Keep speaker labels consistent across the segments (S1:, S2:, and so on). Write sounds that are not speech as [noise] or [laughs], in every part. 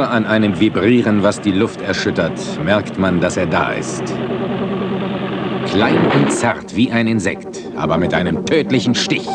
S1: Nur an einem Vibrieren, was die Luft erschüttert, merkt man, dass er da ist. Klein und zart wie ein Insekt, aber mit einem tödlichen Stich.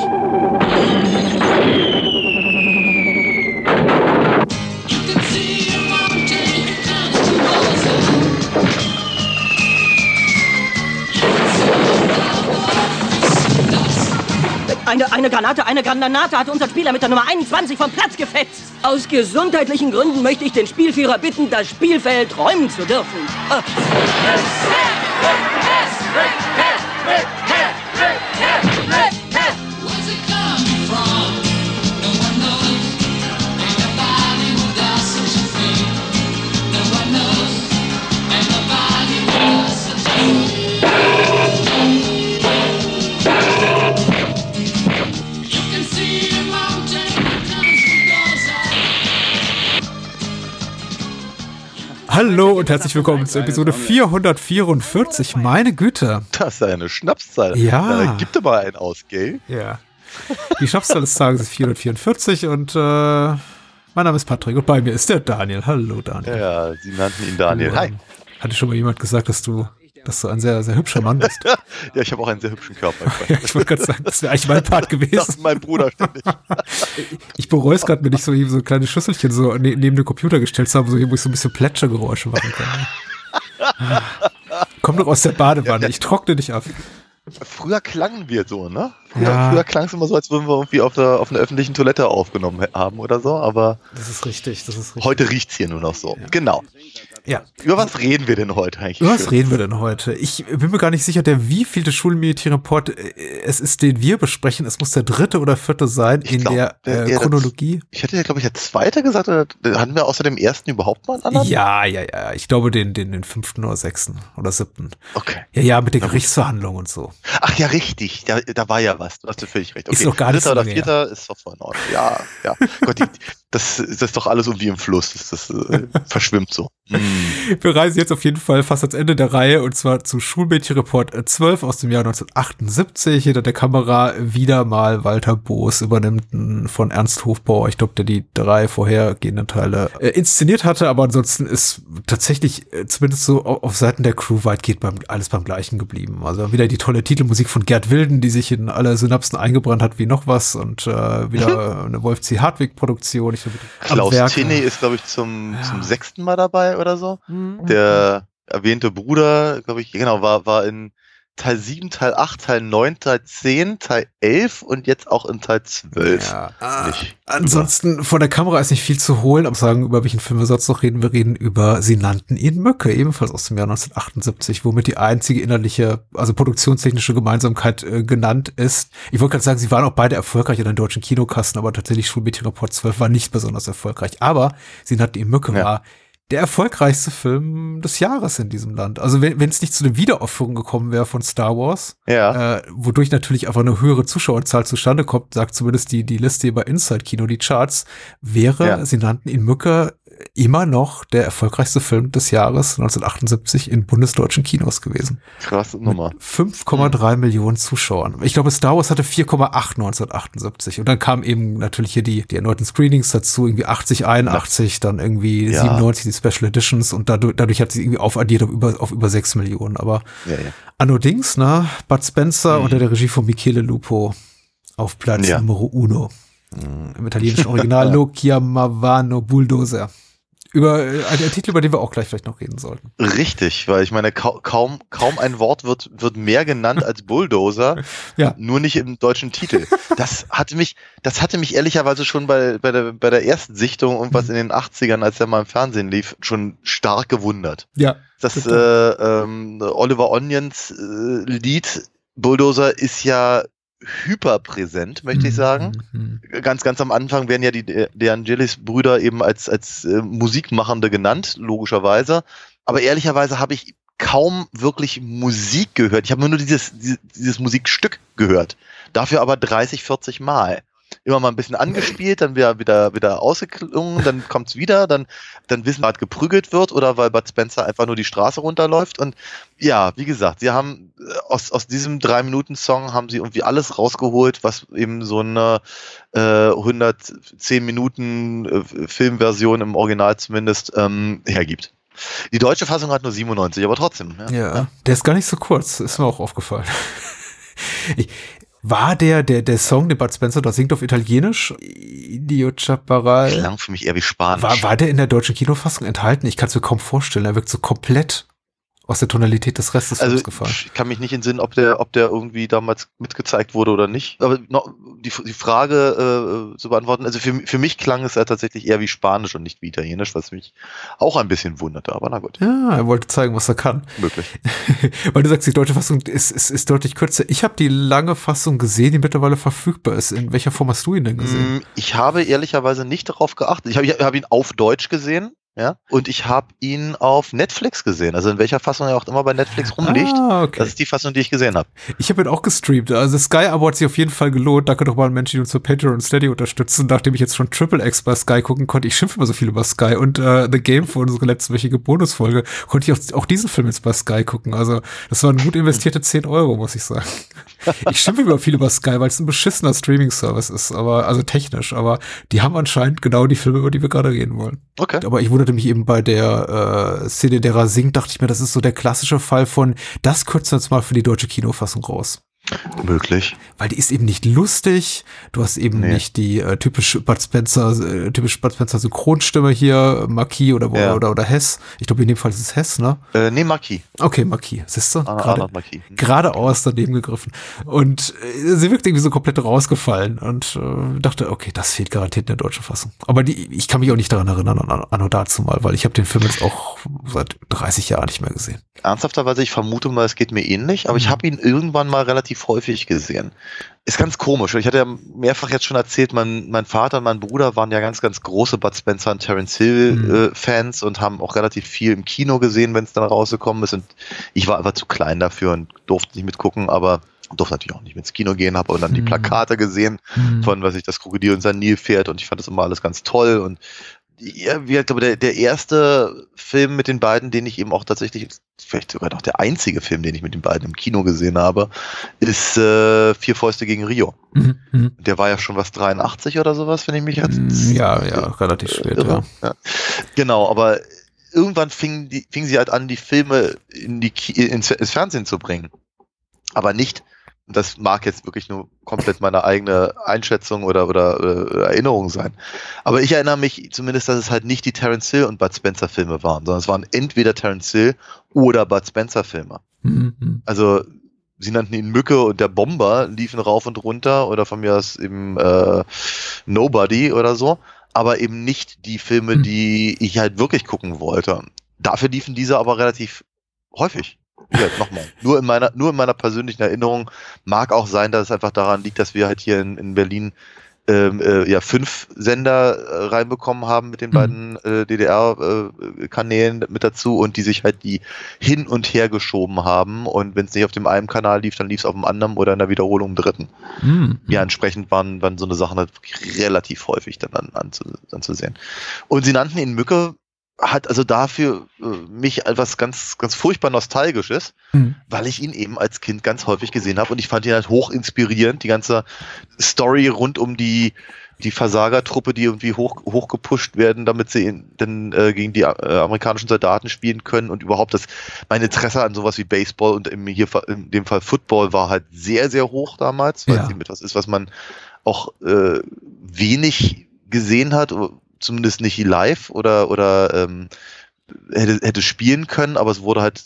S2: Eine, eine Granate, eine Granate hat unseren Spieler mit der Nummer 21 vom Platz gefetzt. Aus gesundheitlichen Gründen möchte ich den Spielführer bitten, das Spielfeld räumen zu dürfen. Äh.
S3: Hallo und herzlich willkommen zur Episode 444. Meine Güte.
S4: Das ist eine Schnapszahl.
S3: Ja.
S4: Da gibt aber einen aus, gell?
S3: Ja. Die Schnapszahl des Tages ist 444 und äh, mein Name ist Patrick und bei mir ist der Daniel. Hallo Daniel.
S4: Ja, sie nannten ihn Daniel. Hi.
S3: Hatte schon mal jemand gesagt, dass du dass du ein sehr, sehr hübscher Mann bist. [laughs]
S4: ja, ich habe auch einen sehr hübschen Körper.
S3: ja, [laughs] ich wollte gerade sagen, das wäre eigentlich mein Part gewesen. Das
S4: ist mein Bruder ständig. [laughs]
S3: ich bereue es gerade, mir nicht so, so kleine Schüsselchen so ne, neben den Computer gestellt zu haben, so, wo ich so ein bisschen Plätschergeräusche machen kann. Komm doch aus der Badewanne, ja, ich trockne dich ab.
S4: Früher klangen wir so, ne? Früher, ja. früher klang es immer so, als würden wir irgendwie auf, der, auf einer öffentlichen Toilette aufgenommen haben oder so, aber.
S3: Das ist richtig, das ist richtig.
S4: Heute riecht es hier nur noch so. Ja. Genau.
S3: Ja.
S4: Über was reden wir denn heute eigentlich?
S3: Über was reden wir denn heute? Ich bin mir gar nicht sicher, der wievielte Schulmilitärreport äh, es ist, den wir besprechen. Es muss der dritte oder vierte sein ich in glaub, der, der äh, Chronologie.
S4: Das, ich hätte ja, glaube ich, der zweite gesagt. Oder hatten wir außer dem ersten überhaupt mal einen anderen?
S3: Ja, ja, ja. Ich glaube, den, den, den fünften oder sechsten oder siebten.
S4: Okay.
S3: Ja, ja, mit den Gerichtsverhandlungen und so.
S4: Ach ja, richtig. Da, da war ja was. Du hast ja völlig recht. Okay.
S3: Ist noch gar nicht
S4: Dritter so oder vierter ist doch voll in Ordnung. Ja, ja. Gott, die, das, das ist doch alles irgendwie im Fluss. Das, das äh, [laughs] verschwimmt so. Mm.
S3: Wir reisen jetzt auf jeden Fall fast ans Ende der Reihe und zwar zu Schulmädchenreport 12 aus dem Jahr 1978. Hinter der Kamera wieder mal Walter Boos übernimmt von Ernst Hofbauer. Ich glaube, der die drei vorhergehenden Teile äh, inszeniert hatte, aber ansonsten ist tatsächlich äh, zumindest so auf, auf Seiten der Crew weitgehend beim, alles beim gleichen geblieben. Also wieder die tolle Titelmusik von Gerd Wilden, die sich in alle Synapsen eingebrannt hat wie noch was und äh, wieder [laughs] eine Wolf C. Hartwig Produktion. Ich
S4: Klaus Tinney ist, glaube ich, zum, ja. zum sechsten Mal dabei oder so. Mhm. Der erwähnte Bruder, glaube ich, genau, war, war in Teil 7, Teil 8, Teil 9, Teil 10, Teil 11 und jetzt auch in Teil 12. Ja.
S3: Ah, ansonsten vor der Kamera ist nicht viel zu holen, aber sagen, über welchen Film wir sonst noch reden. Wir reden über Sie nannten ihn Möcke, ebenfalls aus dem Jahr 1978, womit die einzige innerliche, also produktionstechnische Gemeinsamkeit äh, genannt ist. Ich wollte gerade sagen, sie waren auch beide erfolgreich in den deutschen Kinokassen, aber tatsächlich Schulmädchenrapport 12 war nicht besonders erfolgreich. Aber Sie nannten ihn Möcke ja. war der erfolgreichste Film des Jahres in diesem Land. Also wenn es nicht zu der Wiederaufführung gekommen wäre von Star Wars,
S4: ja.
S3: äh, wodurch natürlich einfach eine höhere Zuschauerzahl zustande kommt, sagt zumindest die, die Liste bei Inside Kino, die Charts, wäre, ja. sie nannten ihn Mücke, immer noch der erfolgreichste Film des Jahres 1978 in bundesdeutschen Kinos gewesen.
S4: Krasse Nummer.
S3: 5,3 mhm. Millionen Zuschauern. Ich glaube, Star Wars hatte 4,8 1978. Und dann kamen eben natürlich hier die, die erneuten Screenings dazu, irgendwie 80, 81, dann irgendwie ja. 97 die Special Editions und dadurch, dadurch hat sie irgendwie aufaddiert auf über, auf über 6 Millionen. Aber
S4: ja, ja.
S3: allerdings, ne, Bud Spencer mhm. unter der Regie von Michele Lupo auf Platz ja. Numero uno. Mhm. Im italienischen Original [laughs] Lo chiamavano Bulldozer über äh, einen Titel, über den wir auch gleich vielleicht noch reden sollten.
S4: Richtig, weil ich meine, ka kaum, kaum ein Wort wird, wird mehr genannt als Bulldozer, [laughs]
S3: ja.
S4: nur nicht im deutschen Titel. Das hatte mich, das hatte mich ehrlicherweise schon bei, bei, der, bei der ersten Sichtung und was mhm. in den 80ern, als der mal im Fernsehen lief, schon stark gewundert.
S3: Ja.
S4: Das äh, ähm, Oliver Onions äh, Lied Bulldozer ist ja hyperpräsent, möchte ich sagen. Mhm. Ganz, ganz am Anfang werden ja die De Angelis-Brüder eben als, als äh, Musikmachende genannt, logischerweise. Aber ehrlicherweise habe ich kaum wirklich Musik gehört. Ich habe nur dieses, dieses, dieses Musikstück gehört. Dafür aber 30, 40 Mal. Immer mal ein bisschen angespielt, dann wieder, wieder, wieder ausgeklungen, dann kommt's wieder, dann, dann wissen, gerade geprügelt wird oder weil Bud Spencer einfach nur die Straße runterläuft. Und ja, wie gesagt, sie haben äh, aus, aus diesem Drei-Minuten-Song haben sie irgendwie alles rausgeholt, was eben so eine äh, 110 Minuten äh, Filmversion im Original zumindest ähm, hergibt. Die deutsche Fassung hat nur 97, aber trotzdem.
S3: Ja, ja. der ist gar nicht so kurz, ist mir auch aufgefallen. Ich, war der, der, der Song, den Bud Spencer da singt auf Italienisch, Idiot Chaparral?
S4: Klang für mich eher wie Spanisch.
S3: War, war der in der deutschen Kinofassung enthalten? Ich kann es mir kaum vorstellen. Er wirkt so komplett aus der Tonalität des Restes
S4: also, gefallen. Ich kann mich nicht entsinnen, ob der, ob der irgendwie damals mitgezeigt wurde oder nicht. Aber noch die, die Frage äh, zu beantworten, also für, für mich klang es ja tatsächlich eher wie Spanisch und nicht wie Italienisch, was mich auch ein bisschen wunderte, aber na gut.
S3: Ja, er wollte zeigen, was er kann.
S4: Möglich. [laughs]
S3: Weil du sagst, die deutsche Fassung ist, ist, ist deutlich kürzer. Ich habe die lange Fassung gesehen, die mittlerweile verfügbar ist. In welcher Form hast du ihn denn gesehen?
S4: Mm, ich habe ehrlicherweise nicht darauf geachtet. Ich habe hab ihn auf Deutsch gesehen ja, und ich habe ihn auf Netflix gesehen, also in welcher Fassung er auch immer bei Netflix rumliegt. Ah, okay. Das ist die Fassung, die ich gesehen habe.
S3: Ich habe ihn auch gestreamt. Also Sky Abo hat sich auf jeden Fall gelohnt. Danke doch mal an Menschen, die uns für Patreon und Steady unterstützen. Nachdem ich jetzt schon Triple X bei Sky gucken konnte, ich schimpfe immer so viel über Sky und äh, The Game für unsere letztwöchige Bonusfolge konnte ich auch, auch, diesen Film jetzt bei Sky gucken. Also das waren gut investierte 10 Euro, muss ich sagen. [laughs] ich schimpfe immer viel über Sky, weil es ein beschissener Streaming-Service ist, aber also technisch. Aber die haben anscheinend genau die Filme, über die wir gerade reden wollen. Okay. Aber ich wunderte mich eben bei der äh, Szene, der er singt, dachte ich mir, das ist so der klassische Fall von, das wir jetzt mal für die deutsche Kinofassung raus.
S4: Möglich.
S3: Weil die ist eben nicht lustig. Du hast eben nee. nicht die äh, typisch Bud Spencer, äh, typisch Bud Spencer Synchronstimme hier, Marquis oder, ja. oder, oder Hess. Ich glaube, in dem Fall ist es Hess, ne?
S4: Äh, nee, Marquis.
S3: Okay, Marquis. Siehst du? Gerade, geradeaus daneben gegriffen. Und äh, sie wirkt irgendwie so komplett rausgefallen und äh, dachte, okay, das fehlt garantiert in der deutschen Fassung. Aber die, ich kann mich auch nicht daran erinnern, an, an dazu mal, weil ich habe den Film jetzt auch seit 30 Jahren nicht mehr gesehen.
S4: Ernsthafterweise, ich vermute mal, es geht mir ähnlich, aber mhm. ich habe ihn irgendwann mal relativ relativ häufig gesehen. Ist ganz komisch. Ich hatte ja mehrfach jetzt schon erzählt, mein, mein Vater und mein Bruder waren ja ganz, ganz große Bud Spencer und Terence Hill mhm. äh, Fans und haben auch relativ viel im Kino gesehen, wenn es dann rausgekommen ist. Und ich war einfach zu klein dafür und durfte nicht mitgucken, aber durfte natürlich auch nicht ins Kino gehen, habe aber dann die mhm. Plakate gesehen mhm. von, was ich das Krokodil und sein Nilpferd und ich fand das immer alles ganz toll und ja, wie ich glaube, der, der erste Film mit den beiden, den ich eben auch tatsächlich, vielleicht sogar noch der einzige Film, den ich mit den beiden im Kino gesehen habe, ist äh, Vier Fäuste gegen Rio. Mhm, mhm. der war ja schon was 83 oder sowas, wenn ich mich jetzt.
S3: Mm, ja, ja, relativ spät, ja. ja.
S4: Genau, aber irgendwann fingen die, fingen sie halt an, die Filme in die, ins, ins Fernsehen zu bringen. Aber nicht das mag jetzt wirklich nur komplett meine eigene Einschätzung oder, oder, oder Erinnerung sein. Aber ich erinnere mich zumindest, dass es halt nicht die Terence Hill und Bud Spencer Filme waren, sondern es waren entweder Terence Hill oder Bud Spencer Filme. Mhm. Also sie nannten ihn Mücke und der Bomber liefen rauf und runter oder von mir aus eben äh, Nobody oder so, aber eben nicht die Filme, mhm. die ich halt wirklich gucken wollte. Dafür liefen diese aber relativ häufig ja, nochmal, nur in meiner, nur in meiner persönlichen Erinnerung mag auch sein, dass es einfach daran liegt, dass wir halt hier in, in Berlin ähm, äh, ja fünf Sender äh, reinbekommen haben mit den mhm. beiden äh, DDR-Kanälen äh, mit dazu und die sich halt die hin und her geschoben haben und wenn es nicht auf dem einen Kanal lief, dann lief es auf dem anderen oder in der Wiederholung im dritten. Mhm. Ja, entsprechend waren, waren so eine Sachen halt relativ häufig dann an, anzusehen. Und sie nannten ihn Mücke, hat also dafür äh, mich etwas ganz, ganz furchtbar Nostalgisches, mhm. weil ich ihn eben als Kind ganz häufig gesehen habe und ich fand ihn halt hoch inspirierend, die ganze Story rund um die, die Versagertruppe, die irgendwie hoch, hochgepusht werden, damit sie in, dann äh, gegen die äh, amerikanischen Soldaten spielen können und überhaupt das, mein Interesse an sowas wie Baseball und im, hier in dem Fall Football war halt sehr, sehr hoch damals, weil ja. es eben etwas ist, was man auch äh, wenig gesehen hat, zumindest nicht live oder, oder ähm, hätte, hätte spielen können, aber es wurde halt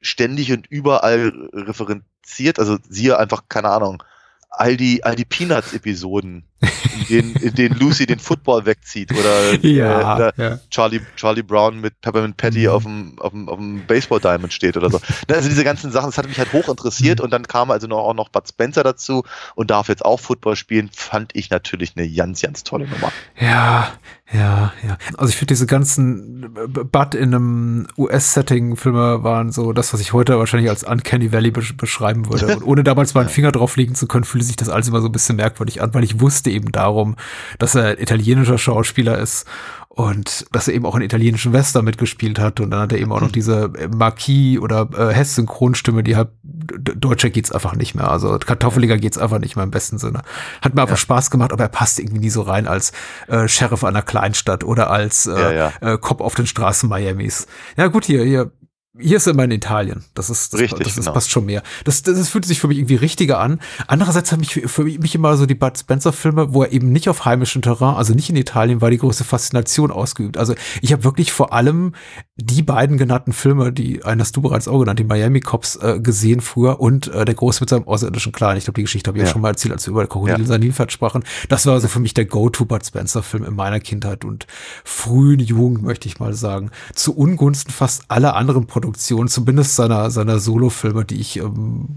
S4: ständig und überall referenziert. Also siehe einfach, keine Ahnung, all die, all die Peanuts-Episoden, in denen, in denen Lucy den Football wegzieht oder,
S3: ja,
S4: äh, ja. Charlie, Charlie Brown mit Peppermint Patty mhm. auf dem, auf dem, auf dem Baseball Diamond steht oder so. Also diese ganzen Sachen, das hat mich halt hoch interessiert mhm. und dann kam also noch, auch noch Bud Spencer dazu und darf jetzt auch Football spielen, fand ich natürlich eine ganz, ganz tolle Nummer.
S3: Ja, ja, ja. Also ich finde diese ganzen Bud in einem US-Setting Filme waren so das, was ich heute wahrscheinlich als Uncanny Valley beschreiben würde. [laughs] Und ohne damals mal einen Finger drauf legen zu können, fühlte sich das alles immer so ein bisschen merkwürdig an, weil ich wusste, Geschichte eben darum, dass er italienischer Schauspieler ist und dass er eben auch in italienischen Western mitgespielt hat und dann hat er eben auch noch diese Marquis oder äh, Hess-Synchronstimme, die halt deutscher geht's einfach nicht mehr. Also kartoffeliger geht's einfach nicht mehr im besten Sinne. Hat mir einfach ja. Spaß gemacht, aber er passt irgendwie nie so rein als äh, Sheriff einer Kleinstadt oder als äh, ja, ja. Äh, Cop auf den Straßen Miamis. Ja gut, hier, hier hier ist er immer in Italien. Das ist, das, Richtig, das, das genau. passt schon mehr. Das, das, das fühlt sich für mich irgendwie richtiger an. Andererseits haben mich für, mich immer so die Bud Spencer Filme, wo er eben nicht auf heimischem Terrain, also nicht in Italien, war die große Faszination ausgeübt. Also ich habe wirklich vor allem die beiden genannten Filme, die einen hast du bereits auch genannt, die Miami Cops äh, gesehen früher und äh, der Große mit seinem außerirdischen Clan. Ich glaube, die Geschichte habe ich ja. schon mal erzählt, als wir über Krokodil ja. Sanilfeld sprachen. Das war also für mich der Go-To Bud Spencer Film in meiner Kindheit und frühen Jugend, möchte ich mal sagen. Zu Ungunsten fast aller anderen Produktionen, zumindest seiner, seiner Solo-Filme, die ich ähm,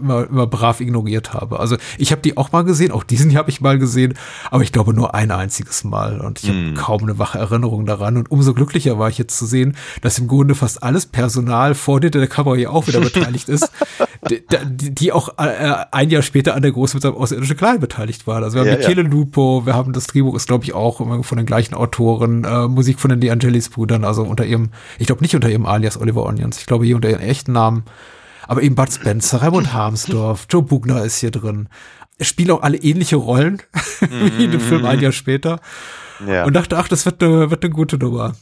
S3: immer, immer brav ignoriert habe. Also ich habe die auch mal gesehen, auch diesen habe ich mal gesehen, aber ich glaube nur ein einziges Mal und ich habe mm. kaum eine wache Erinnerung daran. Und umso glücklicher war ich jetzt zu sehen, dass im Grunde fast alles Personal vor dir der Kamera hier auch wieder beteiligt ist, [laughs] die, die, auch äh, ein Jahr später an der Groß mit seinem außerirdischen Klein beteiligt waren. Also wir haben ja, Michele ja. Lupo, wir haben das Drehbuch ist glaube ich auch immer von den gleichen Autoren, äh, Musik von den De Angelis Brüdern, also unter ihrem, ich glaube nicht unter ihrem Alias Oliver Onions, ich glaube hier unter ihrem echten Namen. Aber eben Bud Spencer, Raimund [laughs] Harmsdorf, Joe Bugner ist hier drin. Spielt auch alle ähnliche Rollen [laughs] wie in dem Film ein Jahr später. Ja. Und dachte, ach, das wird eine, wird eine gute Nummer.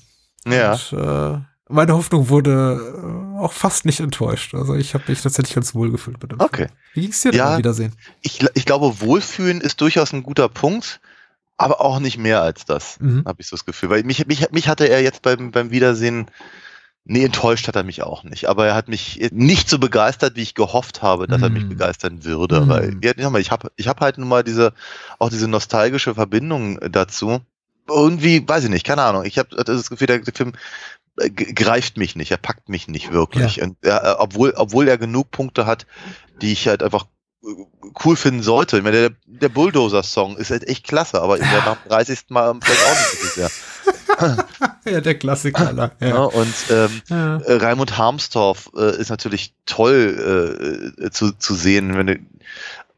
S3: Ja. Und, äh, meine Hoffnung wurde äh, auch fast nicht enttäuscht. Also ich habe mich tatsächlich ganz wohl gefühlt mit dem
S4: Okay.
S3: Film. Wie ging's dir ja, denn Wiedersehen?
S4: Ich, ich glaube, Wohlfühlen ist durchaus ein guter Punkt, aber auch nicht mehr als das, mhm. habe ich so das Gefühl. Weil mich, mich, mich hatte er jetzt beim, beim Wiedersehen Nee, enttäuscht hat er mich auch nicht. Aber er hat mich nicht so begeistert, wie ich gehofft habe, dass mm. er mich hm. begeistern würde. Mm. Weil, ja, ich habe ich hab halt nun mal diese, auch diese nostalgische Verbindung dazu. Irgendwie, weiß ich nicht, keine Ahnung. Ich habe das Gefühl, der, Film greift mich nicht, er packt mich nicht wirklich. Ja. Und er, äh, obwohl, obwohl er genug Punkte hat, die ich halt einfach äh, cool finden sollte. Ich meine, der, der Bulldozer-Song ist halt echt klasse, aber ja. nach dem 30. Mal vielleicht auch nicht so sehr. [laughs]
S3: ja, der Klassiker. Ja. ja
S4: und ähm, ja. Äh, Raimund Harmstorff äh, ist natürlich toll äh, zu, zu sehen. Wenn,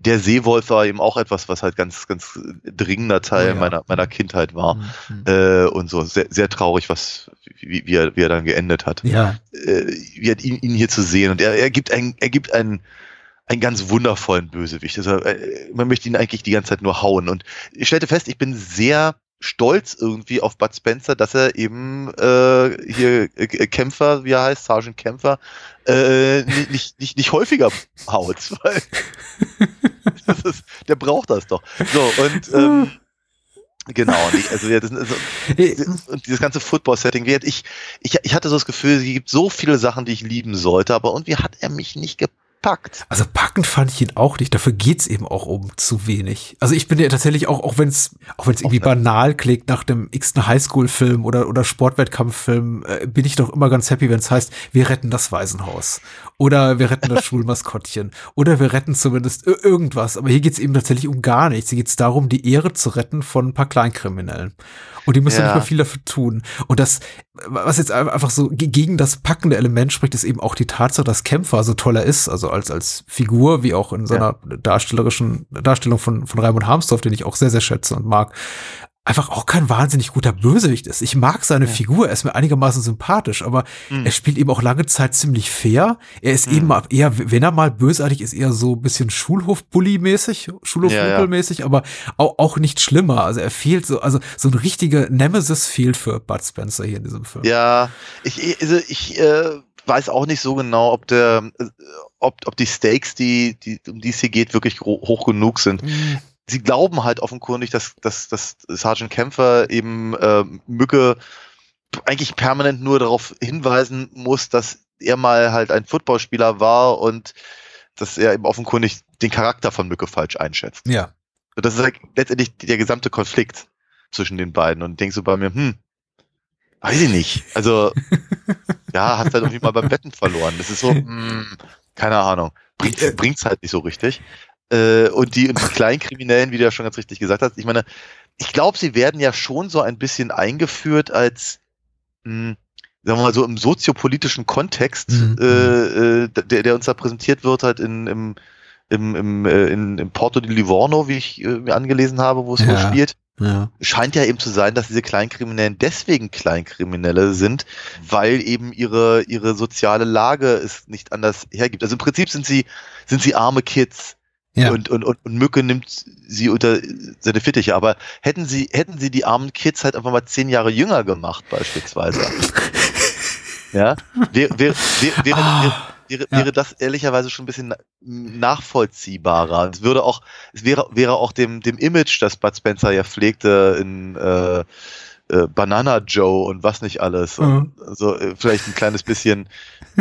S4: der Seewolf war eben auch etwas, was halt ganz, ganz dringender Teil oh ja. meiner, meiner Kindheit war. Mhm. Äh, und so sehr, sehr traurig, was, wie, wie, er, wie er dann geendet hat.
S3: Ja.
S4: Äh, wie hat ihn, ihn hier zu sehen. Und er, er gibt ein, er gibt einen, einen ganz wundervollen Bösewicht. Also, äh, man möchte ihn eigentlich die ganze Zeit nur hauen. Und ich stellte fest, ich bin sehr stolz irgendwie auf Bud Spencer, dass er eben äh, hier äh, Kämpfer, wie er heißt, Sergeant Kämpfer, äh, nicht, nicht, nicht, nicht häufiger haut, [laughs] weil das ist, der braucht das doch. So, und ähm, Genau, also, ja, das, also dieses ganze Football-Setting, ich, ich, ich hatte so das Gefühl, es gibt so viele Sachen, die ich lieben sollte, aber irgendwie hat er mich nicht gepackt packt.
S3: Also packen fand ich ihn auch nicht. Dafür geht's eben auch um zu wenig. Also ich bin ja tatsächlich auch, auch wenn es, auch wenn es irgendwie banal klingt nach dem x-ten Highschool-Film oder oder Sportwettkampffilm, äh, bin ich doch immer ganz happy, wenn es heißt, wir retten das Waisenhaus oder wir retten das [laughs] Schulmaskottchen oder wir retten zumindest irgendwas. Aber hier geht's eben tatsächlich um gar nichts. Hier geht's darum, die Ehre zu retten von ein paar Kleinkriminellen. Und die müssen ja. nicht mehr viel dafür tun. Und das, was jetzt einfach so gegen das packende Element spricht, ist eben auch die Tatsache, dass Kämpfer so toller ist, also als, als Figur, wie auch in seiner ja. darstellerischen Darstellung von, von Raimund Harmsdorf, den ich auch sehr, sehr schätze und mag, einfach auch kein wahnsinnig guter Bösewicht ist. Ich mag seine ja. Figur, er ist mir einigermaßen sympathisch, aber mhm. er spielt eben auch lange Zeit ziemlich fair. Er ist mhm. eben eher, wenn er mal bösartig ist, eher so ein bisschen Schulhof-Bully-mäßig, Schulhof-mäßig, ja, ja. aber auch, auch nicht schlimmer. Also er fehlt so, also so ein richtiger Nemesis fehlt für Bud Spencer hier in diesem Film.
S4: Ja, ich, also ich äh, weiß auch nicht so genau, ob der, äh, ob, ob die Stakes, die, die, um die es hier geht, wirklich hoch genug sind. Mhm sie glauben halt offenkundig, dass, dass, dass Sergeant Kämpfer eben äh, Mücke eigentlich permanent nur darauf hinweisen muss, dass er mal halt ein Footballspieler war und dass er eben offenkundig den Charakter von Mücke falsch einschätzt.
S3: Ja.
S4: Und das ist halt letztendlich der gesamte Konflikt zwischen den beiden. Und denkst du bei mir, hm, weiß ich nicht. Also, [laughs] ja, hast halt irgendwie mal beim Betten verloren. Das ist so, hm, keine Ahnung. Bringt, äh, bringt's halt nicht so richtig. Äh, und, die, und die Kleinkriminellen, wie du ja schon ganz richtig gesagt hast, ich meine, ich glaube, sie werden ja schon so ein bisschen eingeführt als, mh, hm, sagen wir mal so im soziopolitischen Kontext, mhm. äh, äh der, der uns da präsentiert wird, halt in, im, im, im, äh, in, im Porto di Livorno, wie ich äh, mir angelesen habe, wo es ja. spielt. Ja. Scheint ja eben zu sein, dass diese Kleinkriminellen deswegen Kleinkriminelle sind, weil eben ihre, ihre soziale Lage es nicht anders hergibt. Also im Prinzip sind sie, sind sie arme Kids. Ja. Und, und, und, und Mücke nimmt sie unter seine Fittiche. Aber hätten sie, hätten sie die armen Kids halt einfach mal zehn Jahre jünger gemacht, beispielsweise. [laughs] ja, wäre, wäre, wäre, ah wäre, ja. wäre das ehrlicherweise schon ein bisschen nachvollziehbarer. Es würde auch, es wäre, wäre auch dem, dem Image, das Bud Spencer ja pflegte in äh, äh, Banana Joe und was nicht alles. Mhm. So äh, vielleicht ein kleines bisschen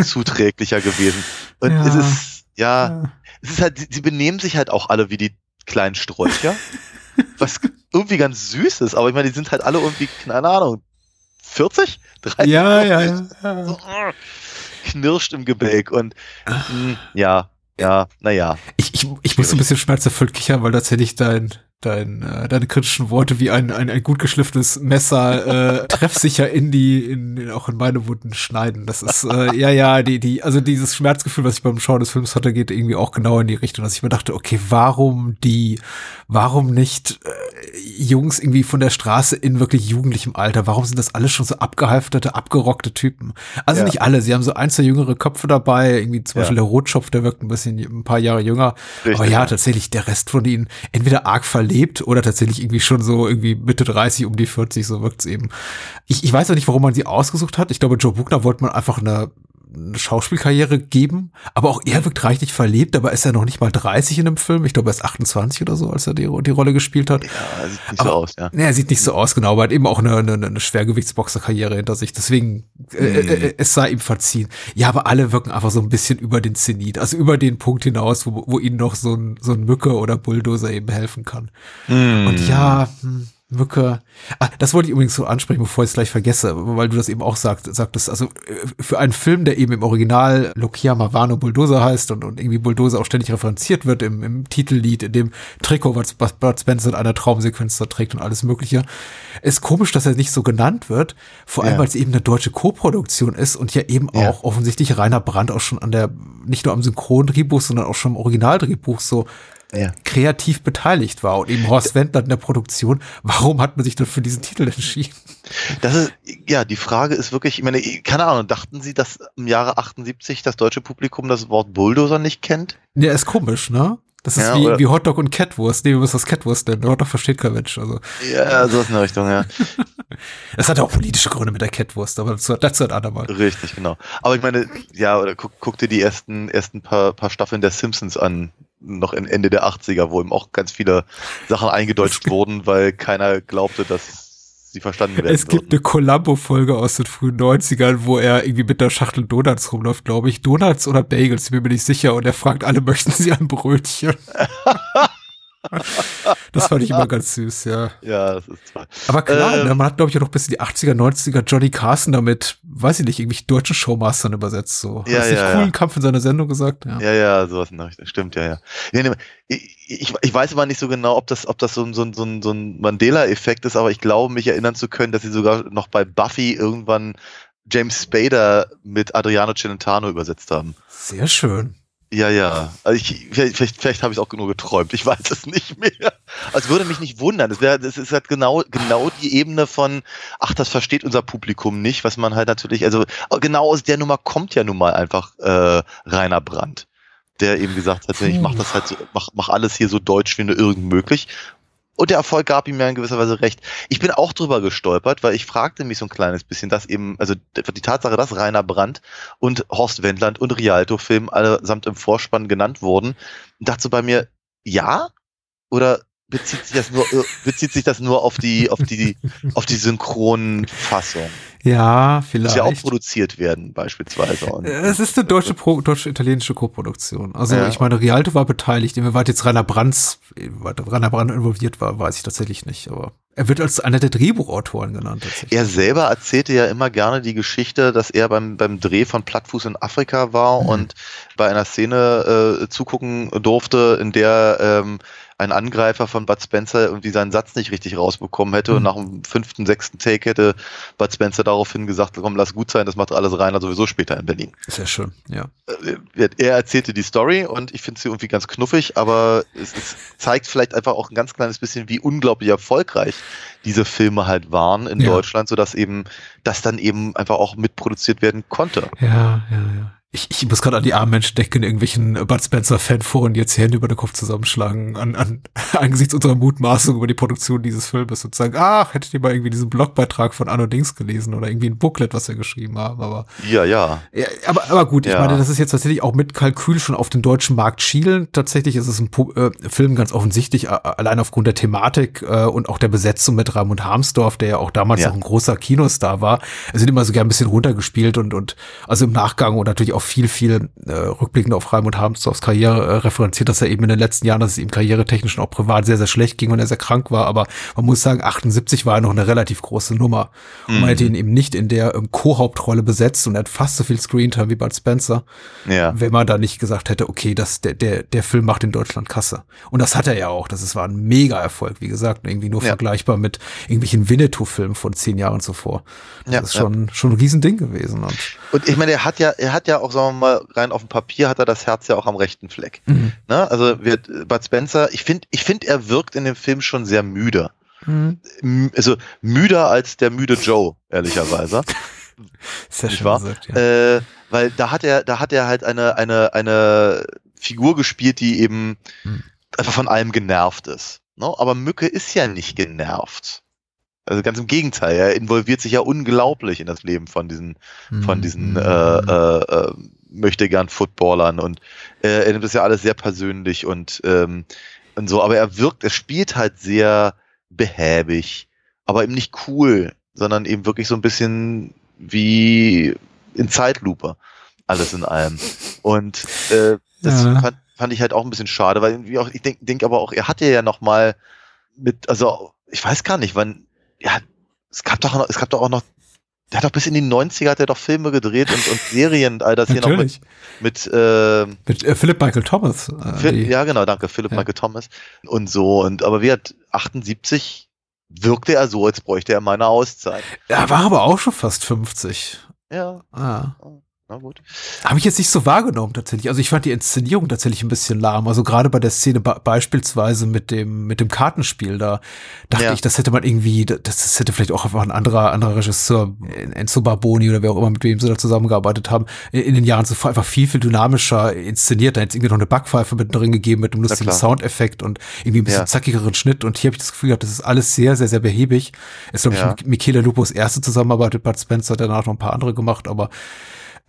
S4: zuträglicher gewesen. Und ja. es ist, ja, ja, es ist halt, sie benehmen sich halt auch alle wie die kleinen Sträucher. [laughs] was irgendwie ganz süß ist, aber ich meine, die sind halt alle irgendwie, keine Ahnung, 40?
S3: 30? Ja, ja, ja. So,
S4: knirscht im Gebälk und mh, hm, ja, ja, naja.
S3: Ich, ich, ich muss ein bisschen schmerzerfüllt kichern, weil tatsächlich dein, dein, äh, deine kritischen Worte wie ein, ein, ein gut geschliffenes Messer äh, [laughs] treffsicher in die, in, auch in meine Wunden schneiden. Das ist, äh, [laughs] ja, ja, die, die, also dieses Schmerzgefühl, was ich beim Schauen des Films hatte, geht irgendwie auch genau in die Richtung, dass ich mir dachte, okay, warum die, warum nicht äh, Jungs irgendwie von der Straße in wirklich jugendlichem Alter? Warum sind das alles schon so abgehalfterte, abgerockte Typen? Also ja. nicht alle, sie haben so ein, zwei jüngere Köpfe dabei, irgendwie zum ja. Beispiel der Rotschopf, der wirkt ein bisschen, ein paar Jahre jünger. Richtig, Aber ja, tatsächlich, der Rest von ihnen entweder arg verliebt lebt oder tatsächlich irgendwie schon so irgendwie Mitte 30 um die 40, so wirkt's eben. Ich, ich weiß auch nicht, warum man sie ausgesucht hat. Ich glaube, Joe Buchner wollte man einfach eine eine Schauspielkarriere geben, aber auch er wirkt reichlich verlebt, aber ist er noch nicht mal 30 in dem Film. Ich glaube, er ist 28 oder so, als er die, die Rolle gespielt hat. Ja,
S4: er sieht nicht aber, so aus, ja.
S3: Er sieht nicht so aus, genau, aber hat eben auch eine, eine, eine Schwergewichtsboxerkarriere hinter sich. Deswegen, äh, äh, mhm. äh, es sei ihm verziehen. Ja, aber alle wirken einfach so ein bisschen über den Zenit, also über den Punkt hinaus, wo, wo ihnen noch so ein, so ein Mücke oder Bulldozer eben helfen kann. Mhm. Und ja, hm, Mücke. Ah, das wollte ich übrigens so ansprechen, bevor ich es gleich vergesse, weil du das eben auch sagt, sagtest. Also äh, für einen Film, der eben im Original Lokia Mavano Bulldozer heißt und, und irgendwie Bulldozer auch ständig referenziert wird im, im Titellied, in dem Trikot, was Bud Spencer in einer Traumsequenz da trägt und alles Mögliche, ist komisch, dass er nicht so genannt wird. Vor allem, ja. weil es eben eine deutsche Co-Produktion ist und ja eben ja. auch offensichtlich Rainer Brandt auch schon an der, nicht nur am Synchrondrehbuch, sondern auch schon im Originaldrehbuch so ja. kreativ beteiligt war und eben Horst Wendler in der Produktion. Warum hat man sich dann für diesen Titel entschieden?
S4: Das ist, ja, die Frage ist wirklich, ich meine, keine Ahnung, dachten Sie, dass im Jahre 78 das deutsche Publikum das Wort Bulldozer nicht kennt?
S3: Ja, ist komisch, ne? Das ist ja, wie, wie Hotdog und Catwurst. Nee, wir müssen das Catwurst nennen. Hotdog versteht kein Mensch. Also.
S4: Ja, so ist eine Richtung, ja. [laughs]
S3: das hat ja auch politische Gründe mit der Catwurst, aber dazu, dazu ein andermal.
S4: Richtig, genau. Aber ich meine, ja, oder guck, guck dir die ersten, ersten paar, paar Staffeln der Simpsons an noch Ende der 80er, wo ihm auch ganz viele Sachen eingedeutscht wurden, weil keiner glaubte, dass sie verstanden werden.
S3: Es gibt würden. eine Columbo-Folge aus den frühen 90ern, wo er irgendwie mit der Schachtel Donuts rumläuft, glaube ich. Donuts oder Bagels, bin mir nicht sicher. Und er fragt alle, möchten sie ein Brötchen? [laughs] [laughs] das fand ich immer ganz süß, ja.
S4: Ja, das ist toll.
S3: Aber klar, ähm, ne, man hat, glaube ich, auch noch bis in die 80er, 90er Johnny Carson damit, weiß ich nicht, irgendwie deutschen Showmastern übersetzt. So.
S4: Ja, Hat ja, nicht
S3: coolen ja. Kampf in seiner Sendung gesagt?
S4: Ja, ja, ja sowas in der Richtung. Stimmt, ja, ja. Ich, ich, ich weiß aber nicht so genau, ob das, ob das so, ein, so, ein, so ein Mandela-Effekt ist, aber ich glaube, mich erinnern zu können, dass sie sogar noch bei Buffy irgendwann James Spader mit Adriano Celentano übersetzt haben.
S3: Sehr schön.
S4: Ja, ja. Also ich, vielleicht vielleicht, habe ich auch nur geträumt. Ich weiß es nicht mehr. Also würde mich nicht wundern. Es, wäre, es ist halt genau, genau die Ebene von, ach, das versteht unser Publikum nicht, was man halt natürlich, also genau aus der Nummer kommt ja nun mal einfach äh, Rainer Brandt der eben gesagt hat, ich mach das halt so, mach, mach alles hier so deutsch wie nur irgend möglich. Und der Erfolg gab ihm ja in gewisser Weise recht. Ich bin auch drüber gestolpert, weil ich fragte mich so ein kleines bisschen, dass eben, also die Tatsache, dass Rainer Brandt und Horst Wendland und Rialto-Film allesamt im Vorspann genannt wurden, dachte bei mir, ja? Oder bezieht sich das nur, äh, bezieht sich das nur auf die, auf die, auf die Synchronfassung?
S3: Ja, vielleicht. Muss
S4: ja auch produziert werden, beispielsweise. Und,
S3: es ist eine deutsche, deutsche-italienische Koproduktion. Also, ja. ich meine, Rialto war beteiligt. Inwieweit jetzt Rainer Brands, Rainer Brand involviert war, weiß ich tatsächlich nicht. Aber er wird als einer der Drehbuchautoren genannt.
S4: Er selber erzählte ja immer gerne die Geschichte, dass er beim, beim Dreh von Plattfuß in Afrika war mhm. und bei einer Szene äh, zugucken durfte, in der ähm, ein Angreifer von Bud Spencer irgendwie seinen Satz nicht richtig rausbekommen hätte mhm. und nach dem fünften, sechsten Take hätte Bud Spencer daraufhin gesagt, komm, lass gut sein, das macht alles reiner sowieso später in Berlin.
S3: Sehr schön, ja.
S4: Äh, er erzählte die Story und ich finde sie irgendwie ganz knuffig, aber es, es zeigt vielleicht einfach auch ein ganz kleines bisschen, wie unglaublich erfolgreich diese Filme halt waren in ja. Deutschland, sodass eben das dann eben einfach auch mitproduziert werden konnte.
S3: Ja, ja, ja ich, ich muss gerade an die armen Menschen denken, irgendwelchen Bud Spencer-Fanforen, die jetzt die Hände über den Kopf zusammenschlagen, an, an, [laughs] angesichts unserer Mutmaßung über die Produktion dieses Filmes und sagen, ach, hättet ihr mal irgendwie diesen Blogbeitrag von Anno Dings gelesen oder irgendwie ein Booklet, was wir geschrieben haben, aber.
S4: Ja, ja.
S3: ja aber, aber gut, ich ja. meine, das ist jetzt tatsächlich auch mit Kalkül schon auf den deutschen Markt schielen. Tatsächlich ist es ein äh, Film ganz offensichtlich, allein aufgrund der Thematik äh, und auch der Besetzung mit Raimund Harmsdorf, der ja auch damals ja. noch ein großer Kinostar war. Es sind immer so gern ein bisschen runtergespielt und, und also im Nachgang und natürlich auch viel, viel äh, rückblickend auf Raimund Harmsdorfs Karriere äh, referenziert, dass er eben in den letzten Jahren, dass es ihm karrieretechnisch und auch privat sehr, sehr schlecht ging und er sehr krank war. Aber man muss sagen, 78 war er noch eine relativ große Nummer. Mhm. Und man hätte ihn eben nicht in der ähm, Co-Hauptrolle besetzt und er hat fast so viel Screentime wie Bud Spencer. Ja. Wenn man da nicht gesagt hätte, okay, das, der, der, der Film macht in Deutschland Kasse. Und das hat er ja auch. Das ist, war ein Mega-Erfolg, wie gesagt, irgendwie nur ja. vergleichbar mit irgendwelchen Winnetou-Filmen von zehn Jahren zuvor. Das ja, ist schon, schon ein Riesending gewesen. Und,
S4: und ich meine, er hat ja, er hat ja auch, sagen wir mal, rein auf dem Papier hat er das Herz ja auch am rechten Fleck. Mhm. Ne? Also wird Bud Spencer, ich finde, ich finde, er wirkt in dem Film schon sehr müde. Mhm. Also müder als der müde Joe, ehrlicherweise. [laughs] Sehr schön? Gesagt, ja. äh, weil da hat er, da hat er halt eine, eine, eine Figur gespielt, die eben mhm. einfach von allem genervt ist. Ne? Aber Mücke ist ja nicht genervt. Also ganz im Gegenteil, er involviert sich ja unglaublich in das Leben von diesen, mhm. von diesen mhm. äh, äh, äh, möchte gern Footballern und äh, er nimmt das ja alles sehr persönlich und, ähm, und so, aber er wirkt, er spielt halt sehr behäbig, aber eben nicht cool, sondern eben wirklich so ein bisschen wie in Zeitlupe, alles in allem. Und äh, das ja. fand, fand ich halt auch ein bisschen schade, weil irgendwie auch, ich denke denk aber auch, er hatte ja noch mal mit, also ich weiß gar nicht, wann ja, es gab doch noch, es gab doch auch noch, der hat doch bis in die 90er hat er doch Filme gedreht und, und Serien, all das hier noch mit, mit, äh,
S3: mit äh, Philip Michael Thomas.
S4: Äh, Phil, ja, genau, danke, Philip ja. Michael Thomas und so. Und aber wie hat 78 wirkte er so, als bräuchte er meine Auszeit.
S3: Er war aber auch schon fast 50.
S4: Ja. Ah. Na gut.
S3: Habe ich jetzt nicht so wahrgenommen tatsächlich. Also ich fand die Inszenierung tatsächlich ein bisschen lahm. Also gerade bei der Szene be beispielsweise mit dem mit dem Kartenspiel da dachte ja. ich, das hätte man irgendwie, das, das, hätte vielleicht auch einfach ein anderer anderer Regisseur, Enzo Barboni oder wer auch immer mit wem sie da zusammengearbeitet haben, in, in den Jahren zuvor einfach viel viel dynamischer inszeniert. Da hätte es irgendwie noch eine Backpfeife mit drin gegeben mit einem lustigen Soundeffekt und irgendwie ein bisschen ja. zackigeren Schnitt. Und hier habe ich das Gefühl gehabt, das ist alles sehr sehr sehr behäbig. Ist glaube ja. ich Michele Lupos erste Zusammenarbeit mit Bud Spencer, danach noch ein paar andere gemacht, aber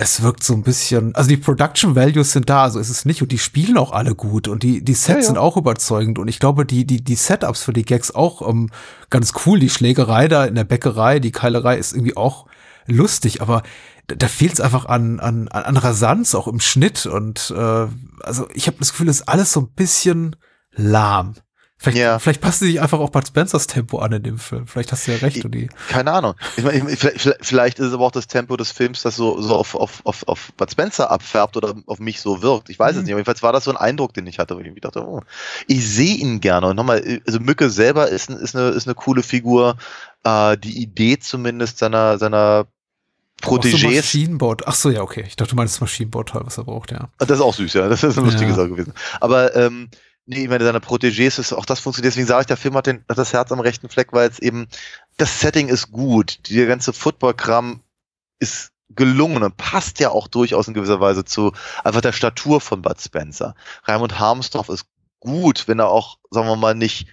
S3: es wirkt so ein bisschen, also die Production Values sind da, so ist es nicht und die spielen auch alle gut und die die Sets ja, ja. sind auch überzeugend und ich glaube die die die Setups für die Gags auch ähm, ganz cool, die Schlägerei da in der Bäckerei, die Keilerei ist irgendwie auch lustig, aber da, da fehlt es einfach an, an an Rasanz auch im Schnitt und äh, also ich habe das Gefühl, es ist alles so ein bisschen lahm. Vielleicht, ja. vielleicht passt sie sich einfach auch Bud Spencers Tempo an in dem Film. Vielleicht hast du ja recht.
S4: Ich, keine Ahnung. Ich meine, vielleicht, vielleicht, ist es aber auch das Tempo des Films, das so, so auf, auf, auf, auf Bud Spencer abfärbt oder auf mich so wirkt. Ich weiß mhm. es nicht. Aber jedenfalls war das so ein Eindruck, den ich hatte, wo ich irgendwie dachte, oh, ich sehe ihn gerne. Und nochmal, also Mücke selber ist, ist, eine, ist eine coole Figur. Äh, die Idee zumindest seiner, seiner Protégés. So
S3: Maschinenbord. Ach so, ja, okay. Ich dachte, du meinst das Maschinenbordteil, was er braucht, ja.
S4: Das ist auch süß, ja. Das ist eine lustige ja. Sache gewesen. Aber ähm, Nee, ich meine, seine Protégés ist auch das funktioniert. Deswegen sage ich, der Film hat, den, hat das Herz am rechten Fleck, weil es eben, das Setting ist gut. Der ganze Football-Kram ist gelungen und passt ja auch durchaus in gewisser Weise zu einfach der Statur von Bud Spencer. Raimund Harmsdorf ist gut, wenn er auch, sagen wir mal, nicht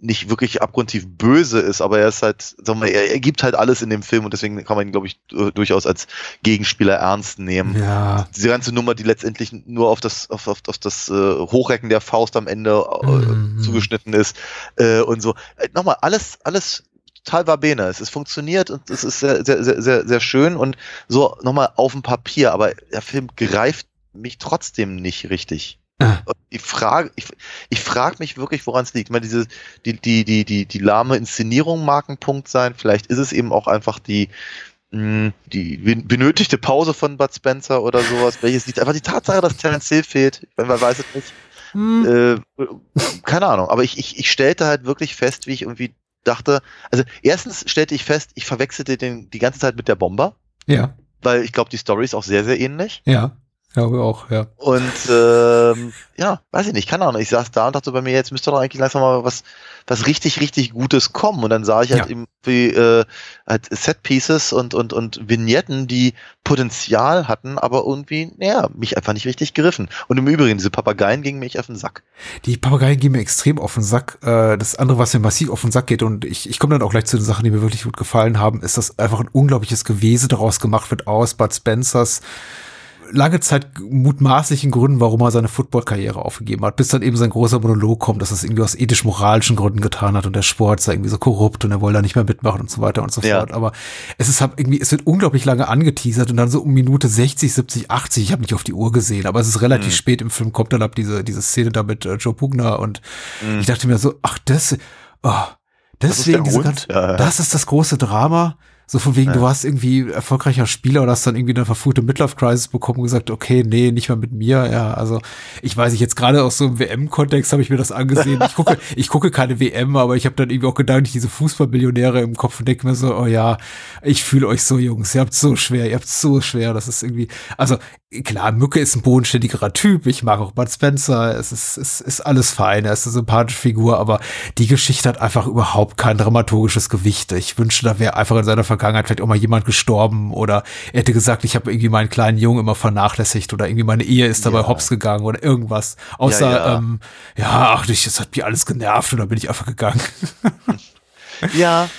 S4: nicht wirklich abgrundtief böse ist, aber er ist halt, sagen wir, er, er gibt halt alles in dem Film und deswegen kann man ihn, glaube ich, durchaus als Gegenspieler ernst nehmen.
S3: Ja.
S4: Diese ganze Nummer, die letztendlich nur auf das, auf, auf, auf das äh, Hochrecken der Faust am Ende äh, mhm. zugeschnitten ist äh, und so. Äh, nochmal, alles, alles total Verbene. Es ist funktioniert und es ist sehr, sehr, sehr, sehr, sehr schön und so nochmal auf dem Papier, aber der Film greift mich trotzdem nicht richtig. Ah. Ich frage, ich, ich frage mich wirklich, woran es liegt. Ich meine, diese, die, die, die, die, die lahme Inszenierung mag ein Punkt sein. Vielleicht ist es eben auch einfach die, mh, die benötigte Pause von Bud Spencer oder sowas. Welches liegt einfach die Tatsache, dass Terence Hill fehlt. Man weiß es nicht. hm. äh, keine Ahnung, aber ich, ich, ich stellte halt wirklich fest, wie ich irgendwie dachte, also erstens stellte ich fest, ich verwechselte den die ganze Zeit mit der Bomber.
S3: Ja.
S4: Weil ich glaube, die Story ist auch sehr, sehr ähnlich.
S3: Ja. Glaube auch, ja.
S4: Und ähm, ja, weiß ich nicht, keine Ahnung. Ich saß da und dachte bei mir, jetzt müsste doch eigentlich langsam mal was, was richtig, richtig Gutes kommen. Und dann sah ich halt ja. eben wie äh, halt Set Pieces und, und, und Vignetten, die Potenzial hatten, aber irgendwie, naja, mich einfach nicht richtig geriffen. Und im Übrigen, diese Papageien gingen mich auf den Sack.
S3: Die Papageien gehen mir extrem auf den Sack. Äh, das andere, was mir massiv auf den Sack geht, und ich, ich komme dann auch gleich zu den Sachen, die mir wirklich gut gefallen haben, ist, dass einfach ein unglaubliches Gewese daraus gemacht wird aus Bud Spencers lange Zeit mutmaßlichen Gründen, warum er seine Football-Karriere aufgegeben hat, bis dann eben sein großer Monolog kommt, dass er es irgendwie aus ethisch-moralischen Gründen getan hat und der Sport sei irgendwie so korrupt und er wolle da nicht mehr mitmachen und so weiter und so ja. fort. Aber es ist halt irgendwie, es wird unglaublich lange angeteasert und dann so um Minute 60, 70, 80, ich habe nicht auf die Uhr gesehen, aber es ist relativ mhm. spät im Film, kommt dann ab diese, diese Szene da mit äh, Joe Pugner und mhm. ich dachte mir so, ach, das, oh, deswegen, das ist, ja, ja. das ist das große Drama so von wegen, ja. du warst irgendwie erfolgreicher Spieler und hast dann irgendwie eine verfluchte Midlife-Crisis bekommen und gesagt, okay, nee, nicht mehr mit mir. Ja, also ich weiß nicht, jetzt gerade aus so einem WM-Kontext habe ich mir das angesehen. Ich gucke, [laughs] ich gucke keine WM, aber ich habe dann irgendwie auch gedanklich diese Fußballmillionäre im Kopf und denke mir so, oh ja, ich fühle euch so, Jungs, ihr habt so schwer, ihr habt so schwer. Das ist irgendwie, also klar, Mücke ist ein bodenständigerer Typ. Ich mag auch Bud Spencer. Es ist, es ist alles fein. Er ist eine sympathische Figur, aber die Geschichte hat einfach überhaupt kein dramaturgisches Gewicht. Ich wünsche, da wäre einfach in seiner Vergangenheit vielleicht auch mal jemand gestorben oder er hätte gesagt, ich habe irgendwie meinen kleinen Jungen immer vernachlässigt oder irgendwie meine Ehe ist dabei ja. hops gegangen oder irgendwas. Außer, ja, ja. Ähm, ja ach, das hat mich alles genervt und dann bin ich einfach gegangen.
S4: ja,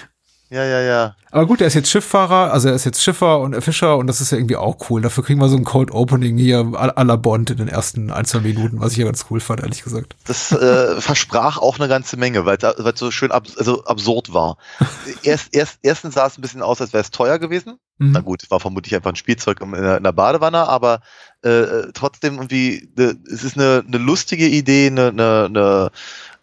S4: ja, ja, ja.
S3: Aber gut, er ist jetzt Schifffahrer, also er ist jetzt Schiffer und Fischer und das ist ja irgendwie auch cool. Dafür kriegen wir so ein Cold Opening hier à la Bond in den ersten ein, zwei Minuten, was ich ja ganz cool fand, ehrlich gesagt.
S4: Das äh, [laughs] versprach auch eine ganze Menge, weil es so schön ab, also absurd war. erst, erst, erstens sah es ein bisschen aus, als wäre es teuer gewesen. Mhm. Na gut, war vermutlich einfach ein Spielzeug in der, Badewanne, aber äh, trotzdem irgendwie, ne, es ist eine, eine lustige Idee, eine, eine, eine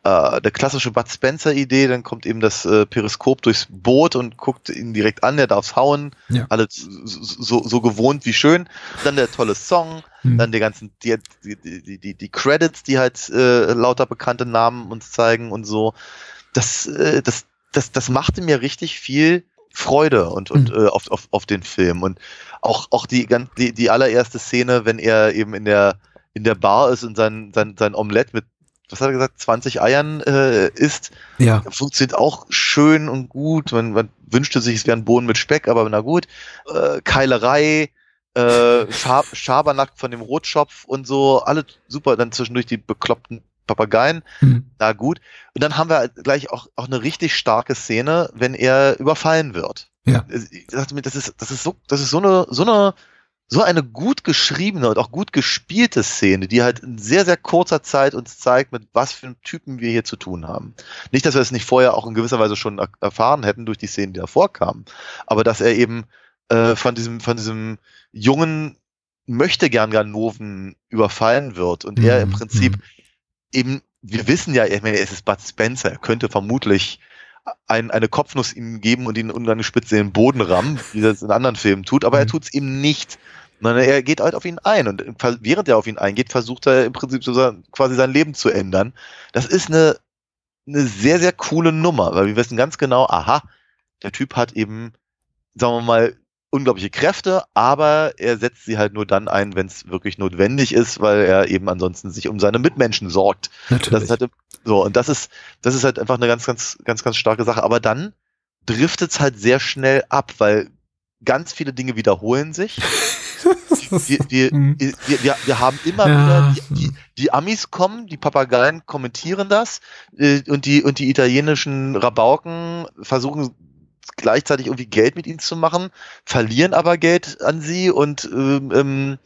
S4: äh, der klassische Bud Spencer-Idee, dann kommt eben das äh, Periskop durchs Boot und guckt ihn direkt an, der darf's hauen, ja. alles so, so gewohnt wie schön. Dann der tolle Song, mhm. dann die ganzen, die, die, die, die Credits, die halt äh, lauter bekannte Namen uns zeigen und so. Das, äh, das, das, das machte mir richtig viel Freude und, und mhm. äh, auf, auf, auf den Film. Und auch, auch die, die, die allererste Szene, wenn er eben in der, in der Bar ist und sein, sein, sein Omelett mit was hat er gesagt, 20 Eiern äh, isst. Ja. Funktioniert auch schön und gut. Man, man wünschte sich, es wäre ein Bohnen mit Speck, aber na gut. Äh, Keilerei, äh, Schab [laughs] Schabernack von dem Rotschopf und so, alle super. Dann zwischendurch die bekloppten Papageien. Mhm. Na gut. Und dann haben wir gleich auch, auch eine richtig starke Szene, wenn er überfallen wird. Ja. Ich dachte mir, das ist, das ist so, das ist so eine, so eine, so eine gut geschriebene und auch gut gespielte Szene, die halt in sehr, sehr kurzer Zeit uns zeigt, mit was für einem Typen wir hier zu tun haben. Nicht, dass wir es nicht vorher auch in gewisser Weise schon erfahren hätten durch die Szenen, die davor kamen, aber dass er eben äh, von diesem, von diesem jungen möchte gern Ganoven überfallen wird und er im mhm, Prinzip mhm. eben, wir wissen ja, ich meine, es ist Bud Spencer, er könnte vermutlich ein, eine Kopfnuss ihm geben und ihn ungespitzt in den Boden rammen, wie er es in anderen Filmen tut, aber er mhm. tut es ihm nicht. Sondern er geht halt auf ihn ein und während er auf ihn eingeht, versucht er im Prinzip so quasi sein Leben zu ändern. Das ist eine, eine sehr, sehr coole Nummer, weil wir wissen ganz genau, aha, der Typ hat eben, sagen wir mal, unglaubliche Kräfte, aber er setzt sie halt nur dann ein, wenn es wirklich notwendig ist, weil er eben ansonsten sich um seine Mitmenschen sorgt. Natürlich. Halt, so, und das ist, das ist halt einfach eine ganz, ganz, ganz, ganz starke Sache. Aber dann driftet es halt sehr schnell ab, weil ganz viele Dinge wiederholen sich. [laughs] wir, wir, mhm. wir, wir, wir, haben immer ja. wieder, die, die, die, Amis kommen, die Papageien kommentieren das äh, und, die, und die italienischen Rabauken versuchen gleichzeitig irgendwie Geld mit ihnen zu machen, verlieren aber Geld an sie und ähm, ähm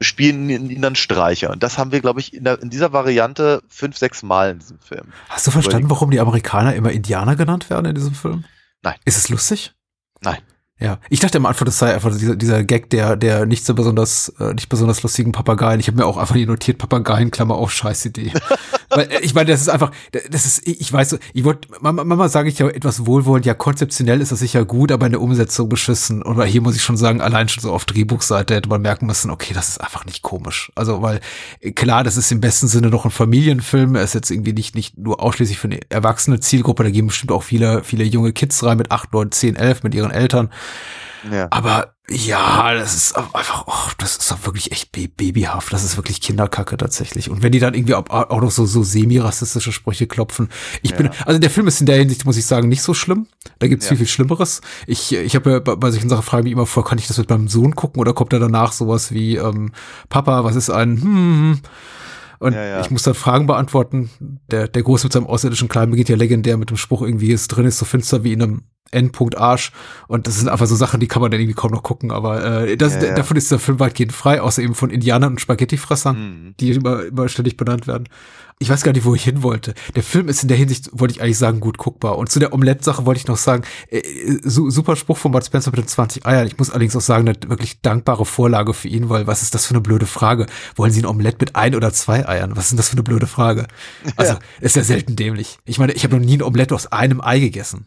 S4: spielen ihnen dann Streiche. Und das haben wir, glaube ich, in, der, in, dieser Variante fünf, sechs Mal in diesem Film.
S3: Hast du verstanden, warum die Amerikaner immer Indianer genannt werden in diesem Film?
S4: Nein.
S3: Ist es lustig?
S4: Nein.
S3: Ja, ich dachte am Anfang, das sei einfach dieser, dieser Gag der, der nicht so besonders, äh, nicht besonders lustigen Papageien. Ich habe mir auch einfach hier notiert, Papageien, Klammer auf, Scheißidee. [laughs] Weil, äh, ich meine, das ist einfach, das ist, ich weiß, ich wollte, manchmal sage ich ja etwas wohlwollend, ja, konzeptionell ist das sicher gut, aber in der Umsetzung beschissen. Oder hier muss ich schon sagen, allein schon so auf Drehbuchseite hätte man merken müssen, okay, das ist einfach nicht komisch. Also, weil, klar, das ist im besten Sinne noch ein Familienfilm, er ist jetzt irgendwie nicht, nicht nur ausschließlich für eine erwachsene Zielgruppe, da gehen bestimmt auch viele, viele junge Kids rein mit acht, neun, zehn, elf mit ihren Eltern. Ja. Aber ja, das ist einfach, oh, das ist auch wirklich echt babyhaft. Das ist wirklich Kinderkacke tatsächlich. Und wenn die dann irgendwie auch, noch so, so semi-rassistische Sprüche klopfen. Ich ja. bin, also der Film ist in der Hinsicht, muss ich sagen, nicht so schlimm. Da gibt's ja. viel, viel Schlimmeres. Ich, ich habe ja bei, bei solchen Sachen frage mich immer vor, kann ich das mit meinem Sohn gucken oder kommt da danach sowas wie, ähm, Papa, was ist ein, hm, hm, hm. Und ja, ja. ich muss dann Fragen beantworten. Der, der Große mit seinem außerirdischen Kleinen beginnt ja legendär mit dem Spruch irgendwie, ist drin ist so finster wie in einem Endpunkt Arsch. Und das sind einfach so Sachen, die kann man dann irgendwie kaum noch gucken. Aber äh, das, ja, ja. davon ist der Film weitgehend frei, außer eben von Indianern und Spaghettifressern, mhm. die immer, immer ständig benannt werden. Ich weiß gar nicht, wo ich hin wollte. Der Film ist in der Hinsicht, wollte ich eigentlich sagen, gut guckbar. Und zu der Omelette-Sache wollte ich noch sagen, äh, su super Spruch von Bud Spencer mit den 20 Eiern. Ich muss allerdings auch sagen, eine wirklich dankbare Vorlage für ihn, weil was ist das für eine blöde Frage? Wollen Sie ein Omelette mit ein oder zwei Eiern? Was ist denn das für eine blöde Frage? [laughs] Also, ja. ist ja selten dämlich. Ich meine, ich habe noch nie ein Omelette aus einem Ei gegessen.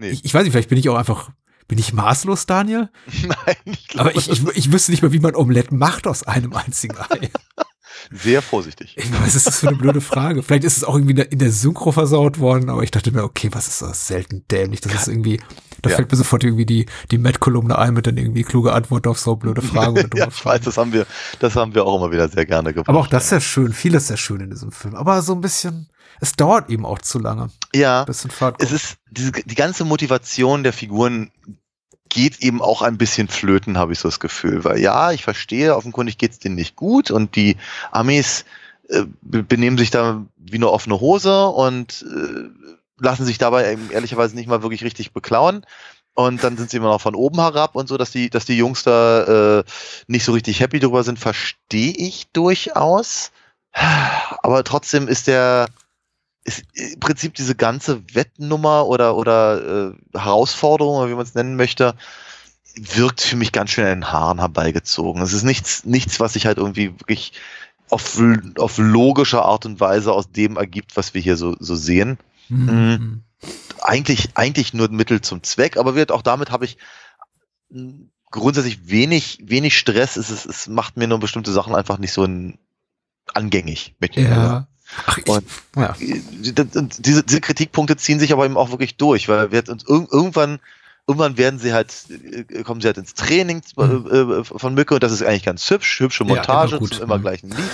S3: Nee. Ich, ich weiß nicht, vielleicht bin ich auch einfach, bin ich maßlos, Daniel? [laughs] Nein, ich glaube, Aber ich, ich, ich wüsste nicht mal, wie man Omelette macht aus einem einzigen Ei. [laughs]
S4: Sehr vorsichtig.
S3: Ich weiß, was ist das für eine blöde Frage? Vielleicht ist es auch irgendwie in der Synchro versaut worden, aber ich dachte mir, okay, was ist das? Selten dämlich. Das ist irgendwie, da ja. fällt mir sofort irgendwie die, die Matt-Kolumne ein mit dann irgendwie kluge Antwort auf so blöde Fragen. [laughs]
S4: ja, ich weiß, das haben wir, das haben wir auch immer wieder sehr gerne
S3: gemacht. Aber auch das ist ja schön. Vieles sehr schön in diesem Film. Aber so ein bisschen, es dauert eben auch zu lange.
S4: Ja. Es ist, diese, die ganze Motivation der Figuren geht eben auch ein bisschen flöten, habe ich so das Gefühl. Weil ja, ich verstehe, offenkundig geht es denen nicht gut und die Amis äh, benehmen sich da wie eine offene Hose und äh, lassen sich dabei eben ehrlicherweise nicht mal wirklich richtig beklauen. Und dann sind sie immer noch von oben herab und so, dass die, dass die Jungs da äh, nicht so richtig happy drüber sind, verstehe ich durchaus. Aber trotzdem ist der, ist im Prinzip diese ganze Wettnummer oder, oder äh, Herausforderung, oder wie man es nennen möchte, wirkt für mich ganz schön in den Haaren herbeigezogen. Es ist nichts, nichts, was sich halt irgendwie wirklich auf, auf logische Art und Weise aus dem ergibt, was wir hier so, so sehen. Mhm. mhm. Eigentlich, eigentlich nur Mittel zum Zweck, aber wird auch damit habe ich grundsätzlich wenig, wenig Stress. Es, ist, es macht mir nur bestimmte Sachen einfach nicht so ein, angängig.
S3: Ja.
S4: Ach, ich, und ja. diese, diese Kritikpunkte ziehen sich aber eben auch wirklich durch, weil wir uns irgendwann irgendwann werden sie halt, äh, kommen sie halt ins Training mhm. von Mücke und das ist eigentlich ganz hübsch, hübsche Montage, ja, immer, gut. immer mhm. gleich ein Lied.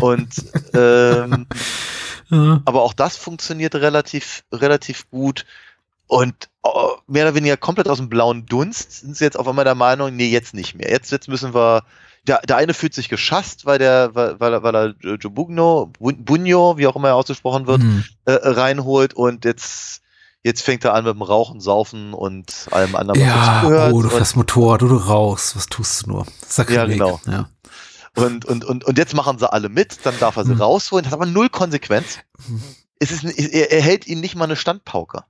S4: Und ähm, [laughs] ja. aber auch das funktioniert relativ, relativ gut. Und oh, mehr oder weniger komplett aus dem blauen Dunst sind sie jetzt auf einmal der Meinung, nee, jetzt nicht mehr. Jetzt, jetzt müssen wir der, der eine fühlt sich geschasst, weil der, weil, weil, weil er Jobugno, Bunyo, wie auch immer er ausgesprochen wird, mhm. äh, reinholt und jetzt, jetzt fängt er an mit dem Rauchen, Saufen und allem anderen,
S3: was ja, gehört. Oh, du fährst Motorrad, du, du rauchst, was tust du nur?
S4: Sag ja, genau. Ja. Und, und, und, und jetzt machen sie alle mit, dann darf er sie mhm. rausholen, hat aber null Konsequenz. Mhm. Es ist, er, er hält ihnen nicht mal eine Standpauke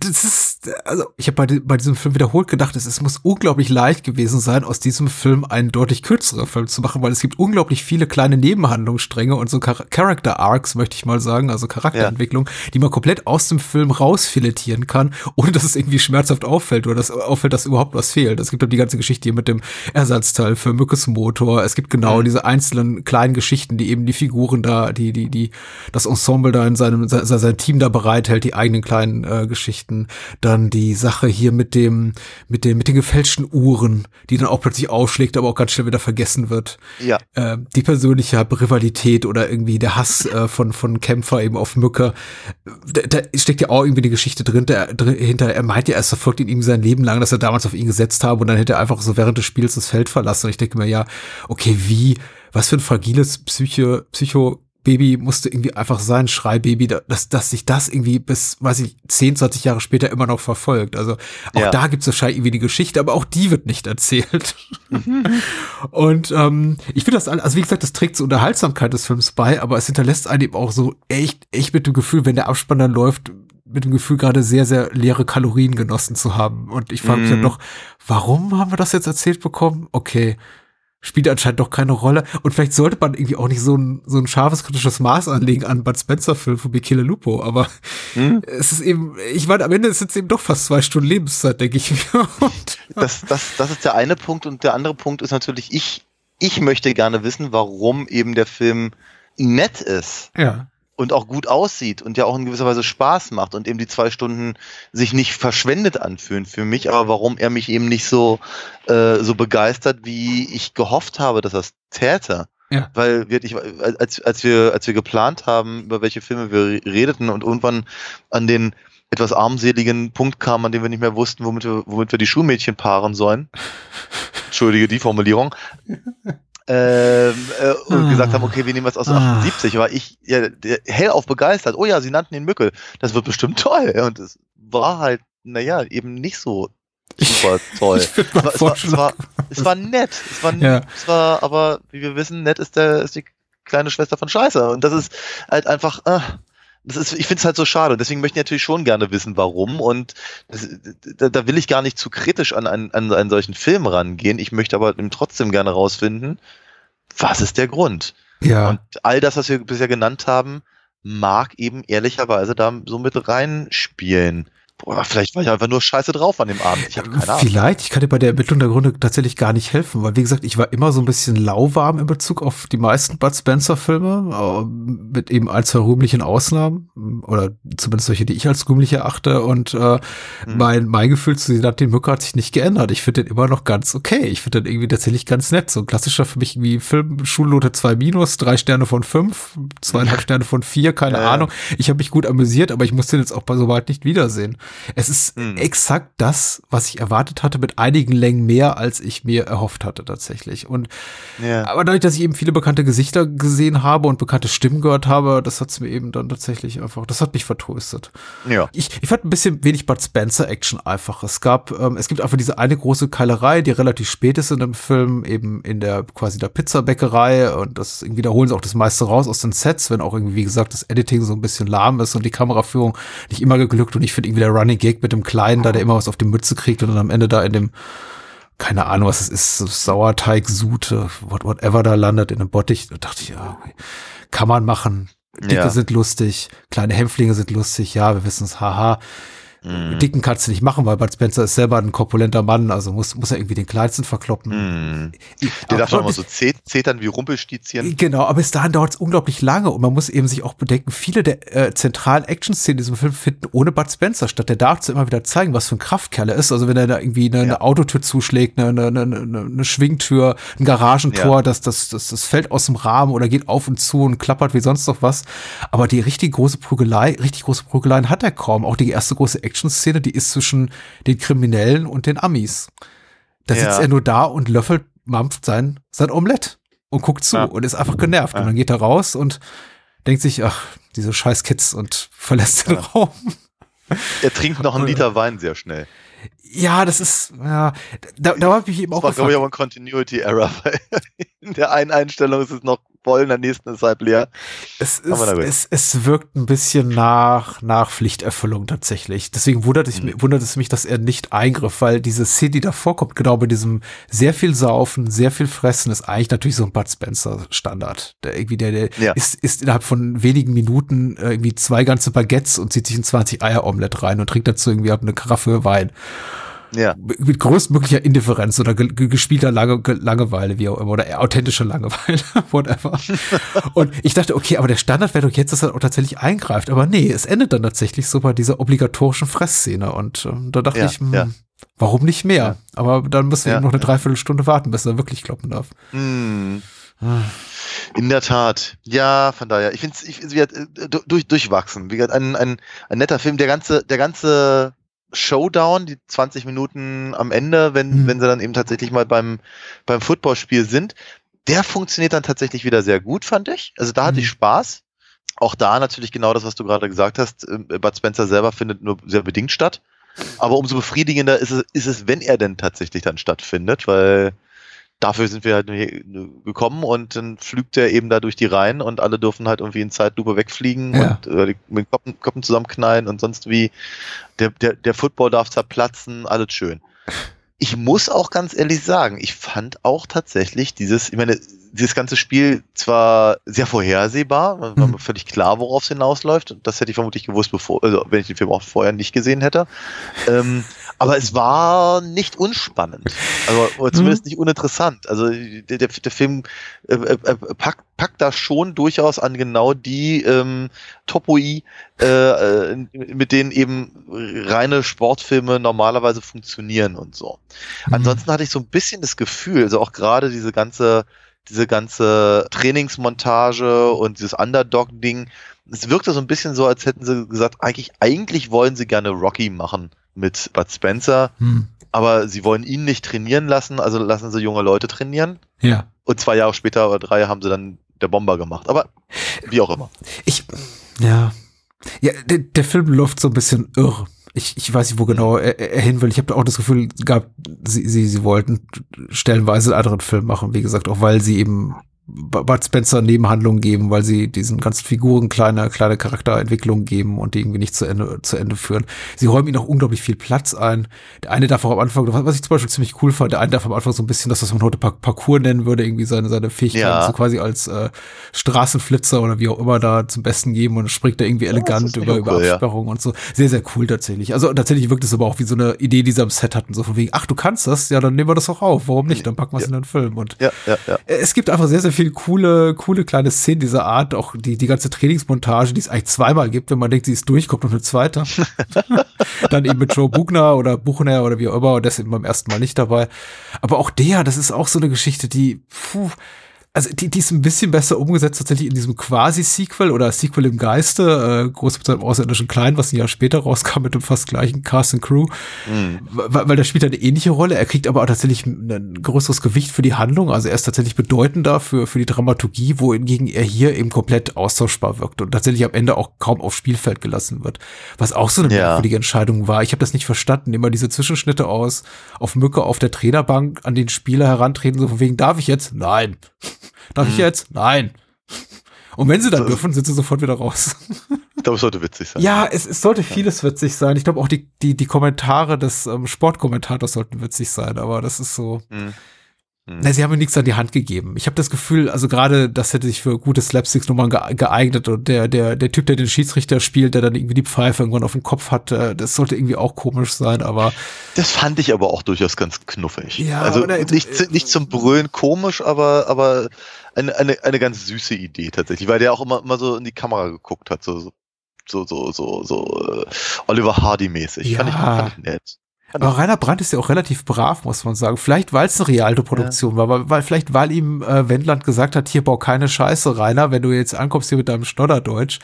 S3: das ist, also ich habe bei, bei, diesem Film wiederholt gedacht, es, es muss unglaublich leicht gewesen sein, aus diesem Film einen deutlich kürzeren Film zu machen, weil es gibt unglaublich viele kleine Nebenhandlungsstränge und so Char Character Arcs, möchte ich mal sagen, also Charakterentwicklung, ja. die man komplett aus dem Film rausfiletieren kann, ohne dass es irgendwie schmerzhaft auffällt oder dass auffällt, dass überhaupt was fehlt. Es gibt halt die ganze Geschichte hier mit dem Ersatzteil für Mückes Motor. Es gibt genau mhm. diese einzelnen kleinen Geschichten, die eben die Figuren da, die, die, die, das Ensemble da in seinem, sein, sein Team da bereithält, die eigenen kleinen äh, Geschichten Geschichten. Dann die Sache hier mit dem, mit dem, mit den gefälschten Uhren, die dann auch plötzlich aufschlägt, aber auch ganz schnell wieder vergessen wird.
S4: Ja.
S3: Äh, die persönliche Rivalität oder irgendwie der Hass äh, von, von Kämpfer eben auf Mücke. Da, da steckt ja auch irgendwie eine Geschichte drin, der, hinter. Er meint ja, es verfolgt ihn sein Leben lang, dass er damals auf ihn gesetzt habe und dann hätte er einfach so während des Spiels das Feld verlassen. Und ich denke mir, ja, okay, wie, was für ein fragiles Psyche, Psycho, Baby musste irgendwie einfach sein, Schreibaby, dass, dass sich das irgendwie bis, weiß ich, 10, 20 Jahre später immer noch verfolgt. Also auch ja. da gibt es wahrscheinlich irgendwie die Geschichte, aber auch die wird nicht erzählt. [laughs] Und ähm, ich finde das, also wie gesagt, das trägt zur Unterhaltsamkeit des Films bei, aber es hinterlässt einen eben auch so echt, echt mit dem Gefühl, wenn der Abspann dann läuft, mit dem Gefühl, gerade sehr, sehr leere Kalorien genossen zu haben. Und ich frage mich mm. dann mhm. doch, warum haben wir das jetzt erzählt bekommen? Okay, spielt anscheinend doch keine Rolle. Und vielleicht sollte man irgendwie auch nicht so ein, so ein scharfes kritisches Maß anlegen an Bud Spencer-Film von Michele Lupo. Aber hm? es ist eben, ich meine, am Ende ist es eben doch fast zwei Stunden Lebenszeit, denke ich mir.
S4: das, das, das ist der eine Punkt. Und der andere Punkt ist natürlich, ich, ich möchte gerne wissen, warum eben der Film nett ist.
S3: Ja
S4: und auch gut aussieht und ja auch in gewisser Weise Spaß macht und eben die zwei Stunden sich nicht verschwendet anfühlen für mich, aber warum er mich eben nicht so, äh, so begeistert, wie ich gehofft habe, dass er es täte. Ja. Weil wirklich, als, als wir, als wir geplant haben, über welche Filme wir redeten und irgendwann an den etwas armseligen Punkt kamen, an dem wir nicht mehr wussten, womit wir, womit wir die Schulmädchen paaren sollen. [laughs] Entschuldige die Formulierung ähm, äh, und ah. gesagt haben, okay, wir nehmen was aus ah. 78, war ich ja, hellauf begeistert. Oh ja, sie nannten ihn Mückel. Das wird bestimmt [laughs] toll. Und es war halt, naja, eben nicht so super toll. [laughs] es, war, es, war, es, war, es war nett. Es war, ja. es war, aber wie wir wissen, nett ist der ist die kleine Schwester von Scheiße. Und das ist halt einfach. Äh, das ist, ich finde es halt so schade. Und deswegen möchte ich natürlich schon gerne wissen, warum. Und das, da, da, will ich gar nicht zu kritisch an, an, an einen solchen Film rangehen. Ich möchte aber trotzdem gerne rausfinden, was ist der Grund?
S3: Ja.
S4: Und all das, was wir bisher genannt haben, mag eben ehrlicherweise da so mit reinspielen. Boah, vielleicht war ich einfach nur scheiße drauf an dem Abend. Ich habe keine
S3: Ahnung. Vielleicht, ich kann dir bei der Ermittlung der Gründe tatsächlich gar nicht helfen, weil wie gesagt, ich war immer so ein bisschen lauwarm in Bezug auf die meisten Bud Spencer Filme, äh, mit eben ein, zwei rühmlichen Ausnahmen, oder zumindest solche, die ich als rühmlich erachte und äh, hm. mein, mein Gefühl zu Senatin Mücke hat sich nicht geändert. Ich finde den immer noch ganz okay. Ich finde den irgendwie tatsächlich ganz nett. So ein klassischer für mich wie Film, Schulnote 2 minus, drei Sterne von fünf, zweieinhalb Sterne von vier, keine ja. Ahnung. Ich habe mich gut amüsiert, aber ich muss den jetzt auch bei so weit nicht wiedersehen. Es ist hm. exakt das, was ich erwartet hatte, mit einigen Längen mehr, als ich mir erhofft hatte tatsächlich. Und ja. aber dadurch, dass ich eben viele bekannte Gesichter gesehen habe und bekannte Stimmen gehört habe, das hat es mir eben dann tatsächlich einfach, das hat mich vertröstet.
S4: Ja.
S3: Ich, ich fand ein bisschen wenig Bud Spencer Action einfach. Es gab, ähm, es gibt einfach diese eine große Keilerei, die relativ spät ist in dem Film, eben in der quasi der Pizzabäckerei und das irgendwie da holen sie auch das meiste raus aus den Sets, wenn auch irgendwie, wie gesagt, das Editing so ein bisschen lahm ist und die Kameraführung nicht immer geglückt und ich finde irgendwie der Running Gag mit dem Kleinen da, der immer was auf die Mütze kriegt und dann am Ende da in dem, keine Ahnung, was es ist, Sauerteig, Sute, whatever da landet in einem Bottich. Da dachte ich, ja, okay. kann man machen. Dicke ja. sind lustig, kleine Hämpflinge sind lustig, ja, wir wissen es, haha. Mhm. Dicken kannst du nicht machen, weil Bud Spencer ist selber ein korpulenter Mann, also muss, muss er irgendwie den Kleinsten verkloppen.
S4: Mhm. Der darf doch mal so zetern wie Rumpelstizien.
S3: Genau, aber bis dahin dauert es unglaublich lange und man muss eben sich auch bedenken, viele der äh, zentralen Action-Szenen in diesem Film finden ohne Bud Spencer statt. Der darf zu immer wieder zeigen, was für ein Kraftkerl er ist. Also wenn er da irgendwie eine, ja. eine Autotür zuschlägt, eine, eine, eine, eine Schwingtür, ein Garagentor, ja. das, das, das, das fällt aus dem Rahmen oder geht auf und zu und klappert wie sonst noch was. Aber die richtig große Prügelei, richtig große Prügeleien hat er kaum. Auch die erste große Action-Szene, die ist zwischen den Kriminellen und den Amis. Da ja. sitzt er nur da und löffelt, mampft sein, sein Omelett und guckt zu ja. und ist einfach genervt. Ja. Und dann geht er raus und denkt sich, ach, diese scheiß Kids und verlässt den Raum.
S4: Er trinkt noch einen Liter Wein sehr schnell.
S3: Ja, das ist, ja, da, da habe ich eben auch.
S4: Das war, glaube ich, aber ein Continuity Error, weil in der einen Einstellung ist es noch voll, in der nächsten ist halb leer.
S3: Es, ist, es, es wirkt ein bisschen nach, nach Pflichterfüllung tatsächlich. Deswegen wundert, ich, mhm. wundert es mich, dass er nicht eingriff, weil diese Szene, die da vorkommt, genau bei diesem sehr viel Saufen, sehr viel Fressen, ist eigentlich natürlich so ein Bud Spencer Standard. Der irgendwie, der, der ja. ist, ist innerhalb von wenigen Minuten irgendwie zwei ganze Baguettes und zieht sich ein 20 Eier Omelette rein und trinkt dazu irgendwie eine Karaffe Wein.
S4: Ja.
S3: Mit größtmöglicher Indifferenz oder gespielter Lange Langeweile, wie auch immer, oder authentischer Langeweile, [laughs] whatever. und ich dachte, okay, aber der Standard wäre doch jetzt, dass er auch tatsächlich eingreift. Aber nee, es endet dann tatsächlich so bei dieser obligatorischen Fressszene. Und ähm, da dachte ja, ich, mh, ja. warum nicht mehr? Ja. Aber dann müssen wir eben noch eine Dreiviertelstunde warten, bis er wirklich kloppen darf.
S4: Mm. In der Tat. Ja, von daher. Ich finde es ich, äh, durch, durchwachsen. Wie gesagt, ein, ein, ein netter Film. Der ganze, der ganze Showdown, die 20 Minuten am Ende, wenn, mhm. wenn sie dann eben tatsächlich mal beim, beim Footballspiel sind, der funktioniert dann tatsächlich wieder sehr gut, fand ich. Also da hatte mhm. ich Spaß. Auch da natürlich genau das, was du gerade gesagt hast. Äh, Bud Spencer selber findet nur sehr bedingt statt. Aber umso befriedigender ist es, ist es, wenn er denn tatsächlich dann stattfindet, weil dafür sind wir halt gekommen und dann flügt er eben da durch die Reihen und alle dürfen halt irgendwie in Zeitlupe wegfliegen ja. und äh, mit Koppen, Koppen zusammenknallen und sonst wie. Der, der, der Football darf zerplatzen, alles schön. Ich muss auch ganz ehrlich sagen, ich fand auch tatsächlich dieses, ich meine, dieses ganze Spiel zwar sehr vorhersehbar, war mir mhm. völlig klar, worauf es hinausläuft. Das hätte ich vermutlich gewusst, bevor, also wenn ich den Film auch vorher nicht gesehen hätte. Ähm, aber es war nicht unspannend. Also oder zumindest mhm. nicht uninteressant. Also der, der, Film äh, äh, äh, packt, packt da schon durchaus an genau die ähm, Topoi, äh, äh, mit denen eben reine Sportfilme normalerweise funktionieren und so. Mhm. Ansonsten hatte ich so ein bisschen das Gefühl, also auch gerade diese ganze diese ganze Trainingsmontage und dieses Underdog-Ding, es wirkte so ein bisschen so, als hätten sie gesagt, eigentlich, eigentlich wollen sie gerne Rocky machen mit Bud Spencer, hm. aber sie wollen ihn nicht trainieren lassen, also lassen sie junge Leute trainieren.
S3: Ja.
S4: Und zwei Jahre später oder drei haben sie dann der Bomber gemacht. Aber wie auch immer.
S3: Ich, ja. Ja, der, der Film läuft so ein bisschen irr. Ich, ich weiß nicht, wo genau er, er hin will. Ich habe auch das Gefühl gehabt, sie, sie, sie wollten stellenweise einen anderen Film machen, wie gesagt, auch weil sie eben Bud Spencer Nebenhandlungen geben, weil sie diesen ganzen Figuren kleine, kleine Charakterentwicklungen geben und die irgendwie nicht zu Ende, zu Ende führen. Sie räumen ihnen auch unglaublich viel Platz ein. Der eine darf auch am Anfang, was ich zum Beispiel ziemlich cool fand, der eine darf am Anfang so ein bisschen, das, was man heute Parcours nennen würde, irgendwie seine, seine Fähigkeiten ja. so quasi als äh, Straßenflitzer oder wie auch immer da zum Besten geben und springt da irgendwie elegant ja, über, über cool, Absperrungen ja. und so. Sehr, sehr cool tatsächlich. Also tatsächlich wirkt es aber auch wie so eine Idee, die sie am Set hatten, so von wegen, ach, du kannst das, ja, dann nehmen wir das auch auf. Warum nicht? Dann packen wir es in den Film. Und
S4: ja, ja, ja.
S3: es gibt einfach sehr, sehr viele coole, coole kleine Szenen dieser Art. Auch die, die ganze Trainingsmontage, die es eigentlich zweimal gibt, wenn man denkt, sie ist durch, kommt noch eine zweite. [laughs] Dann eben mit Joe Bugner oder Buchner oder wie auch immer, und das ist eben beim ersten Mal nicht dabei. Aber auch der, das ist auch so eine Geschichte, die, puh, also die, die ist ein bisschen besser umgesetzt tatsächlich in diesem Quasi-Sequel oder Sequel im Geiste, äh, groß mit seinem außerirdischen Klein, was ein Jahr später rauskam mit dem fast gleichen Cast and Crew, mhm. weil, weil der spielt eine ähnliche Rolle, er kriegt aber auch tatsächlich ein größeres Gewicht für die Handlung, also er ist tatsächlich bedeutender für, für die Dramaturgie, wohingegen er hier eben komplett austauschbar wirkt und tatsächlich am Ende auch kaum aufs Spielfeld gelassen wird, was auch so eine ja. merkwürdige Entscheidung war. Ich habe das nicht verstanden, immer diese Zwischenschnitte aus, auf Mücke auf der Trainerbank an den Spieler herantreten, so von wegen, darf ich jetzt? Nein. [laughs] Darf hm. ich jetzt? Nein. Und wenn sie dann dürfen, sind sie sofort wieder raus.
S4: Ich glaube, es sollte witzig sein.
S3: Ja, es, es sollte vieles witzig sein. Ich glaube auch die, die, die Kommentare des ähm, Sportkommentators sollten witzig sein, aber das ist so. Mhm. Mhm. Na, sie haben mir nichts an die Hand gegeben. Ich habe das Gefühl, also gerade das hätte sich für gute Slapsticks-Nummern geeignet und der, der, der Typ, der den Schiedsrichter spielt, der dann irgendwie die Pfeife irgendwann auf dem Kopf hat, äh, das sollte irgendwie auch komisch sein, aber.
S4: Das fand ich aber auch durchaus ganz knuffig. Ja, also nicht, äh, nicht zum Brüllen komisch, aber, aber eine, eine, eine ganz süße Idee tatsächlich, weil der auch immer, immer so in die Kamera geguckt hat, so, so, so, so, so, äh, Oliver Hardy-mäßig.
S3: Ja. Fand, ich, fand ich nett. Aber Rainer Brandt ist ja auch relativ brav, muss man sagen. Vielleicht, weil es eine Rialto-Produktion ja. war, weil, weil, vielleicht, weil ihm äh, Wendland gesagt hat, hier bau keine Scheiße, Rainer, wenn du jetzt ankommst hier mit deinem Schnodderdeutsch.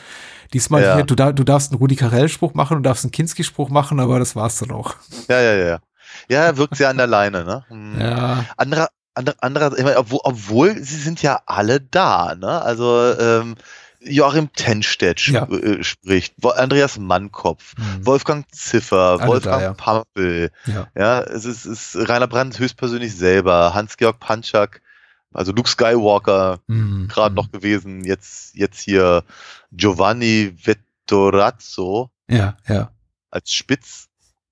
S3: Diesmal ja. hier, du, du darfst einen Rudi Carell-Spruch machen, du darfst einen Kinski-Spruch machen, aber das war's dann auch.
S4: Ja, ja, ja. Ja, wirkt sehr an der Leine, ne?
S3: Hm. Ja.
S4: Anderer, anderer, anderer, ich meine, obwohl, obwohl sie sind ja alle da, ne? Also, ähm, Joachim Tenstedt ja. äh, spricht, Andreas Mannkopf, mhm. Wolfgang Ziffer, Alle Wolfgang da, ja. Pampel, ja. ja, es ist, ist Rainer Brandt höchstpersönlich selber, Hans-Georg Panchak, also Luke Skywalker, mhm. gerade mhm. noch gewesen, jetzt, jetzt hier Giovanni Vettorazzo.
S3: Ja, ja.
S4: Als Spitz,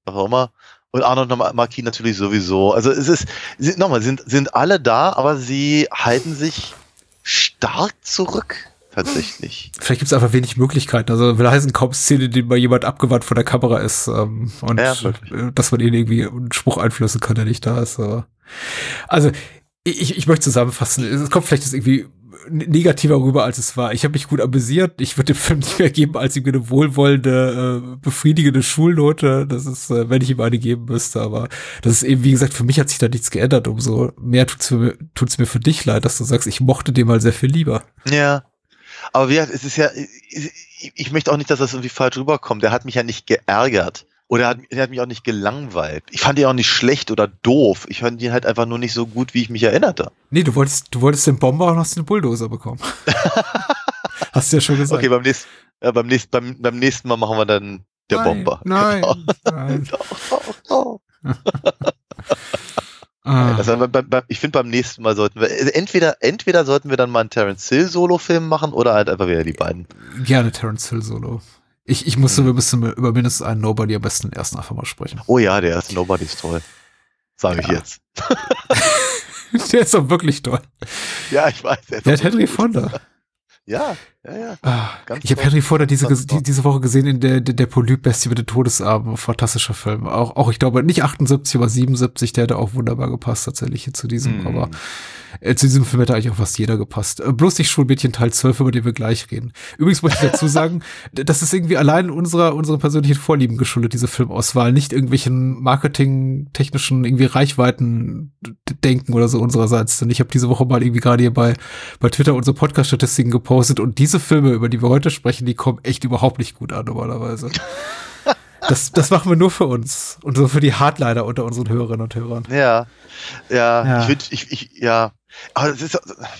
S4: was auch immer. Und Arnold Marquis natürlich sowieso. Also es ist, nochmal, sind, sind alle da, aber sie halten sich stark zurück tatsächlich.
S3: Vielleicht gibt es einfach wenig Möglichkeiten. Also will heißen kaum Szene, in denen mal jemand abgewandt vor der Kamera ist ähm, und ja, dass man ihn irgendwie einen Spruch einflößen kann, der nicht da ist. Aber. Also ich, ich möchte zusammenfassen. Es kommt vielleicht jetzt irgendwie negativer rüber, als es war. Ich habe mich gut amüsiert. Ich würde dem Film nicht mehr geben als ihm eine wohlwollende, äh, befriedigende Schulnote. Das ist, äh, wenn ich ihm eine geben müsste. Aber das ist eben, wie gesagt, für mich hat sich da nichts geändert. Umso mehr tut's mir, tut's mir für dich leid, dass du sagst, ich mochte den mal sehr viel lieber.
S4: Ja, aber wie gesagt, es ist ja, ich möchte auch nicht, dass das irgendwie falsch rüberkommt. Der hat mich ja nicht geärgert. Oder er hat, er hat mich auch nicht gelangweilt. Ich fand ihn auch nicht schlecht oder doof. Ich fand ihn halt einfach nur nicht so gut, wie ich mich erinnerte.
S3: Nee, du wolltest, du wolltest den Bomber und hast den Bulldozer bekommen. [laughs] hast du ja schon gesagt.
S4: Okay, beim nächsten, äh, beim nächsten, beim, beim nächsten Mal machen wir dann der
S3: nein,
S4: Bomber.
S3: Nein, genau. nein. [laughs] [laughs]
S4: Ah. Also, ich finde, beim nächsten Mal sollten wir, also entweder, entweder sollten wir dann mal einen Terence Hill Solo-Film machen oder halt einfach wieder die beiden.
S3: Gerne Terence Hill Solo. Ich, ich musste, hm. wir müssen über mindestens einen Nobody am besten ersten einfach mal sprechen.
S4: Oh ja, der erste Nobody ist toll. sage ich jetzt. [laughs]
S3: der ist doch wirklich toll.
S4: Ja, ich weiß.
S3: Der, der hat Henry Fonda.
S4: Ja, ja, ja.
S3: Ah, ich habe Henry Fonda diese, die, diese Woche gesehen in der, der, der Polyp-Bestie mit den Todesarmen. Fantastischer Film. Auch, auch, ich glaube, nicht 78, aber 77, der hätte auch wunderbar gepasst tatsächlich zu diesem. Mm. Aber äh, zu diesem Film hätte eigentlich auch fast jeder gepasst. Äh, bloß nicht Schulmädchen Teil 12, über den wir gleich reden. Übrigens muss ich dazu [laughs] sagen, das ist irgendwie allein unserer, unserer persönlichen Vorlieben geschuldet, diese Filmauswahl. Nicht irgendwelchen marketingtechnischen, irgendwie Reichweiten denken oder so unsererseits. Denn ich habe diese Woche mal irgendwie gerade hier bei, bei Twitter unsere Podcast-Statistiken gepostet und diese Filme, über die wir heute sprechen, die kommen echt überhaupt nicht gut an normalerweise. Das, das machen wir nur für uns und so für die Hardliner unter unseren Hörerinnen und Hörern.
S4: Ja, ja, ja. ich würde, ich, ich, ja, aber das ist,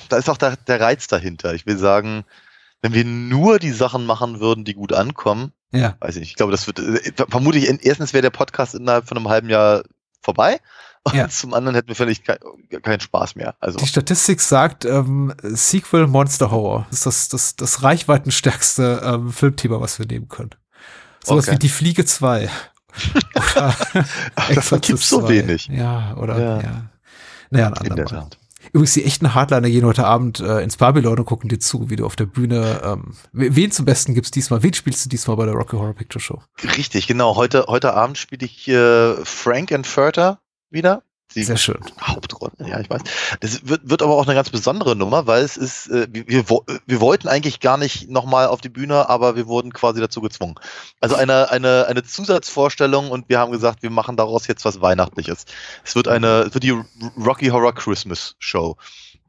S4: da ist auch der, der Reiz dahinter. Ich will sagen, wenn wir nur die Sachen machen würden, die gut ankommen, ja. weiß ich nicht, ich glaube, das wird, äh, vermutlich, erstens wäre der Podcast innerhalb von einem halben Jahr vorbei. Und ja. zum anderen hätten wir völlig kein, keinen Spaß mehr. Also.
S3: Die Statistik sagt, ähm, Sequel Monster Horror ist das, das, das reichweitenstärkste ähm, Filmthema, was wir nehmen können. Sowas okay. wie Die Fliege 2. [laughs]
S4: oder Davon gibt's so wenig.
S3: Ja, oder, ja. ja. Naja, ein andermal. Übrigens, die echten Hardliner gehen heute Abend äh, ins Babylon und gucken dir zu, wie du auf der Bühne, ähm, wen zum Besten gibt's diesmal? Wen spielst du diesmal bei der Rocky Horror Picture Show?
S4: Richtig, genau. Heute, heute Abend spiele ich äh, Frank and Furter wieder.
S3: Die Sehr schön.
S4: Hauptrolle, ja, ich weiß. Das wird, wird aber auch eine ganz besondere Nummer, weil es ist, äh, wir, wir wollten eigentlich gar nicht nochmal auf die Bühne, aber wir wurden quasi dazu gezwungen. Also eine, eine, eine Zusatzvorstellung und wir haben gesagt, wir machen daraus jetzt was Weihnachtliches. Es wird eine, es wird die Rocky Horror Christmas Show.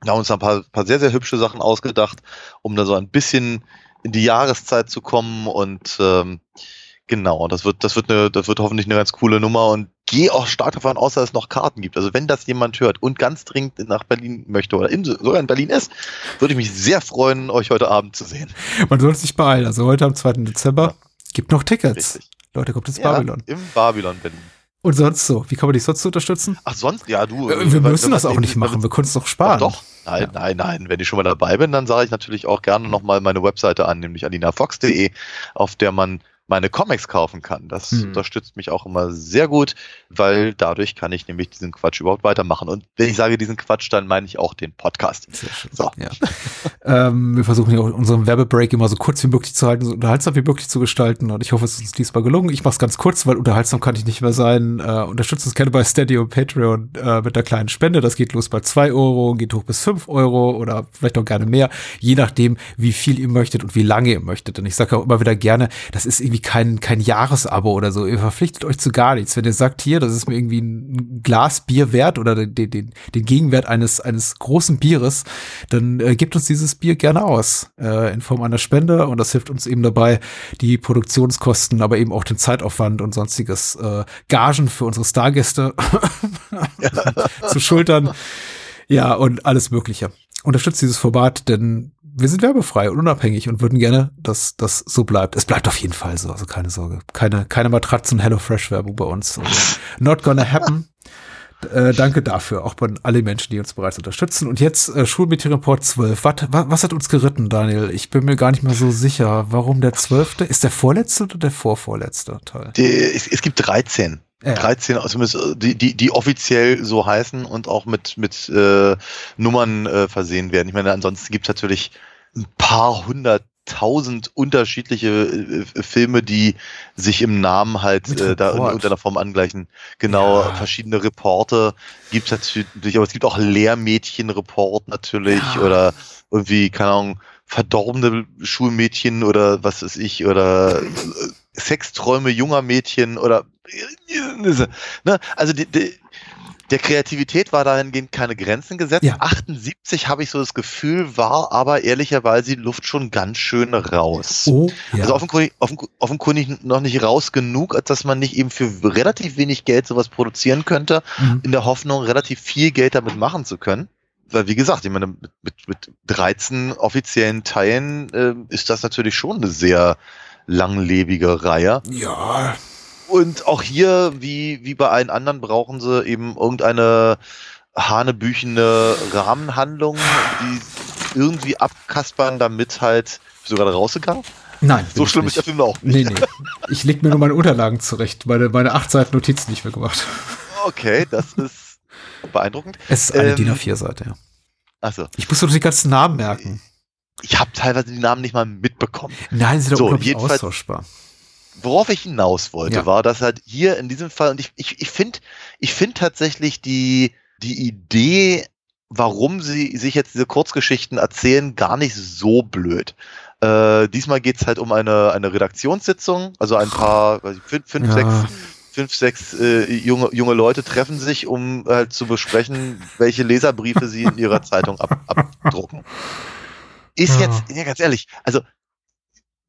S4: Wir haben uns ein paar, paar sehr, sehr hübsche Sachen ausgedacht, um da so ein bisschen in die Jahreszeit zu kommen und ähm, Genau, das wird, das wird eine, das wird hoffentlich eine ganz coole Nummer und gehe auch stark davon aus, dass es noch Karten gibt. Also wenn das jemand hört und ganz dringend nach Berlin möchte oder in, sogar in Berlin ist, würde ich mich sehr freuen, euch heute Abend zu sehen.
S3: Man sollte sich beeilen. Also heute am 2. Dezember ja. gibt noch Tickets. Richtig. Leute, kommt ins ja, Babylon.
S4: Im Babylon Berlin.
S3: Und sonst so? Wie kann man dich sonst unterstützen?
S4: Ach, sonst? Ja, du.
S3: Äh, wir müssen das auch nicht machen. Wir können es doch sparen.
S4: Doch, doch. Nein, ja. nein, nein. Wenn ich schon mal dabei bin, dann sage ich natürlich auch gerne nochmal meine Webseite an, nämlich alinafox.de, auf der man meine Comics kaufen kann. Das hm. unterstützt mich auch immer sehr gut, weil dadurch kann ich nämlich diesen Quatsch überhaupt weitermachen. Und wenn ich sage diesen Quatsch, dann meine ich auch den Podcast.
S3: So. Ja. [laughs] ähm, wir versuchen ja auch unseren Werbebreak immer so kurz wie möglich zu halten, so unterhaltsam wie möglich zu gestalten. Und ich hoffe, es ist uns diesmal gelungen. Ich mache es ganz kurz, weil unterhaltsam kann ich nicht mehr sein. Äh, unterstützt uns gerne bei Steady und Patreon äh, mit einer kleinen Spende. Das geht los bei zwei Euro, geht hoch bis fünf Euro oder vielleicht auch gerne mehr, je nachdem, wie viel ihr möchtet und wie lange ihr möchtet. Und ich sage auch immer wieder gerne, das ist irgendwie irgendwie kein, kein Jahresabo oder so. Ihr verpflichtet euch zu gar nichts. Wenn ihr sagt, hier, das ist mir irgendwie ein Glas Bier wert oder den, den, den Gegenwert eines, eines großen Bieres, dann äh, gebt uns dieses Bier gerne aus äh, in Form einer Spende und das hilft uns eben dabei, die Produktionskosten, aber eben auch den Zeitaufwand und sonstiges äh, Gagen für unsere Stargäste [laughs] zu schultern. Ja, und alles Mögliche. Unterstützt dieses Format, denn wir sind werbefrei und unabhängig und würden gerne, dass das so bleibt. Es bleibt auf jeden Fall so, also keine Sorge. Keine, keine Matratzen HelloFresh Werbung bei uns. [laughs] Not gonna happen. Äh, danke dafür, auch bei alle Menschen, die uns bereits unterstützen. Und jetzt äh, Schulmädchenreport 12. Was, was, was hat uns geritten, Daniel? Ich bin mir gar nicht mehr so sicher. Warum der 12.? Ist der vorletzte oder der vorvorletzte Teil?
S4: Die, es, es gibt 13. Ja. 13, zumindest also die, die, die offiziell so heißen und auch mit, mit äh, Nummern äh, versehen werden. Ich meine, ansonsten gibt es natürlich ein paar hunderttausend unterschiedliche äh, Filme, die sich im Namen halt äh, da in irgendeiner Form angleichen. Genau, ja. verschiedene Reporte gibt es natürlich, aber es gibt auch Lehrmädchenreport natürlich ja. oder irgendwie, keine Ahnung, verdorbene Schulmädchen oder was weiß ich, oder äh, Sexträume junger Mädchen oder ne? also die, die, der Kreativität war dahingehend keine Grenzen gesetzt. Ja. 78 habe ich so das Gefühl, war aber ehrlicherweise die Luft schon ganz schön raus. Oh, ja. Also offenkundig, offenkundig noch nicht raus genug, als dass man nicht eben für relativ wenig Geld sowas produzieren könnte, mhm. in der Hoffnung, relativ viel Geld damit machen zu können. Weil, wie gesagt, ich meine, mit, mit, mit 13 offiziellen Teilen äh, ist das natürlich schon eine sehr langlebige Reihe.
S3: Ja.
S4: Und auch hier, wie, wie bei allen anderen, brauchen sie eben irgendeine hanebüchene Rahmenhandlung, die irgendwie abkaspern, damit halt. Bist du gerade rausgegangen?
S3: Nein.
S4: So schlimm ist der Film auch
S3: nicht. Nee, nee. Ich leg mir nur meine Unterlagen zurecht, meine, meine acht Seiten Notizen nicht mehr gemacht.
S4: Okay, das ist beeindruckend.
S3: Es ist eine ähm, DIN A4-Seite, ja.
S4: Achso.
S3: Ich muss doch die ganzen Namen merken.
S4: Ich habe teilweise die Namen nicht mal mitbekommen.
S3: Nein, sie sind so, unglaublich austauschbar.
S4: Worauf ich hinaus wollte, ja. war, dass halt hier in diesem Fall, und ich, ich, ich finde ich finde tatsächlich die, die Idee, warum sie sich jetzt diese Kurzgeschichten erzählen, gar nicht so blöd. Äh, diesmal geht's halt um eine, eine Redaktionssitzung, also ein paar, weiß ich, fünf, fünf ja. sechs fünf, sechs äh, junge, junge Leute treffen sich, um halt zu besprechen, welche Leserbriefe sie in ihrer Zeitung ab, abdrucken. Ist ja. jetzt, ja, ganz ehrlich, also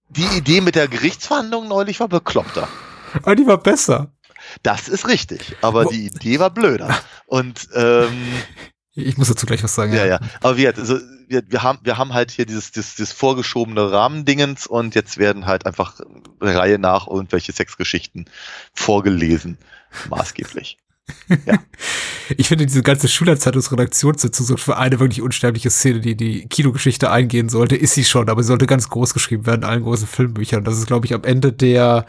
S4: die Idee mit der Gerichtsverhandlung neulich war bekloppter.
S3: Aber ah, die war besser.
S4: Das ist richtig, aber Wo die Idee war blöder. Und ähm,
S3: ich muss dazu gleich was sagen.
S4: Ja, ja. ja. Aber wir, also, wir, wir, haben, wir haben halt hier dieses, dieses, dieses vorgeschobene Rahmendingens und jetzt werden halt einfach Reihe nach irgendwelche Sexgeschichten vorgelesen. Maßgeblich.
S3: Ja. [laughs] Ich finde diese ganze Schülerzeitungsredaktionssitzung so für eine wirklich unsterbliche Szene, die die Kinogeschichte eingehen sollte, ist sie schon, aber sie sollte ganz groß geschrieben werden in allen großen Filmbüchern. Das ist, glaube ich, am Ende der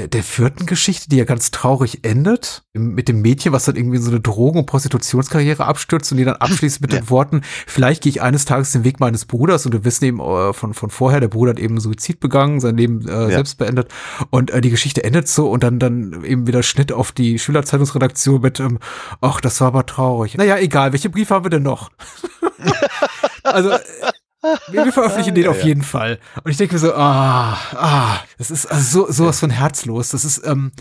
S3: der, der vierten Geschichte, die ja ganz traurig endet, mit dem Mädchen, was dann irgendwie so eine Drogen- und Prostitutionskarriere abstürzt und die dann abschließt mit ja. den Worten, vielleicht gehe ich eines Tages den Weg meines Bruders und wir wissen eben äh, von, von vorher, der Bruder hat eben Suizid begangen, sein Leben äh, ja. selbst beendet und äh, die Geschichte endet so und dann, dann eben wieder Schnitt auf die Schülerzeitungsredaktion mit, ähm, ach, das war aber traurig. Naja, egal, welche Briefe haben wir denn noch? [laughs] also, wir, [laughs] wir veröffentlichen den ja, auf jeden Fall. Und ich denke mir so, ah, ah, das ist also so, sowas von herzlos. Das ist, ähm,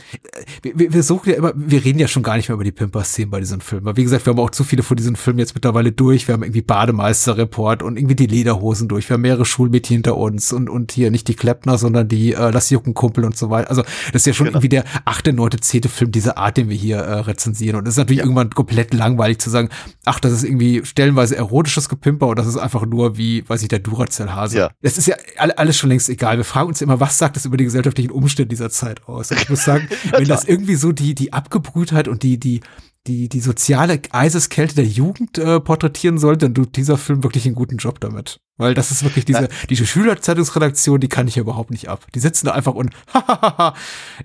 S3: wir, wir suchen ja immer, wir reden ja schon gar nicht mehr über die Pimper-Szenen bei diesen Filmen. Weil wie gesagt, wir haben auch zu viele von diesen Filmen jetzt mittlerweile durch. Wir haben irgendwie Bademeister-Report und irgendwie die Lederhosen durch. Wir haben mehrere Schulmädchen hinter uns und, und hier nicht die Kleppner, sondern die äh, Lass Jucken Kumpel und so weiter. Also das ist ja schon genau. irgendwie der achte, neunte, zehnte Film dieser Art, den wir hier äh, rezensieren. Und es ist natürlich ja. irgendwann komplett langweilig zu sagen, ach, das ist irgendwie stellenweise erotisches Gepimper und das ist einfach nur wie weiß ich, der Duracell-Hase. Ja. Das ist ja alles schon längst egal. Wir fragen uns immer, was sagt das über die gesellschaftlichen Umstände dieser Zeit aus? Und ich muss sagen, [laughs] wenn das irgendwie so die, die Abgebrühtheit und die, die, die, die soziale Eiseskälte der Jugend äh, porträtieren sollte, dann tut dieser Film wirklich einen guten Job damit. Weil das ist wirklich diese, diese Schülerzeitungsredaktion, die kann ich ja überhaupt nicht ab. Die sitzen da einfach und [laughs]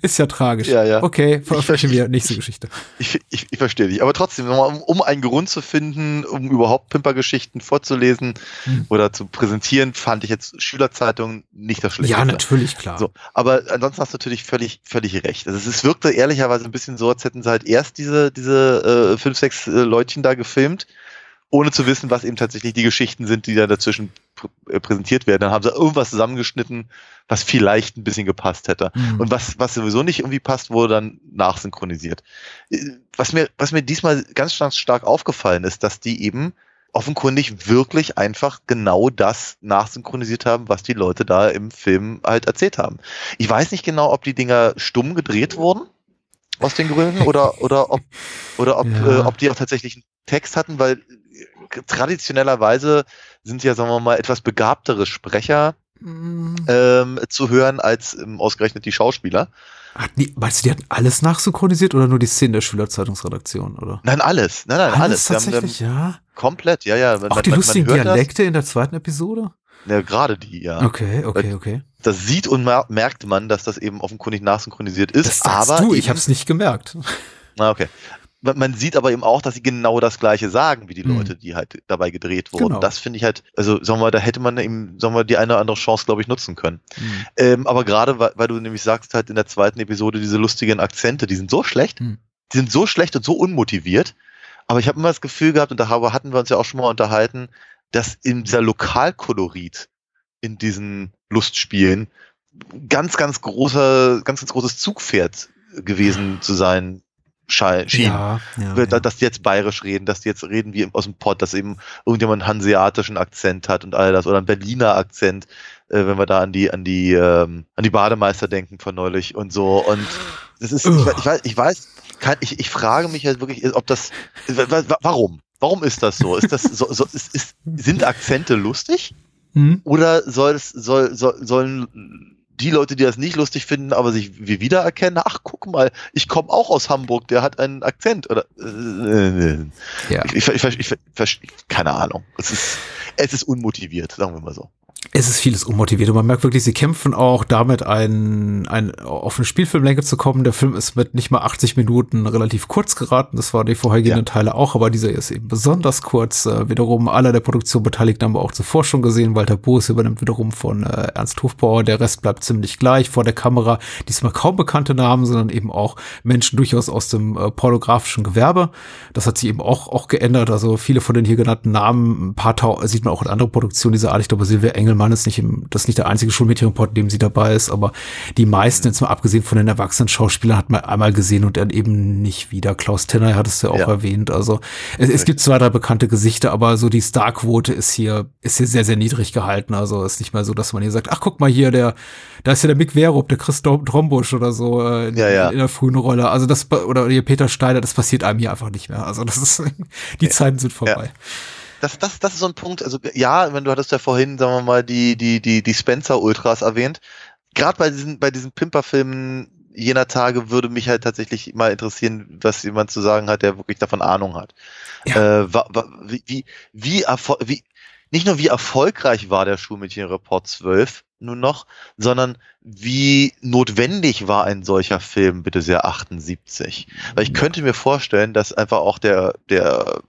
S3: ist ja tragisch. Ja, ja. Okay, veröffentlichen wir nächste Geschichte.
S4: Ich, ich, ich verstehe dich. Aber trotzdem, um, um einen Grund zu finden, um überhaupt Pimpergeschichten vorzulesen hm. oder zu präsentieren, fand ich jetzt Schülerzeitung nicht das Schlechteste.
S3: Ja, natürlich, klar.
S4: So, aber ansonsten hast du natürlich völlig, völlig recht. Also es wirkte ehrlicherweise ein bisschen so, als hätten sie halt erst diese, diese äh, fünf, sechs äh, Leutchen da gefilmt ohne zu wissen, was eben tatsächlich die Geschichten sind, die da dazwischen pr äh, präsentiert werden. Dann haben sie irgendwas zusammengeschnitten, was vielleicht ein bisschen gepasst hätte. Mhm. Und was, was sowieso nicht irgendwie passt, wurde dann nachsynchronisiert. Äh, was mir, was mir diesmal ganz, ganz stark aufgefallen ist, dass die eben offenkundig wirklich einfach genau das nachsynchronisiert haben, was die Leute da im Film halt erzählt haben. Ich weiß nicht genau, ob die Dinger stumm gedreht wurden aus den Gründen oder oder ob oder ob, [laughs] ja. äh, ob die auch tatsächlich einen Text hatten, weil traditionellerweise sind ja, sagen wir mal, etwas begabtere Sprecher mm. ähm, zu hören als ähm, ausgerechnet die Schauspieler.
S3: Ach, nee, meinst du, die hatten alles nachsynchronisiert oder nur die Szenen der Schülerzeitungsredaktion, oder?
S4: Nein, alles. Nein, nein, alles. alles.
S3: Tatsächlich, haben, ja.
S4: Komplett, ja, ja.
S3: Auch man, die man, lustigen man Dialekte das. in der zweiten Episode?
S4: Ja, gerade die, ja.
S3: Okay, okay, okay.
S4: Das sieht und merkt man, dass das eben offenkundig nachsynchronisiert ist. Das
S3: sagst
S4: aber
S3: du, ich habe es nicht gemerkt.
S4: Na, okay man sieht aber eben auch, dass sie genau das Gleiche sagen, wie die mhm. Leute, die halt dabei gedreht wurden. Genau. Das finde ich halt, also sagen wir, da hätte man eben, sagen wir, die eine oder andere Chance, glaube ich, nutzen können. Mhm. Ähm, aber gerade, weil, weil, du nämlich sagst, halt in der zweiten Episode diese lustigen Akzente, die sind so schlecht, mhm. die sind so schlecht und so unmotiviert. Aber ich habe immer das Gefühl gehabt, und darüber hatten wir uns ja auch schon mal unterhalten, dass in dieser Lokalkolorit in diesen Lustspielen ganz, ganz großer, ganz, ganz großes Zugpferd gewesen zu sein schien. Ja, ja, dass die jetzt bayerisch reden, dass die jetzt reden wie aus dem Pott, dass eben irgendjemand einen hanseatischen Akzent hat und all das oder einen Berliner Akzent, äh, wenn wir da an die an die ähm, an die Bademeister denken von neulich und so und das ist ich, ich weiß ich weiß kann, ich, ich frage mich halt wirklich, ob das warum warum ist das so? Ist das so, so ist, ist, sind Akzente lustig? Hm? Oder soll es soll, soll sollen die Leute, die das nicht lustig finden, aber sich wie wiedererkennen, ach guck mal, ich komme auch aus Hamburg, der hat einen Akzent oder äh, ja. ich, ich, ich, ich, keine Ahnung. Es ist, es ist unmotiviert, sagen wir mal so.
S3: Es ist vieles unmotiviert und man merkt wirklich, sie kämpfen auch damit, ein, ein, auf eine Spielfilmlänge zu kommen. Der Film ist mit nicht mal 80 Minuten relativ kurz geraten. Das war die vorhergehenden ja. Teile auch, aber dieser ist eben besonders kurz. Äh, wiederum aller der Produktion beteiligt haben wir auch zuvor schon gesehen. Walter Boos übernimmt wiederum von äh, Ernst Hofbauer. Der Rest bleibt ziemlich gleich vor der Kamera. Diesmal kaum bekannte Namen, sondern eben auch Menschen durchaus aus dem äh, pornografischen Gewerbe. Das hat sich eben auch, auch geändert. Also viele von den hier genannten Namen, ein paar Tau sieht man auch in anderen Produktionen dieser Art. Ich glaube, Silvia Engelmann Mann ist nicht im, das ist nicht der einzige Schulmädchenreport, in dem sie dabei ist, aber die meisten, jetzt mal abgesehen von den erwachsenen Schauspielern, hat man einmal gesehen und dann eben nicht wieder. Klaus Tenner hat es ja auch ja. erwähnt. Also es, es, gibt zwei, drei bekannte Gesichter, aber so die Starquote ist hier, ist hier sehr, sehr niedrig gehalten. Also ist nicht mehr so, dass man hier sagt, ach guck mal hier, der, da ist ja der Mick Verup, der Chris Trombusch oder so äh, in,
S4: ja, ja.
S3: in der frühen Rolle. Also das, oder hier Peter Steiner, das passiert einem hier einfach nicht mehr. Also das ist, [laughs] die Zeiten sind vorbei
S4: das, das, das ist so ein Punkt, also ja, wenn du hattest ja vorhin, sagen wir mal, die, die, die, die Spencer-Ultras erwähnt. Gerade bei diesen, bei diesen Pimper-Filmen jener Tage würde mich halt tatsächlich mal interessieren, was jemand zu sagen hat, der wirklich davon Ahnung hat. Ja. Äh, wa, wa, wie, wie, wie, wie, nicht nur wie erfolgreich war der Schulmädchenreport 12 nun noch, sondern wie notwendig war ein solcher Film, bitte sehr 78. Weil ich könnte mir vorstellen, dass einfach auch der, der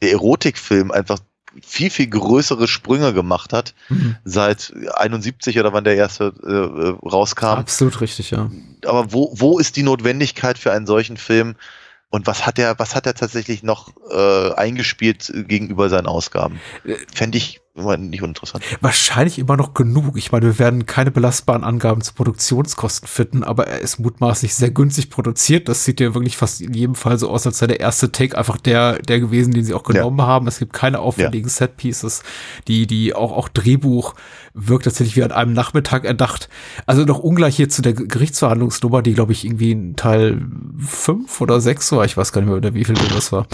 S4: der Erotikfilm einfach viel, viel größere Sprünge gemacht hat, mhm. seit 71 oder wann der erste äh, äh, rauskam.
S3: Absolut richtig, ja.
S4: Aber wo, wo ist die Notwendigkeit für einen solchen Film? Und was hat er, was hat er tatsächlich noch äh, eingespielt gegenüber seinen Ausgaben? Äh, Fände ich immer nicht uninteressant.
S3: Wahrscheinlich immer noch genug. Ich meine, wir werden keine belastbaren Angaben zu Produktionskosten finden, aber er ist mutmaßlich sehr günstig produziert. Das sieht ja wirklich fast in jedem Fall so aus, als sei der erste Take einfach der, der gewesen, den sie auch genommen ja. haben. Es gibt keine aufwendigen ja. Setpieces, die, die auch, auch Drehbuch wirkt tatsächlich wie an einem Nachmittag erdacht. Also noch ungleich hier zu der Gerichtsverhandlungsnummer, die glaube ich irgendwie in Teil fünf oder sechs war. Ich weiß gar nicht mehr, oder wie viel das war.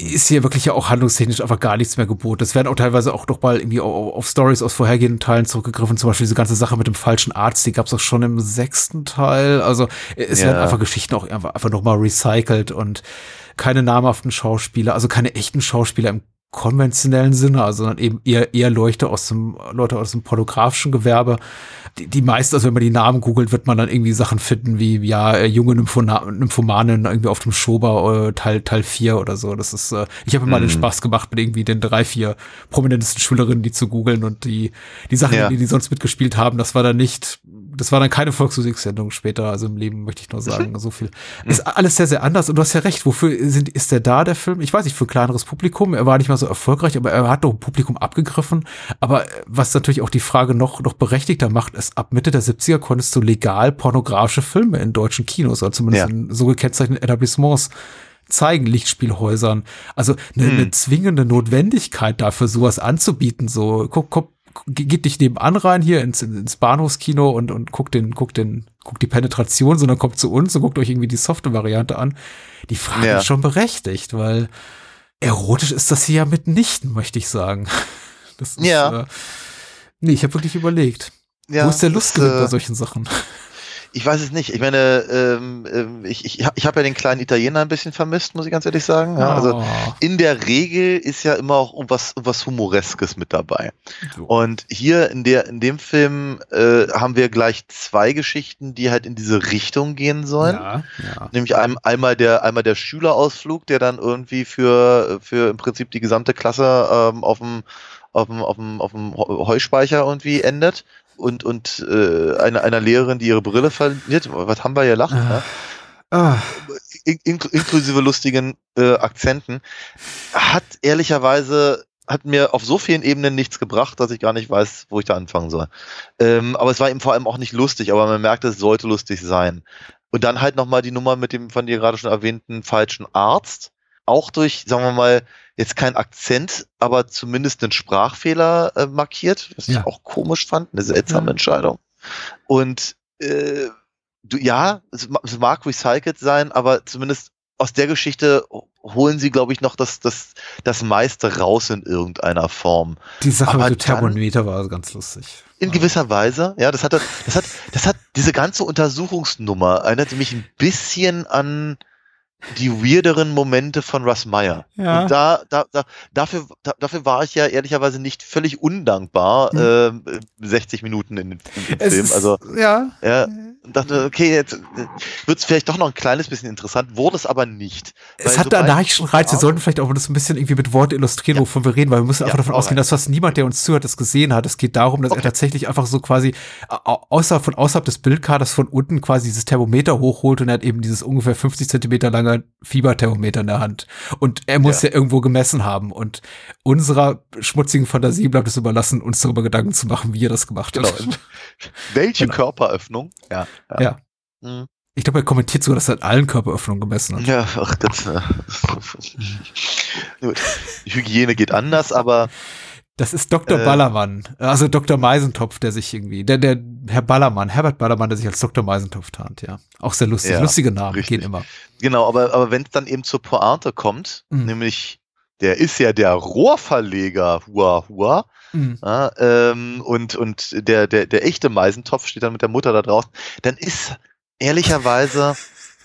S3: Ist hier wirklich ja auch handlungstechnisch einfach gar nichts mehr geboten. Es werden auch teilweise auch doch mal irgendwie auf, Stories aus vorhergehenden Teilen zurückgegriffen. Zum Beispiel diese ganze Sache mit dem falschen Arzt, die gab es auch schon im sechsten Teil. Also es ja. werden einfach Geschichten auch einfach, einfach nochmal recycelt und keine namhaften Schauspieler, also keine echten Schauspieler im konventionellen Sinne, also sondern eben eher, eher Leute aus dem, Leute aus dem pornografischen Gewerbe. Die, die meisten, also wenn man die Namen googelt, wird man dann irgendwie Sachen finden wie, ja, äh, junge Nymphona Nymphomanen irgendwie auf dem Schober äh, Teil, Teil 4 oder so. Das ist, äh, ich habe immer mm. den mhm. Spaß gemacht, mit irgendwie den drei, vier prominentesten Schülerinnen, die zu googeln und die, die Sachen, ja. die die sonst mitgespielt haben, das war dann nicht das war dann keine Volksmusiksendung später, also im Leben möchte ich nur sagen, [laughs] so viel. Ist alles sehr, sehr anders und du hast ja recht, wofür sind, ist der da, der Film? Ich weiß nicht, für ein kleineres Publikum, er war nicht mal so erfolgreich, aber er hat doch ein Publikum abgegriffen. Aber was natürlich auch die Frage noch, noch berechtigter macht, ist, ab Mitte der 70er konntest du legal pornografische Filme in deutschen Kinos, oder zumindest ja. in so gekennzeichneten Etablissements zeigen, Lichtspielhäusern. Also eine, hm. eine zwingende Notwendigkeit dafür, sowas anzubieten, so, guck, guck, geht nicht nebenan rein hier ins, ins Bahnhofskino und, und guckt den, guckt den, guckt die Penetration, sondern kommt zu uns und guckt euch irgendwie die softe Variante an. Die Frage ja. ist schon berechtigt, weil erotisch ist das hier ja mitnichten, möchte ich sagen. [laughs] Das ist, ja. Äh, nee, ich habe wirklich überlegt. Ja, Wo ist der Lustgewinn äh, bei solchen Sachen?
S4: Ich weiß es nicht. Ich meine, ähm, ähm ich, ich, ich habe ja den kleinen Italiener ein bisschen vermisst, muss ich ganz ehrlich sagen. Ja, also oh. in der Regel ist ja immer auch was, was Humoreskes mit dabei. So. Und hier in der in dem Film äh, haben wir gleich zwei Geschichten, die halt in diese Richtung gehen sollen. Ja, ja. Nämlich ein, einmal der einmal der Schülerausflug, der dann irgendwie für für im Prinzip die gesamte Klasse ähm, auf dem auf dem, auf dem, auf dem Heuspeicher irgendwie endet und, und äh, einer, einer Lehrerin, die ihre Brille verliert. Was haben wir hier lachen? Ne? Ah. In, inklusive lustigen äh, Akzenten. Hat ehrlicherweise hat mir auf so vielen Ebenen nichts gebracht, dass ich gar nicht weiß, wo ich da anfangen soll. Ähm, aber es war eben vor allem auch nicht lustig, aber man merkt, es sollte lustig sein. Und dann halt nochmal die Nummer mit dem von dir gerade schon erwähnten falschen Arzt. Auch durch, sagen wir mal, jetzt kein Akzent, aber zumindest einen Sprachfehler äh, markiert, was ja. ich auch komisch fand, eine seltsame ja. Entscheidung. Und äh, du, ja, es, es, mag recycelt sein, aber zumindest aus der Geschichte holen sie, glaube ich, noch das, das, das meiste raus in irgendeiner Form.
S3: Die Sache aber mit dem Thermometer war ganz lustig.
S4: In gewisser Weise, ja, das hatte, das hat, das hat, diese ganze Untersuchungsnummer erinnerte mich ein bisschen an die weirderen Momente von Russ Meyer. Ja. Und da, da, da, dafür, da, dafür war ich ja ehrlicherweise nicht völlig undankbar, hm. äh, 60 Minuten in, in, dem Film. Also,
S3: ja.
S4: ja dachte, okay, jetzt wird es vielleicht doch noch ein kleines bisschen interessant, wurde es aber nicht.
S3: Es hat da anarchischen Reiz, wir sollten vielleicht auch das ein bisschen irgendwie mit Worten illustrieren, ja. wovon wir reden, weil wir müssen einfach davon ausgehen, dass fast niemand, der uns zuhört, das gesehen hat. Es geht darum, dass okay. er tatsächlich einfach so quasi außerhalb von außerhalb des Bildkaders von unten quasi dieses Thermometer hochholt und er hat eben dieses ungefähr 50 Zentimeter lange Fieberthermometer in der Hand. Und er muss ja, ja irgendwo gemessen haben. Und unserer schmutzigen Fantasie bleibt es überlassen, uns darüber Gedanken zu machen, wie er das gemacht hat. Genau. [laughs]
S4: Welche genau. Körperöffnung?
S3: Ja. Ja. ja. Mhm. Ich glaube, er kommentiert sogar, dass er in allen Körperöffnungen gemessen hat.
S4: Ja, ach, das, äh, [laughs] Hygiene geht anders, aber.
S3: Das ist Dr. Äh, Ballermann, also Dr. Meisentopf, der sich irgendwie, der, der Herr Ballermann, Herbert Ballermann, der sich als Dr. Meisentopf tarnt, ja. Auch sehr lustig. Ja, Lustige Namen richtig. gehen immer.
S4: Genau, aber, aber wenn es dann eben zur Pointe kommt, mhm. nämlich der ist ja der Rohrverleger, hua, hua. Mhm. Ja, ähm, und und der, der, der echte Meisentopf steht dann mit der Mutter da draußen. Dann ist ehrlicherweise,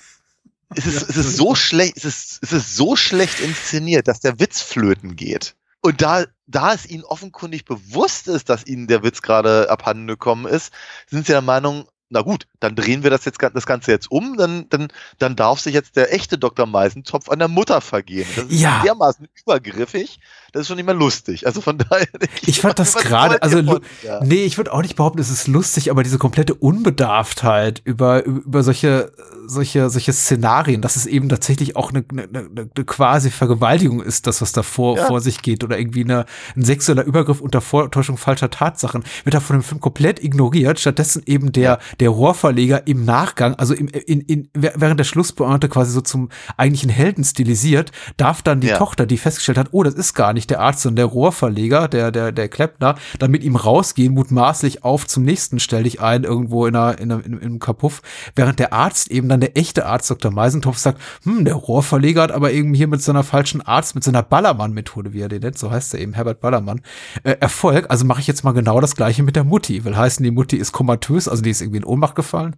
S4: [laughs] es ist, es ist so schlecht, es ist, es ist so schlecht inszeniert, dass der Witz flöten geht. Und da, da es ihnen offenkundig bewusst ist, dass ihnen der Witz gerade abhanden gekommen ist, sind sie der Meinung, na gut, dann drehen wir das jetzt das Ganze jetzt um, dann, dann, dann darf sich jetzt der echte Dr. Meisentopf an der Mutter vergehen. Das ist
S3: ja.
S4: dermaßen übergriffig, das ist schon nicht mehr lustig. Also von daher. [laughs]
S3: Ich, ich fand das gerade, also ja. nee, ich würde auch nicht behaupten, es ist lustig, aber diese komplette Unbedarftheit über, über solche, solche, solche Szenarien, dass es eben tatsächlich auch eine, eine, eine quasi Vergewaltigung ist, das, was da vor, ja. vor sich geht, oder irgendwie eine, ein sexueller Übergriff unter Vortäuschung falscher Tatsachen, wird da von dem Film komplett ignoriert. Stattdessen eben der. Der Rohrverleger im Nachgang, also im, in, in, während der Schlussbeamte quasi so zum eigentlichen Helden stilisiert, darf dann die Tochter, die festgestellt hat, oh, das ist gar nicht nicht der Arzt, sondern der Rohrverleger, der, der, der Kleppner, dann mit ihm rausgehen, mutmaßlich auf zum nächsten stell dich ein, irgendwo in einer, in einem, in einem Kapuff, während der Arzt eben dann der echte Arzt, Dr. Meisentopf, sagt, hm, der Rohrverleger hat aber eben hier mit seiner falschen Arzt, mit seiner Ballermann-Methode, wie er den nennt, so heißt er eben, Herbert Ballermann, äh, Erfolg, also mache ich jetzt mal genau das gleiche mit der Mutti, will heißen, die Mutti ist komatös, also die ist irgendwie in Ohnmacht gefallen.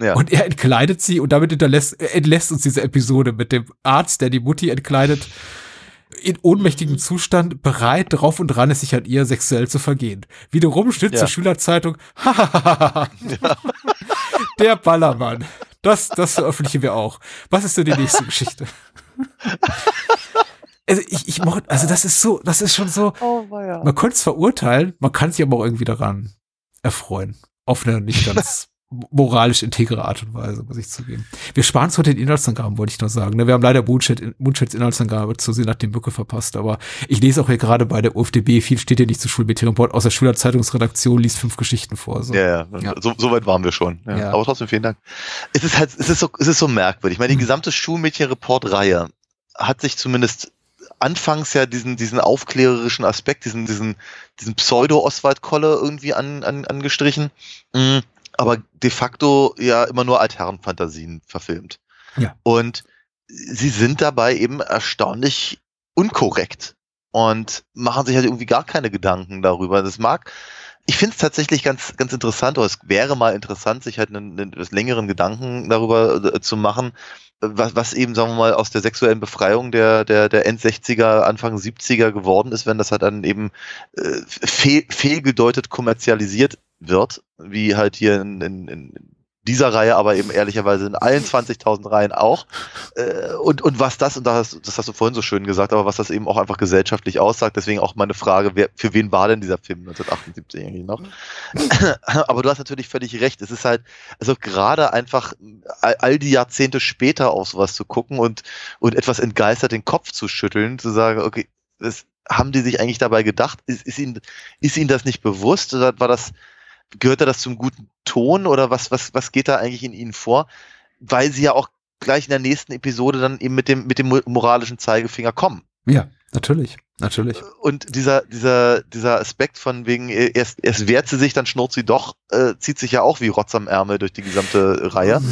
S3: Ja. Und er entkleidet sie und damit hinterlässt, entlässt uns diese Episode mit dem Arzt, der die Mutti entkleidet in ohnmächtigem Zustand bereit, drauf und dran ist, sich an ihr sexuell zu vergehen. Wiederum steht ja. zur Schülerzeitung, [laughs] ja. [laughs] der Ballermann. Das, das veröffentlichen wir auch. Was ist denn die nächste Geschichte? [laughs] Also ich, ich mochte, also das ist so, das ist schon so, oh, man könnte es verurteilen, man kann sich aber auch irgendwie daran erfreuen. Auf eine nicht ganz [laughs] moralisch integre Art und Weise, muss ich zugeben. Wir sparen uns heute den Inhaltsangaben, wollte ich noch sagen. Ne? Wir haben leider Moonsheds Inhaltsangabe zu sehen nach dem Bücke verpasst, aber ich lese auch hier gerade bei der UFDB, viel steht ja nicht zu Schulmädchenreport, aus der Schülerzeitungsredaktion liest fünf Geschichten vor.
S4: So. Ja, ja, ja. So, so weit waren wir schon. Ja. ja. Aber trotzdem vielen Dank. Es ist halt, es ist so, es ist so merkwürdig. Ich meine, die hm. gesamte Schulmädchenreport-Reihe hat sich zumindest anfangs ja diesen, diesen aufklärerischen Aspekt, diesen, diesen, diesen Pseudo-Oswald-Kolle irgendwie an, an, angestrichen. Mhm aber de facto ja immer nur Altherrenfantasien verfilmt. Ja. Und sie sind dabei eben erstaunlich unkorrekt und machen sich halt irgendwie gar keine Gedanken darüber. Das mag, ich finde es tatsächlich ganz, ganz interessant, oder es wäre mal interessant, sich halt einen, einen längeren Gedanken darüber äh, zu machen, was, was eben, sagen wir mal, aus der sexuellen Befreiung der, der, der End-60er, Anfang 70er geworden ist, wenn das halt dann eben äh, fehl, fehlgedeutet kommerzialisiert wird, wie halt hier in, in, in dieser Reihe, aber eben ehrlicherweise in allen 20.000 Reihen auch. Äh, und, und was das, und das, das hast du vorhin so schön gesagt, aber was das eben auch einfach gesellschaftlich aussagt, deswegen auch meine Frage, wer, für wen war denn dieser Film 1978 eigentlich noch? [laughs] aber du hast natürlich völlig recht, es ist halt, also gerade einfach all, die Jahrzehnte später auf sowas zu gucken und, und etwas entgeistert den Kopf zu schütteln, zu sagen, okay, das, haben die sich eigentlich dabei gedacht? Ist, ist, ihnen, ist ihnen das nicht bewusst oder war das, gehört da das zum guten Ton oder was, was, was geht da eigentlich in ihnen vor? Weil sie ja auch gleich in der nächsten Episode dann eben mit dem, mit dem moralischen Zeigefinger kommen.
S3: Ja, natürlich. Natürlich.
S4: Und dieser, dieser, dieser Aspekt von wegen, erst, erst wehrt sie sich, dann schnurrt sie doch, äh, zieht sich ja auch wie Rotz am Ärmel durch die gesamte Reihe.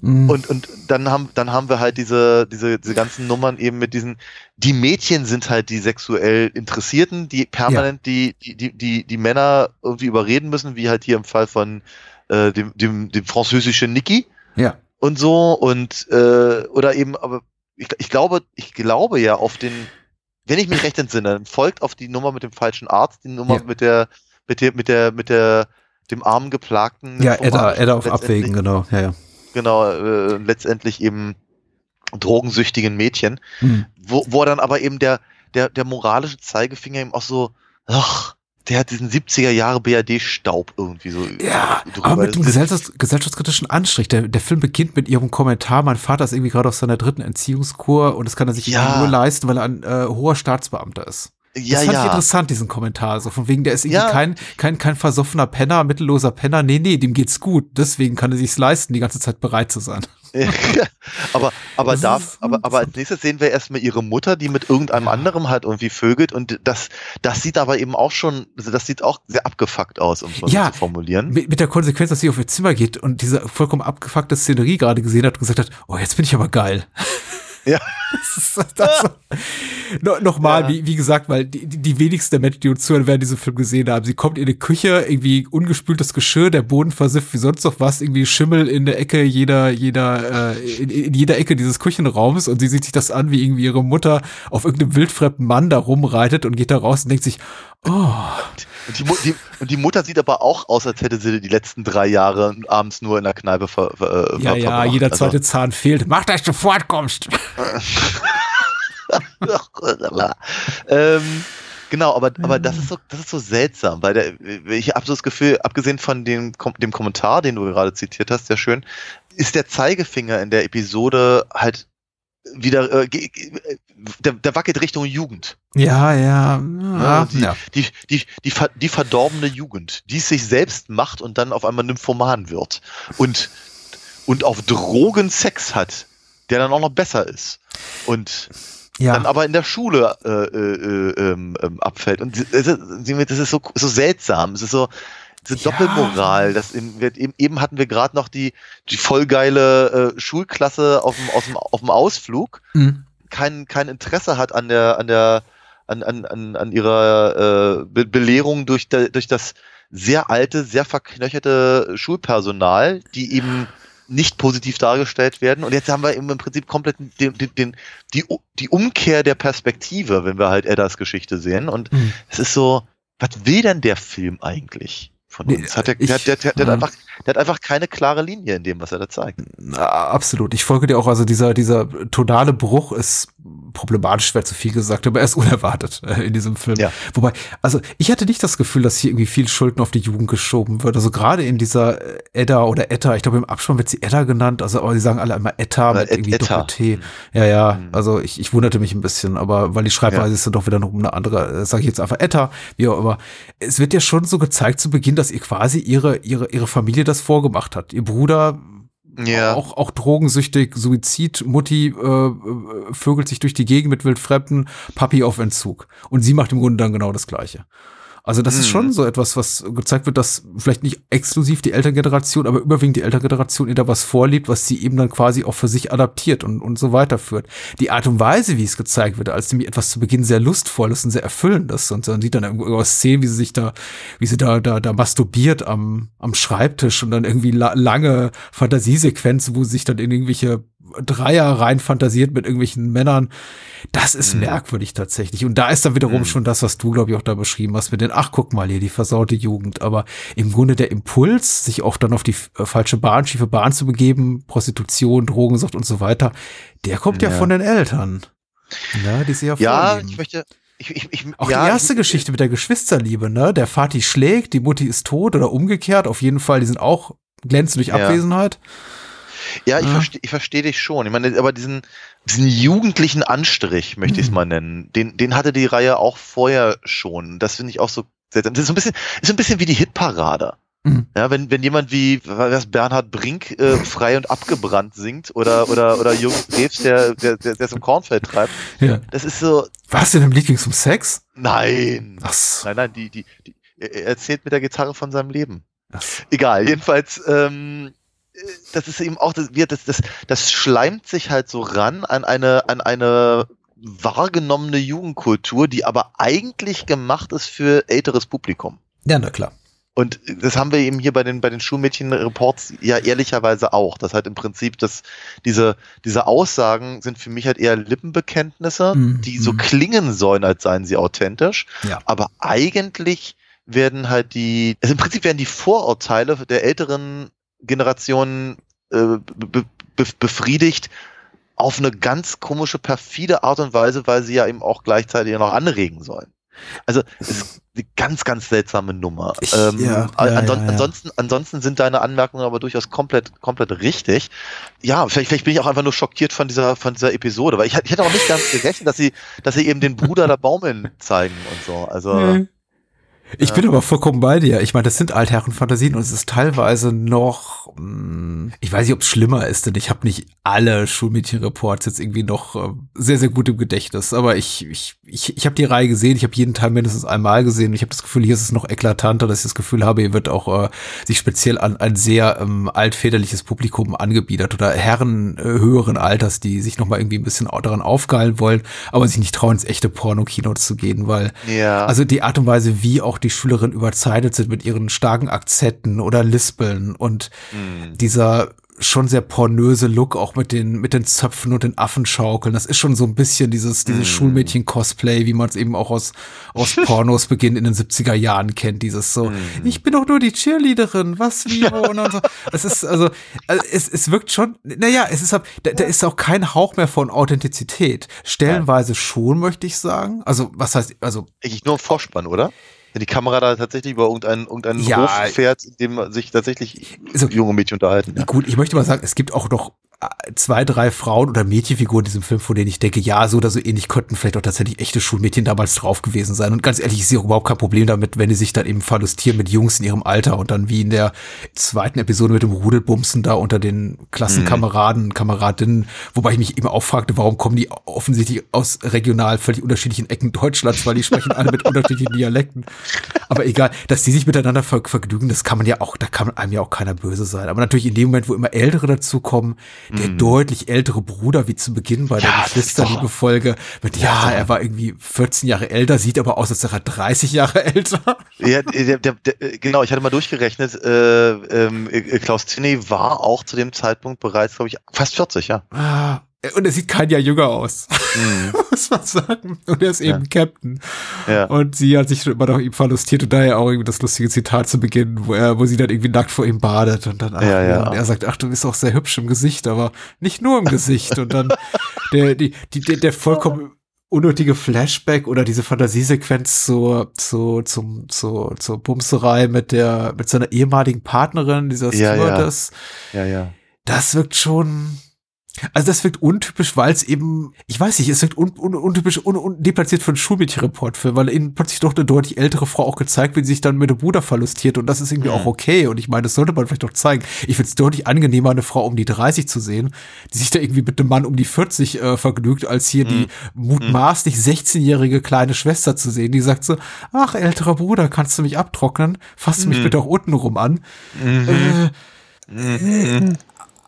S4: Mhm. Und, und dann haben, dann haben wir halt diese, diese, diese ganzen Nummern eben mit diesen, die Mädchen sind halt die sexuell Interessierten, die permanent ja. die, die, die, die, die Männer irgendwie überreden müssen, wie halt hier im Fall von äh, dem, dem, dem französischen Niki.
S3: Ja
S4: und so und äh, oder eben, aber ich, ich glaube, ich glaube ja auf den, wenn ich mich recht entsinne, folgt auf die Nummer mit dem falschen Arzt, die Nummer ja. mit der, mit der, mit der, mit der, dem armen Geplagten.
S3: Ja, Edda, Edda auf Abwägen, genau, ja, ja.
S4: Genau, äh, letztendlich eben drogensüchtigen Mädchen, mhm. wo, wo dann aber eben der, der, der moralische Zeigefinger eben auch so, ach, der hat diesen 70er Jahre BRD-Staub irgendwie so.
S3: Ja, drüber. aber mit einem gesellschafts gesellschaftskritischen Anstrich. Der, der Film beginnt mit ihrem Kommentar, mein Vater ist irgendwie gerade auf seiner dritten Entziehungskur und das kann er sich ja. nur leisten, weil er ein äh, hoher Staatsbeamter ist. Ja, das fand ja. ich interessant, diesen Kommentar. So von wegen, der ist irgendwie ja. kein, kein, kein versoffener Penner, mittelloser Penner. Nee, nee, dem geht's gut. Deswegen kann er sich's leisten, die ganze Zeit bereit zu sein. [laughs]
S4: aber, aber, da, aber, aber als nächstes sehen wir erstmal ihre Mutter, die mit irgendeinem ja. anderem halt irgendwie vögelt und das, das sieht aber eben auch schon, also das sieht auch sehr abgefuckt aus, um es
S3: ja,
S4: zu formulieren.
S3: Mit, mit der Konsequenz, dass sie auf ihr Zimmer geht und diese vollkommen abgefuckte Szenerie gerade gesehen hat und gesagt hat, oh, jetzt bin ich aber geil. [laughs]
S4: Ja. [laughs]
S3: das ist, das no, Nochmal, ja. wie, wie gesagt, weil die, die wenigsten der Menschen, die uns zuhören, werden diesen Film gesehen haben. Sie kommt in die Küche, irgendwie ungespültes Geschirr, der Boden versifft wie sonst noch was, irgendwie Schimmel in der Ecke jeder, jeder, äh, in, in jeder Ecke dieses Küchenraums und sie sieht sich das an, wie irgendwie ihre Mutter auf irgendeinem wildfremden Mann da rumreitet und geht da raus und denkt sich, oh.
S4: Und die, die, und die, Mutter sieht aber auch aus, als hätte sie die letzten drei Jahre abends nur in der Kneipe ver, ver,
S3: Ja, ja, jeder also zweite also. Zahn fehlt. Mach, dass du fortkommst. [laughs]
S4: ähm, genau, aber, aber das ist so, das ist so seltsam, weil der, ich habe so das Gefühl, abgesehen von dem, dem Kommentar, den du gerade zitiert hast, sehr schön, ist der Zeigefinger in der Episode halt wieder, äh, der, der wackelt Richtung Jugend.
S3: Ja, ja.
S4: ja, die, ja. Die, die, die, die, verdorbene Jugend, die es sich selbst macht und dann auf einmal Nymphoman wird. Und, und auf Drogen Sex hat, der dann auch noch besser ist. Und ja. dann aber in der Schule äh, äh, äh, ähm, abfällt. Und das ist so, so seltsam. Es ist so, diese ja. Doppelmoral. Das in, eben, eben hatten wir gerade noch die, die vollgeile äh, Schulklasse auf dem, aus dem, auf dem Ausflug. Mhm. Kein, kein Interesse hat an der, an der, an, an, an, an ihrer äh, Be Belehrung durch, de, durch das sehr alte, sehr verknöcherte Schulpersonal, die eben nicht positiv dargestellt werden. Und jetzt haben wir eben im Prinzip komplett den, den, den, die, die Umkehr der Perspektive, wenn wir halt Eddas Geschichte sehen. Und mhm. es ist so, was will denn der Film eigentlich? Von uns. Hat der, ich, der, der, der, der, hat einfach, der hat einfach keine klare Linie in dem, was er da zeigt.
S3: Absolut. Ich folge dir auch. Also dieser, dieser tonale Bruch ist problematisch, wäre zu viel gesagt, aber er ist unerwartet äh, in diesem Film. Ja. Wobei, also ich hatte nicht das Gefühl, dass hier irgendwie viel Schulden auf die Jugend geschoben wird. Also gerade in dieser äh, Edda oder Etta, ich glaube im Abspann wird sie Edda genannt, also aber sie sagen alle immer Etta mit irgendwie Doppel-T. Mhm. Ja, ja, mhm. also ich, ich wunderte mich ein bisschen, aber weil die Schreibweise ja. ist dann doch wieder noch eine andere, äh, sage ich jetzt einfach Etta, wie auch immer. Es wird ja schon so gezeigt zu Beginn, dass ihr quasi ihre, ihre, ihre Familie das vorgemacht hat. Ihr Bruder ja. Auch, auch drogensüchtig, Suizid, Mutti äh, äh, vögelt sich durch die Gegend mit Wildfremden, Papi auf Entzug. Und sie macht im Grunde dann genau das Gleiche. Also das mhm. ist schon so etwas, was gezeigt wird, dass vielleicht nicht exklusiv die Elterngeneration, aber überwiegend die Elterngeneration ihr da was vorliebt, was sie eben dann quasi auch für sich adaptiert und, und so weiterführt. Die Art und Weise, wie es gezeigt wird, als nämlich etwas zu Beginn sehr lustvolles und sehr erfüllendes und dann sieht dann irgendwo Szenen, wie sie sich da, wie sie da, da, da masturbiert am, am Schreibtisch und dann irgendwie la lange Fantasiesequenzen, wo sie sich dann in irgendwelche Dreier rein fantasiert mit irgendwelchen Männern. Das ist mhm. merkwürdig tatsächlich. Und da ist dann wiederum mhm. schon das, was du, glaube ich, auch da beschrieben hast, mit den, ach, guck mal hier, die versaute Jugend. Aber im Grunde der Impuls, sich auch dann auf die äh, falsche Bahn, schiefe Bahn zu begeben, Prostitution, Drogensucht und so weiter, der kommt ja, ja von den Eltern.
S4: Ja, die sie ja Ja, ich möchte, ich, ich, ich,
S3: auch
S4: ja,
S3: die erste Geschichte mit der Geschwisterliebe, ne? Der Vati schlägt, die Mutti ist tot oder umgekehrt. Auf jeden Fall, die sind auch glänzend durch Abwesenheit. Ja.
S4: Ich ja. verstehe ich versteh dich schon. Ich meine, aber diesen, diesen jugendlichen Anstrich, möchte ich es mhm. mal nennen, den, den hatte die Reihe auch vorher schon. Das finde ich auch so seltsam. Das ist so ein bisschen, ist so ein bisschen wie die Hitparade. Mhm. Ja, wenn, wenn jemand wie was Bernhard Brink äh, frei und abgebrannt singt oder oder oder Jürgen Drews, der der der es im Kornfeld treibt, ja. das ist so.
S3: Was denn im Lied ging's um Sex?
S4: Nein. Ach so. Nein, nein, die die, die er erzählt mit der Gitarre von seinem Leben. So. Egal, jedenfalls ähm, das ist eben auch, das, das, das, das schleimt sich halt so ran an eine, an eine wahrgenommene Jugendkultur, die aber eigentlich gemacht ist für älteres Publikum.
S3: Ja, na klar.
S4: Und das haben wir eben hier bei den, bei den Schulmädchen-Reports ja ehrlicherweise auch. Das halt im Prinzip, dass diese, diese Aussagen sind für mich halt eher Lippenbekenntnisse, mhm. die so klingen sollen, als seien sie authentisch. Ja. Aber eigentlich werden halt die, also im Prinzip werden die Vorurteile der älteren Generationen äh, be, be, befriedigt auf eine ganz komische, perfide Art und Weise, weil sie ja eben auch gleichzeitig noch anregen sollen. Also es ist eine ganz, ganz seltsame Nummer. Ich, ähm, ja, anson ja, ja, ansonsten, ansonsten sind deine Anmerkungen aber durchaus komplett, komplett richtig. Ja, vielleicht, vielleicht bin ich auch einfach nur schockiert von dieser, von dieser Episode, weil ich, ich hätte auch nicht ganz gerechnet, dass sie, dass sie eben den Bruder der Baumeln zeigen und so. Also. Mhm.
S3: Ich ja. bin aber vollkommen bei dir. Ich meine, das sind Altherrenfantasien und es ist teilweise noch, hm, ich weiß nicht, ob es schlimmer ist, denn ich habe nicht alle Schulmädchenreports jetzt irgendwie noch äh, sehr, sehr gut im Gedächtnis. Aber ich, ich, ich, ich habe die Reihe gesehen, ich habe jeden Teil mindestens einmal gesehen und ich habe das Gefühl, hier ist es noch eklatanter, dass ich das Gefühl habe, hier wird auch äh, sich speziell an ein sehr ähm, altväterliches Publikum angebiedert oder Herren äh, höheren Alters, die sich nochmal irgendwie ein bisschen daran aufgeilen wollen, aber sich nicht trauen, ins echte Porno-Kino zu gehen, weil ja. also die Art und Weise, wie auch die Schülerinnen überzeichnet sind mit ihren starken Akzenten oder Lispeln und mhm. dieser schon sehr pornöse Look, auch mit den, mit den Zöpfen und den Affenschaukeln. Das ist schon so ein bisschen dieses, dieses mm. Schulmädchen-Cosplay, wie man es eben auch aus, aus [laughs] Pornos Beginn in den 70er Jahren kennt. Dieses so, mm. ich bin doch nur die Cheerleaderin, was, wie, [laughs] wo und so. Es ist, also, also, es, es wirkt schon, naja, es ist, da, da ist auch kein Hauch mehr von Authentizität. Stellenweise schon, möchte ich sagen. Also, was heißt, also.
S4: Eigentlich nur ein Vorspann, oder? Wenn die Kamera da tatsächlich über irgendeinen, irgendeinen ja, Hof fährt, in dem sich tatsächlich so, junge Mädchen unterhalten.
S3: Ja. Gut, ich möchte mal sagen, es gibt auch noch zwei, drei Frauen oder Mädchenfiguren in diesem Film, von denen ich denke, ja, so oder so ähnlich könnten vielleicht auch tatsächlich echte Schulmädchen damals drauf gewesen sein. Und ganz ehrlich, ich sehe auch überhaupt kein Problem damit, wenn die sich dann eben verlustieren mit Jungs in ihrem Alter und dann wie in der zweiten Episode mit dem Rudelbumsen da unter den Klassenkameraden, mhm. Kameradinnen, wobei ich mich eben auch fragte, warum kommen die offensichtlich aus regional völlig unterschiedlichen Ecken Deutschlands, weil die sprechen alle mit unterschiedlichen Dialekten. Aber egal, dass die sich miteinander ver vergnügen, das kann man ja auch, da kann einem ja auch keiner böse sein. Aber natürlich in dem Moment, wo immer Ältere dazukommen, der mhm. deutlich ältere Bruder, wie zu Beginn bei der ja, Geschwisterliebe-Folge, mit, ja, er war irgendwie 14 Jahre älter, sieht aber aus, als wäre er 30 Jahre [laughs] älter.
S4: Ja, der, der, der, genau, ich hatte mal durchgerechnet, äh, ähm, äh, Klaus Tinney war auch zu dem Zeitpunkt bereits, glaube ich, fast 40, ja.
S3: Ah, und er sieht kein Jahr jünger aus, mhm. [laughs] muss man sagen. Und er ist eben ja. Captain. Ja. Und sie hat sich schon immer noch ihm verlustiert und daher auch irgendwie das lustige Zitat zu Beginn, wo er, wo sie dann irgendwie nackt vor ihm badet und dann, ach, ja, ja. und er sagt, ach, du bist auch sehr hübsch im Gesicht, aber nicht nur im Gesicht. Und dann der, die, die, der, der vollkommen unnötige Flashback oder diese Fantasiesequenz zur, zu, zum, zu, zur Bumserei mit der, mit seiner ehemaligen Partnerin, dieser Stewardess.
S4: Ja, ja. ja, ja.
S3: Das wirkt schon, also das wirkt untypisch, weil es eben, ich weiß nicht, es wirkt un, un, untypisch, un, un, deplatziert für einen Schulmädchenreportfilm, weil ihnen plötzlich doch eine deutlich ältere Frau auch gezeigt wird, die sich dann mit dem Bruder verlustiert und das ist irgendwie mhm. auch okay und ich meine, das sollte man vielleicht doch zeigen. Ich finde es deutlich angenehmer, eine Frau um die 30 zu sehen, die sich da irgendwie mit einem Mann um die 40 äh, vergnügt, als hier mhm. die mutmaßlich 16-jährige kleine Schwester zu sehen, die sagt so, ach, älterer Bruder, kannst du mich abtrocknen? Fass mhm. mich bitte auch unten rum an. Mhm. Äh, äh,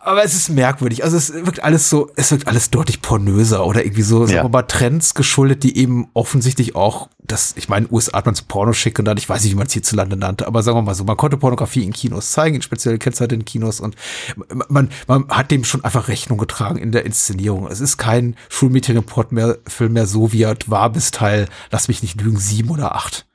S3: aber es ist merkwürdig. Also es wirkt alles so, es wirkt alles deutlich pornöser oder irgendwie so, ja. sagen wir mal, Trends geschuldet, die eben offensichtlich auch, das, ich meine, USA hat man zu Porno schicken dann, ich weiß nicht, wie man es hierzulande nannte, aber sagen wir mal so, man konnte Pornografie in Kinos zeigen, in spezielle Kennzeichen in Kinos und man, man hat dem schon einfach Rechnung getragen in der Inszenierung. Es ist kein Schulmädchenreport mehr, Film mehr so, wie er war bis Teil, lass mich nicht lügen, sieben oder acht.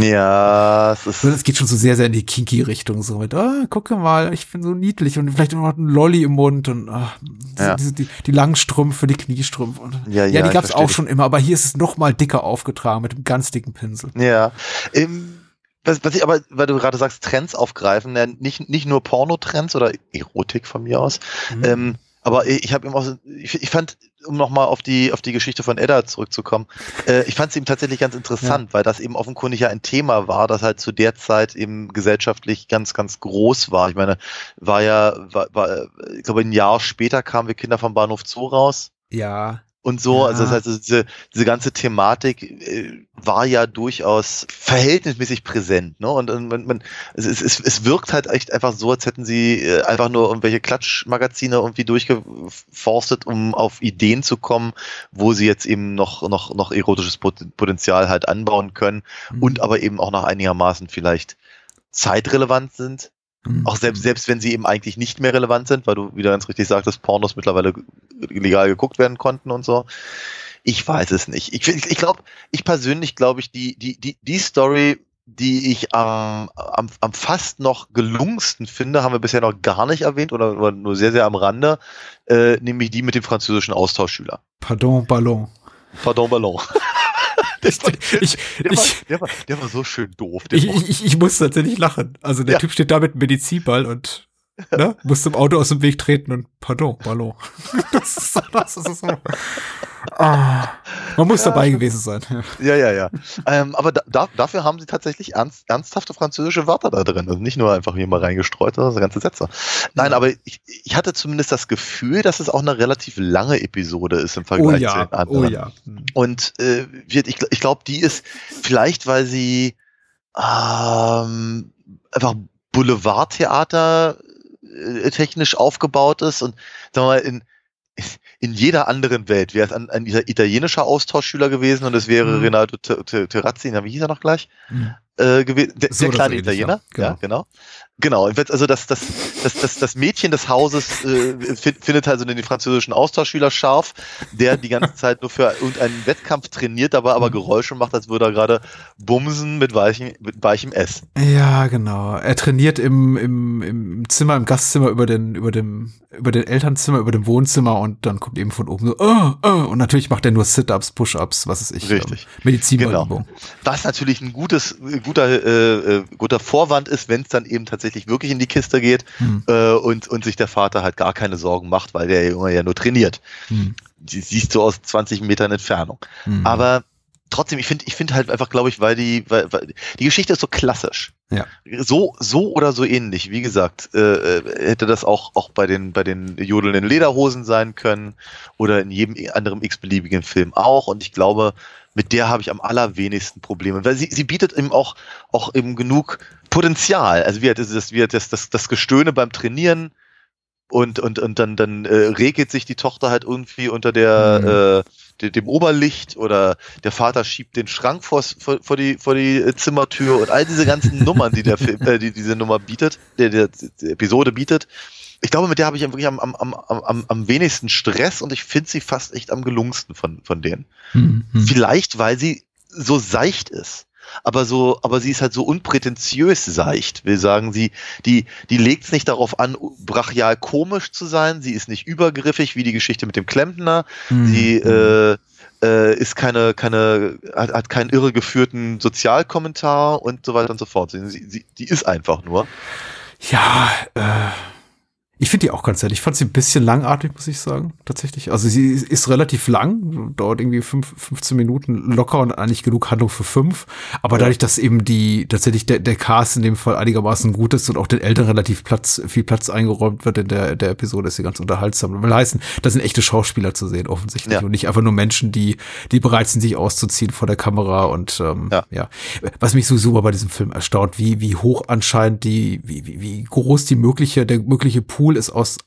S4: Ja, es ist.
S3: Es geht schon so sehr, sehr in die kinky Richtung, so mit, ah, gucke mal, ich bin so niedlich und vielleicht noch ein Lolli im Mund und ah, ja. diese, die, die langen Strümpfe, die Kniestrümpfe. Und, ja, ja, ja, die gab's auch schon immer, aber hier ist es noch mal dicker aufgetragen mit einem ganz dicken Pinsel.
S4: Ja. Ähm, was, was ich aber, weil du gerade sagst, Trends aufgreifen, ja, nicht, nicht nur Pornotrends oder Erotik von mir aus, mhm. ähm, aber ich habe ihm auch, ich, ich fand, um nochmal auf die, auf die Geschichte von Edda zurückzukommen, äh, ich fand es eben tatsächlich ganz interessant, ja. weil das eben offenkundig ja ein Thema war, das halt zu der Zeit eben gesellschaftlich ganz, ganz groß war. Ich meine, war ja, war, war, ich glaube, ein Jahr später kamen wir Kinder vom Bahnhof Zoo raus.
S3: Ja
S4: und so. Ja. Also das heißt, diese, diese ganze Thematik äh, war ja durchaus verhältnismäßig präsent. Ne? Und, und man, man, es, es, es wirkt halt echt einfach so, als hätten sie äh, einfach nur irgendwelche Klatschmagazine irgendwie durchgeforstet, um auf Ideen zu kommen, wo sie jetzt eben noch, noch, noch erotisches Potenzial halt anbauen können mhm. und aber eben auch noch einigermaßen vielleicht zeitrelevant sind. Mhm. Auch selbst, selbst wenn sie eben eigentlich nicht mehr relevant sind, weil du wieder ganz richtig sagtest, Pornos mittlerweile legal geguckt werden konnten und so. Ich weiß es nicht. Ich, ich, ich glaube, ich persönlich glaube ich, die, die, die, die Story, die ich am, am, am fast noch gelungensten finde, haben wir bisher noch gar nicht erwähnt oder, oder nur sehr, sehr am Rande, äh, nämlich die mit dem französischen Austauschschüler.
S3: Pardon, Ballon.
S4: Pardon, Ballon.
S3: Ich, ich,
S4: der, war, der, war, der war so schön doof. Ich,
S3: ich, ich, muss tatsächlich lachen. Also der ja. Typ steht da mit einem Medizinball und ne, [laughs] muss zum Auto aus dem Weg treten und pardon, Ballon. [laughs] das ist so, das ist so. Ah, man muss ja. dabei gewesen sein.
S4: Ja, ja, ja. Ähm, aber da, dafür haben sie tatsächlich ernst, ernsthafte französische Wörter da drin. Also nicht nur einfach hier mal reingestreut, sondern ganze Sätze. Nein, aber ich, ich hatte zumindest das Gefühl, dass es auch eine relativ lange Episode ist im Vergleich
S3: oh ja,
S4: zu den anderen.
S3: Oh ja.
S4: Hm. Und äh, ich, ich glaube, die ist vielleicht, weil sie ähm, einfach Boulevardtheater äh, technisch aufgebaut ist und sagen wir mal, in, in jeder anderen Welt wäre es ein, ein italienischer Austauschschüler gewesen und es wäre mhm. Renato Terrazzi, wie hieß er noch gleich? Mhm. Äh, gewesen, der, so der kleine Italiener, ja, genau. ja, genau. Genau, also das, das, das, das, das Mädchen des Hauses äh, findet also den französischen Austauschschüler scharf, der die ganze [laughs] Zeit nur für irgendeinen Wettkampf trainiert, dabei aber Geräusche macht, als würde er gerade bumsen mit weichem, mit weichem S.
S3: Ja, genau. Er trainiert im, im, im Zimmer, im Gastzimmer über den, über dem, über den Elternzimmer, über dem Wohnzimmer und dann kommt eben von oben so, oh, oh, und natürlich macht er nur Sit-Ups, Push-Ups, was ist ich.
S4: Richtig.
S3: Ähm, Medizinbehandlung.
S4: Genau. Was natürlich ein gutes, guter, äh, äh guter Vorwand ist, wenn es dann eben tatsächlich tatsächlich wirklich in die Kiste geht hm. äh, und, und sich der Vater halt gar keine Sorgen macht, weil der Junge ja nur trainiert. Hm. Die siehst du aus 20 Metern Entfernung. Hm. Aber trotzdem, ich finde ich finde halt einfach, glaube ich, weil die, weil, weil die Geschichte ist so klassisch.
S3: Ja.
S4: So, so oder so ähnlich. Wie gesagt, äh, äh, hätte das auch, auch bei den, bei den jodelnden Lederhosen sein können oder in jedem anderen x-beliebigen Film auch. Und ich glaube, mit der habe ich am allerwenigsten Probleme, weil sie, sie bietet eben auch, auch eben genug Potenzial. Also wie das, das, wie das, das, das Gestöhne beim Trainieren und, und, und dann, dann äh, regelt sich die Tochter halt irgendwie unter der, mhm. äh, dem Oberlicht oder der Vater schiebt den Schrank vor, vor, die, vor die Zimmertür und all diese ganzen Nummern, die der Film, äh, die diese Nummer bietet, der, der, die Episode bietet. Ich glaube, mit der habe ich wirklich am, am, am, am, am wenigsten Stress und ich finde sie fast echt am gelungensten von, von denen. Mhm. Vielleicht, weil sie so seicht ist. Aber so, aber sie ist halt so unprätentiös seicht. Wir sagen, sie, die, die legt es nicht darauf an, brachial komisch zu sein. Sie ist nicht übergriffig wie die Geschichte mit dem Klempner. Mhm. Sie äh, äh, ist keine, keine, hat, hat keinen irregeführten Sozialkommentar und so weiter und so fort. Sie, sie, die ist einfach nur.
S3: Ja, äh ich finde die auch ganz nett. Ich fand sie ein bisschen langatmig, muss ich sagen, tatsächlich. Also sie ist relativ lang, dauert irgendwie fünf, 15 Minuten locker und eigentlich genug Handlung für fünf. Aber ja. dadurch, dass eben die tatsächlich der, der Cast in dem Fall einigermaßen gut ist und auch den Eltern relativ Platz, viel Platz eingeräumt wird in der, der Episode, ist sie ganz unterhaltsam. Will heißen, da sind echte Schauspieler zu sehen, offensichtlich. Ja. Und nicht einfach nur Menschen, die, die bereit sind, sich auszuziehen vor der Kamera. Und ähm, ja. ja. Was mich so super bei diesem Film erstaunt, wie, wie hoch anscheinend die, wie, wie, wie groß die mögliche, der mögliche Pool Pool ist aus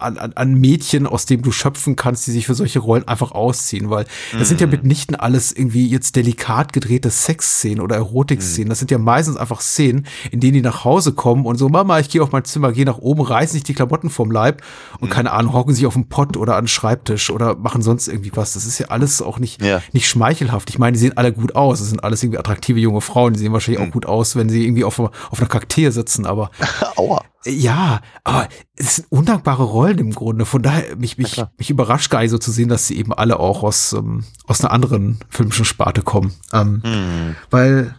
S3: an, an, an Mädchen, aus dem du schöpfen kannst, die sich für solche Rollen einfach ausziehen, weil das sind ja mhm. mitnichten alles irgendwie jetzt delikat gedrehte Sexszenen oder Erotikszenen. Mhm. Das sind ja meistens einfach Szenen, in denen die nach Hause kommen und so, Mama, ich gehe auf mein Zimmer, gehe nach oben, reißen sich die Klamotten vom Leib und mhm. keine Ahnung, hocken sich auf den Pott oder an den Schreibtisch oder machen sonst irgendwie was. Das ist ja alles auch nicht, ja. nicht schmeichelhaft. Ich meine, die sehen alle gut aus. Das sind alles irgendwie attraktive junge Frauen, die sehen wahrscheinlich mhm. auch gut aus, wenn sie irgendwie auf, auf einer Kakteen sitzen, aber. [laughs]
S4: Aua.
S3: Ja, aber es sind undankbare Rollen im Grunde. Von daher, mich, mich, ja, mich überrascht gar nicht so zu sehen, dass sie eben alle auch aus, ähm, aus einer anderen filmischen Sparte kommen. Ähm, hm. Weil,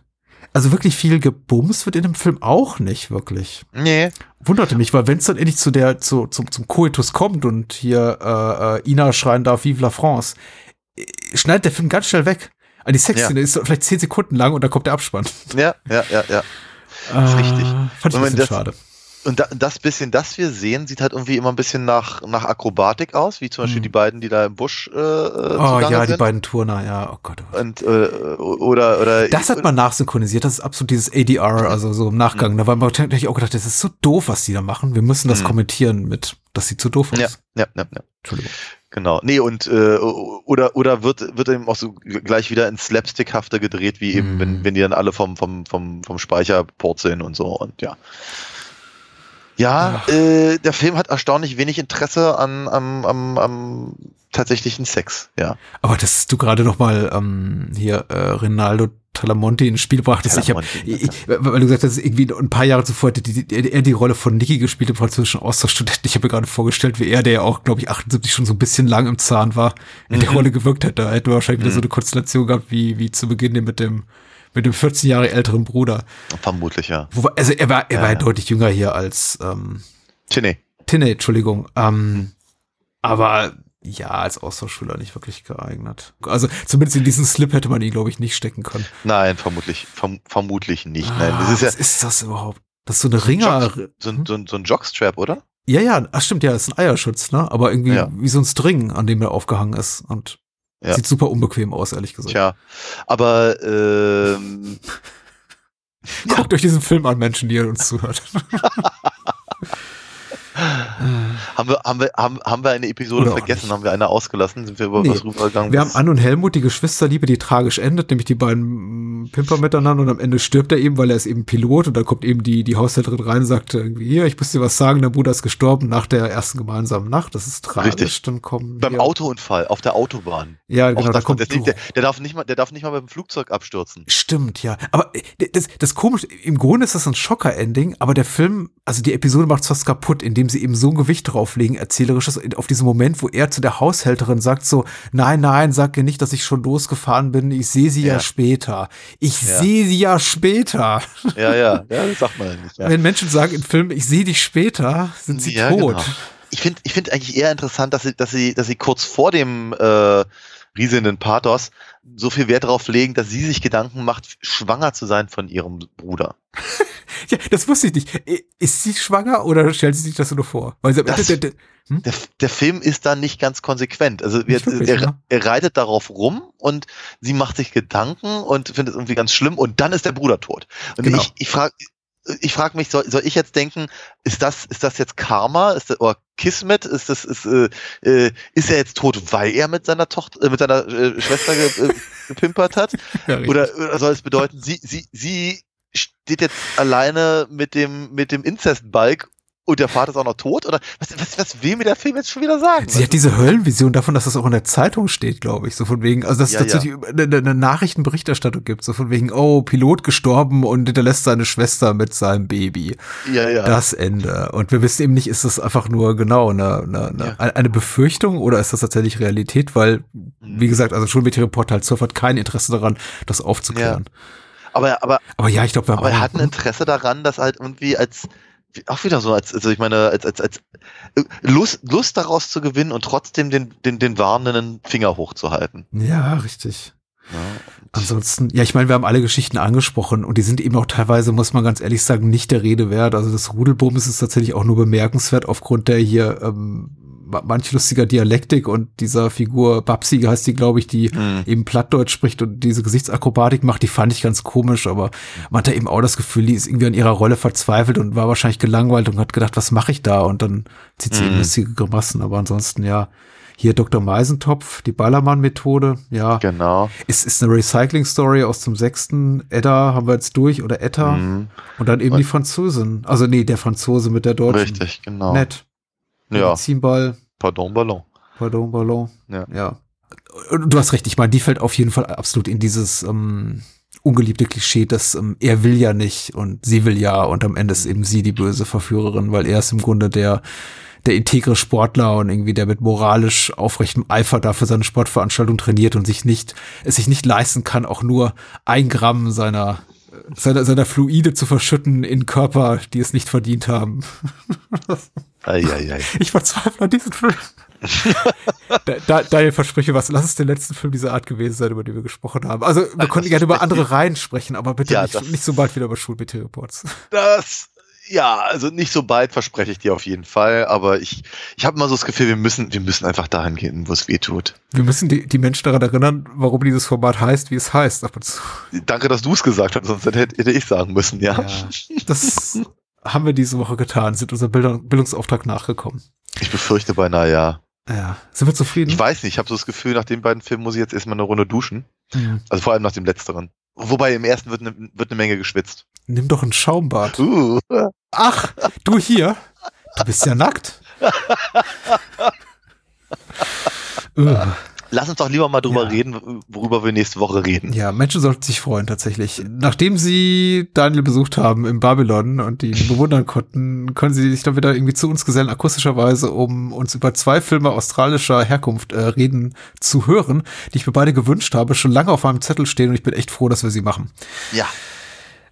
S3: also wirklich viel gebumst wird in dem Film auch nicht, wirklich.
S4: Nee.
S3: Wunderte mich, weil wenn es dann endlich zu der, zu, zum, zum Coitus kommt und hier äh, äh, Ina schreien darf, Vive la France, äh, schneidet der Film ganz schnell weg. Also die Sexszene ja. ist vielleicht zehn Sekunden lang und dann kommt der Abspann.
S4: Ja, ja, ja, ja.
S3: Das ist äh, richtig. Fand ich ein bisschen
S4: das,
S3: schade
S4: und da, das bisschen, das wir sehen, sieht halt irgendwie immer ein bisschen nach, nach Akrobatik aus, wie zum Beispiel
S3: Hm.
S4: die beiden, die da im Busch äh,
S3: Oh ja, die
S4: sind.
S3: beiden Turner, ja, oh Gott. Oh Gott.
S4: Und, äh, oder, oder.
S3: Das hat man nachsynchronisiert, das ist absolut dieses ADR, also so im Nachgang. Da war man natürlich auch gedacht, das ist so doof, was die da machen. Wir müssen das
S4: Mhm.
S3: kommentieren mit, dass sie zu doof ist.
S4: Ja, ja, ja, ja.
S3: Entschuldigung.
S4: Genau. Nee, und äh, oder oder wird wird eben auch so gleich wieder ins Slapstickhafte gedreht, wie eben,
S3: Mhm.
S4: wenn, wenn die dann alle vom, vom, vom, vom Speicher purzeln und so und ja. Ja, äh, der Film hat erstaunlich wenig Interesse an am, am, am tatsächlichen Sex, ja.
S3: Aber dass du gerade noch mal ähm, hier äh, Rinaldo Talamonte ins Spiel brachtest, ich habe, weil du gesagt hast, irgendwie ein paar Jahre zuvor hätte die, die, er die Rolle von Nicky gespielt im französischen Austauschstudenten. Ich habe mir gerade vorgestellt, wie er, der ja auch, glaube ich, 78 schon so ein bisschen lang im Zahn war, in der
S4: Mhm.
S3: Rolle gewirkt hätte. Da hätten wir wahrscheinlich wieder
S4: Mhm.
S3: so eine Konstellation gehabt, wie, wie zu Beginn mit dem mit dem 14 Jahre älteren Bruder.
S4: Vermutlich, ja.
S3: Wobei, also er war, er
S4: Ja,
S3: war ja deutlich jünger hier als ähm,
S4: Tinne.
S3: Tinne, Entschuldigung.
S4: Hm.
S3: Ähm, aber ja, als Austauschschüler nicht wirklich geeignet. Also zumindest in diesen Slip hätte man ihn, glaube ich, nicht stecken können.
S4: Nein, vermutlich, verm vermutlich nicht. Nein,
S3: Ah,
S4: das ist ja
S3: was ist das überhaupt? Das ist so eine Ringer.
S4: so ein, so ein, so ein Jockstrap, oder?
S3: Ja, ja, ach stimmt, ja, ist ein Eierschutz, ne? Aber irgendwie
S4: Ja.
S3: wie so ein String, an dem er aufgehangen ist. Und
S4: Ja.
S3: sieht super unbequem aus, ehrlich gesagt.
S4: Tja. Aber ähm, [laughs]
S3: Guckt euch diesen Film an, Menschen, die ihr uns zuhört. [laughs]
S4: haben wir, haben wir, haben, haben wir eine Episode
S3: Oder
S4: vergessen? Haben wir eine ausgelassen? Sind wir über
S3: Nee.
S4: was rübergegangen?
S3: Wir haben Anne und Helmut, die Geschwisterliebe, die tragisch endet, nämlich die beiden mm, Pimper miteinander und am Ende stirbt er eben, weil er ist eben Pilot und dann kommt eben die, die Haushälterin rein und sagt irgendwie, hier, ich muss dir was sagen, der Bruder ist gestorben nach der ersten gemeinsamen Nacht, das ist tragisch.
S4: Richtig.
S3: Dann kommen
S4: beim Autounfall auf der Autobahn.
S3: Ja, genau, da kommt
S4: nicht, der, der darf nicht mal, der darf nicht mal beim Flugzeug abstürzen.
S3: Stimmt, ja. Aber äh, das, das komisch, im Grunde ist das ein Schocker-Ending, aber der Film, also die Episode macht fast kaputt, indem sie eben so ein Gewicht drauflegen, erzählerisches, auf diesen Moment, wo er zu der Haushälterin sagt so, nein, nein, sag ihr nicht, dass ich schon losgefahren bin, ich sehe sie ja,
S4: Ja.
S3: später. Ich
S4: Ja.
S3: sehe sie ja später.
S4: Ja, ja, ja, das sagt man ja nicht. Ja.
S3: Wenn Menschen sagen im Film, ich sehe dich später, sind sie tot.
S4: genau. Ich finde ich finde eigentlich eher interessant, dass sie, dass sie, dass sie kurz vor dem äh, riesenden Pathos so viel Wert darauf legen, dass sie sich Gedanken macht, schwanger zu sein von ihrem Bruder. [laughs]
S3: Ja, das wusste ich nicht. Ist sie schwanger oder stellt sie sich das nur vor? Weil sie,
S4: Das-
S3: der, der,
S4: Der, der Film ist da nicht ganz konsequent. Also
S3: Nicht wirklich,
S4: er, er reitet darauf rum und sie macht sich Gedanken und findet es irgendwie ganz schlimm und dann ist der Bruder tot. Und
S3: Genau.
S4: ich, ich frage ich frag mich, soll, soll ich jetzt denken, ist das, ist das jetzt Karma? Ist das, oder Kismet? Ist das, ist, äh, äh, ist er jetzt tot, weil er mit seiner Tochter, äh, mit seiner äh, Schwester ge, äh, [laughs] gepimpert hat?
S3: ja.
S4: Oder, oder soll es bedeuten, sie, sie, sie steht jetzt alleine mit dem, mit dem Inzestbalg und der Vater ist auch noch tot? Oder was, was, was will mir der Film jetzt schon wieder sagen?
S3: Sie hat diese Höllenvision davon, dass das auch in der Zeitung steht, glaube ich. So von wegen, also dass es
S4: Ja,
S3: tatsächlich eine, eine Nachrichtenberichterstattung gibt. So von wegen, oh, Pilot gestorben und hinterlässt seine Schwester mit seinem Baby.
S4: ja, ja.
S3: Das Ende. Und wir wissen eben nicht, ist das einfach nur genau eine, eine, eine, eine Befürchtung oder ist das tatsächlich Realität? Weil, wie gesagt, also Schulmädchenreporter halt Surf hat kein Interesse daran, das aufzuklären.
S4: Aber, aber,
S3: Aber ja, ich glaube,
S4: aber er hat ein Interesse daran, dass halt irgendwie als, auch wieder so, als, also ich meine, als, als, als äh, Lust, Lust daraus zu gewinnen und trotzdem den, den, den warnenden Finger hochzuhalten.
S3: Ja, richtig.
S4: Ja.
S3: Ansonsten, ja, ich meine, wir haben alle Geschichten angesprochen und die sind eben auch teilweise, muss man ganz ehrlich sagen, nicht der Rede wert. Also das Rudelbums ist tatsächlich auch nur bemerkenswert aufgrund der hier ähm, manch lustiger Dialektik und dieser Figur Babsi heißt die, glaube ich, die
S4: Hm.
S3: eben Plattdeutsch spricht und diese Gesichtsakrobatik macht, die fand ich ganz komisch, aber man hatte eben auch das Gefühl, die ist irgendwie an ihrer Rolle verzweifelt und war wahrscheinlich gelangweilt und hat gedacht, was mache ich da? Und dann zieht sie eben
S4: Mhm.
S3: lustige Grimassen, aber ansonsten, ja. Hier Dr. Meisentopf, die Ballermann-Methode, ja.
S4: Genau.
S3: Es ist eine Recycling-Story aus dem sechsten. Edda haben wir jetzt durch oder Etta.
S4: Mhm.
S3: Und dann eben die Französin. Also nee, der Franzose mit der Deutschen.
S4: Richtig, genau.
S3: Nett.
S4: Ja,
S3: Medizinball,
S4: pardon, Ballon.
S3: Pardon, Ballon.
S4: Ja.
S3: ja. Du hast recht, ich meine, die fällt auf jeden Fall absolut in dieses ähm, ungeliebte Klischee, dass ähm, er will ja nicht und sie will ja und am Ende ist eben sie die böse Verführerin, weil er ist im Grunde der der integre Sportler und irgendwie der mit moralisch aufrechtem Eifer dafür seine Sportveranstaltung trainiert und sich nicht, es sich nicht leisten kann, auch nur ein Gramm seiner, seiner, seiner Fluide zu verschütten in Körper, die es nicht verdient haben. [laughs]
S4: Eieiei. [laughs]
S3: Ich verzweifle an diesem Film. [laughs] da, da, Daniel, verspreche was. Lass es den letzten Film dieser Art gewesen sein, über den wir gesprochen haben. Also, wir
S4: Ach,
S3: konnten
S4: das
S3: gerne über andere [laughs] Reihen sprechen, aber bitte
S4: Ja,
S3: nicht, nicht so bald wieder über Schulbitte-Reports.
S4: Das Ja, also nicht so bald, verspreche ich dir auf jeden Fall. Aber ich, ich habe immer so das Gefühl, wir müssen, wir müssen einfach dahin gehen, wo es weh tut.
S3: Wir müssen die, die Menschen daran erinnern, warum dieses Format heißt, wie es heißt. Ab und zu.
S4: Danke, dass du es gesagt hast, sonst hätte, hätte ich sagen müssen, ja. ja
S3: das haben wir diese Woche getan, sind unser Bildungsauftrag nachgekommen.
S4: Ich befürchte beinahe, ja.
S3: Ja. Sind wir zufrieden?
S4: Ich weiß nicht, ich habe so das Gefühl, nach den beiden Filmen muss ich jetzt erstmal eine Runde duschen. Mhm. Also vor allem nach dem letzteren. Wobei im ersten wird eine, wird eine Menge geschwitzt.
S3: Nimm doch ein Schaumbad. Uh. Ach, du hier? Du bist ja nackt. [laughs]
S4: uh. Lass uns doch lieber mal drüber ja. reden, worüber wir nächste Woche reden.
S3: Ja, Menschen sollten sich freuen, tatsächlich. Nachdem sie Daniel besucht haben im Babylon und ihn bewundern konnten, können sie sich dann wieder irgendwie zu uns gesellen, akustischerweise, um uns über zwei Filme australischer Herkunft äh, reden zu hören, die ich mir beide gewünscht habe, schon lange auf meinem Zettel stehen und ich bin echt froh, dass wir sie machen.
S4: Ja.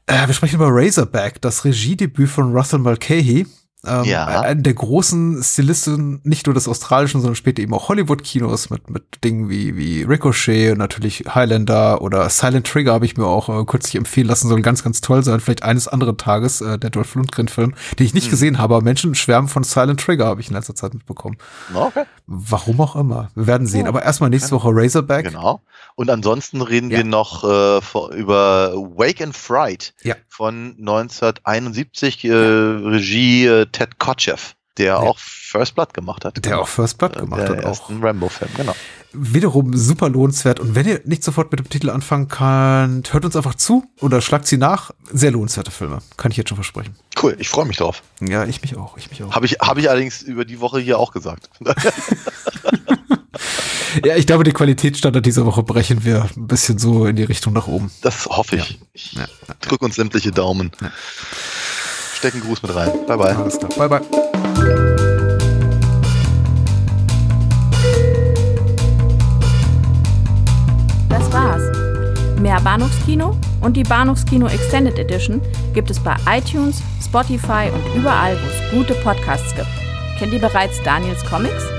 S3: Äh, wir sprechen über Razorback, das Regiedebüt von Russell Mulcahy. Ähm, ja. Einen der großen Stilisten, nicht nur des australischen, sondern später eben auch Hollywood-Kinos mit, mit Dingen wie, wie Ricochet und natürlich Highlander oder Silent Trigger habe ich mir auch äh, kürzlich empfehlen lassen, soll ganz, ganz toll sein. Vielleicht eines anderen Tages, äh, der Dolph Lundgren-Film, den ich nicht hm. gesehen habe, aber Menschen schwärmen von Silent Trigger, habe ich in letzter Zeit mitbekommen. Okay. Warum auch immer. Wir werden sehen. Aber erstmal nächste Woche Razorback.
S4: Genau. Und ansonsten reden ja. wir noch äh, über Wake and Fright ja. Von 1971, äh, Regie äh, Ted Kotcheff, der ja. auch First Blood gemacht hat.
S3: Der genau. auch First Blood gemacht der
S4: hat. Auch ein Rambo-Film, genau.
S3: Wiederum super lohnenswert. Und wenn ihr nicht sofort mit dem Titel anfangen könnt, hört uns einfach zu oder schlagt sie nach. Sehr lohnenswerte Filme. Kann ich jetzt schon versprechen.
S4: Cool, ich freue mich drauf.
S3: Ja, ich mich auch. Ich mich auch.
S4: Habe ich, hab ich allerdings über die Woche hier auch gesagt. [laughs]
S3: ja, ich glaube, die Qualitätsstandard dieser Woche brechen wir ein bisschen so in die Richtung nach oben.
S4: Das hoffe ich. Ja. Ich ja. drück uns sämtliche Daumen. Ja. Stecken Gruß mit rein. Bye bye. Alles klar.
S3: Bye bye.
S5: Das war's. Mehr Bahnhofskino und die Bahnhofskino Extended Edition gibt es bei iTunes, Spotify und überall, wo es gute Podcasts gibt. Kennt ihr bereits Daniels Comics?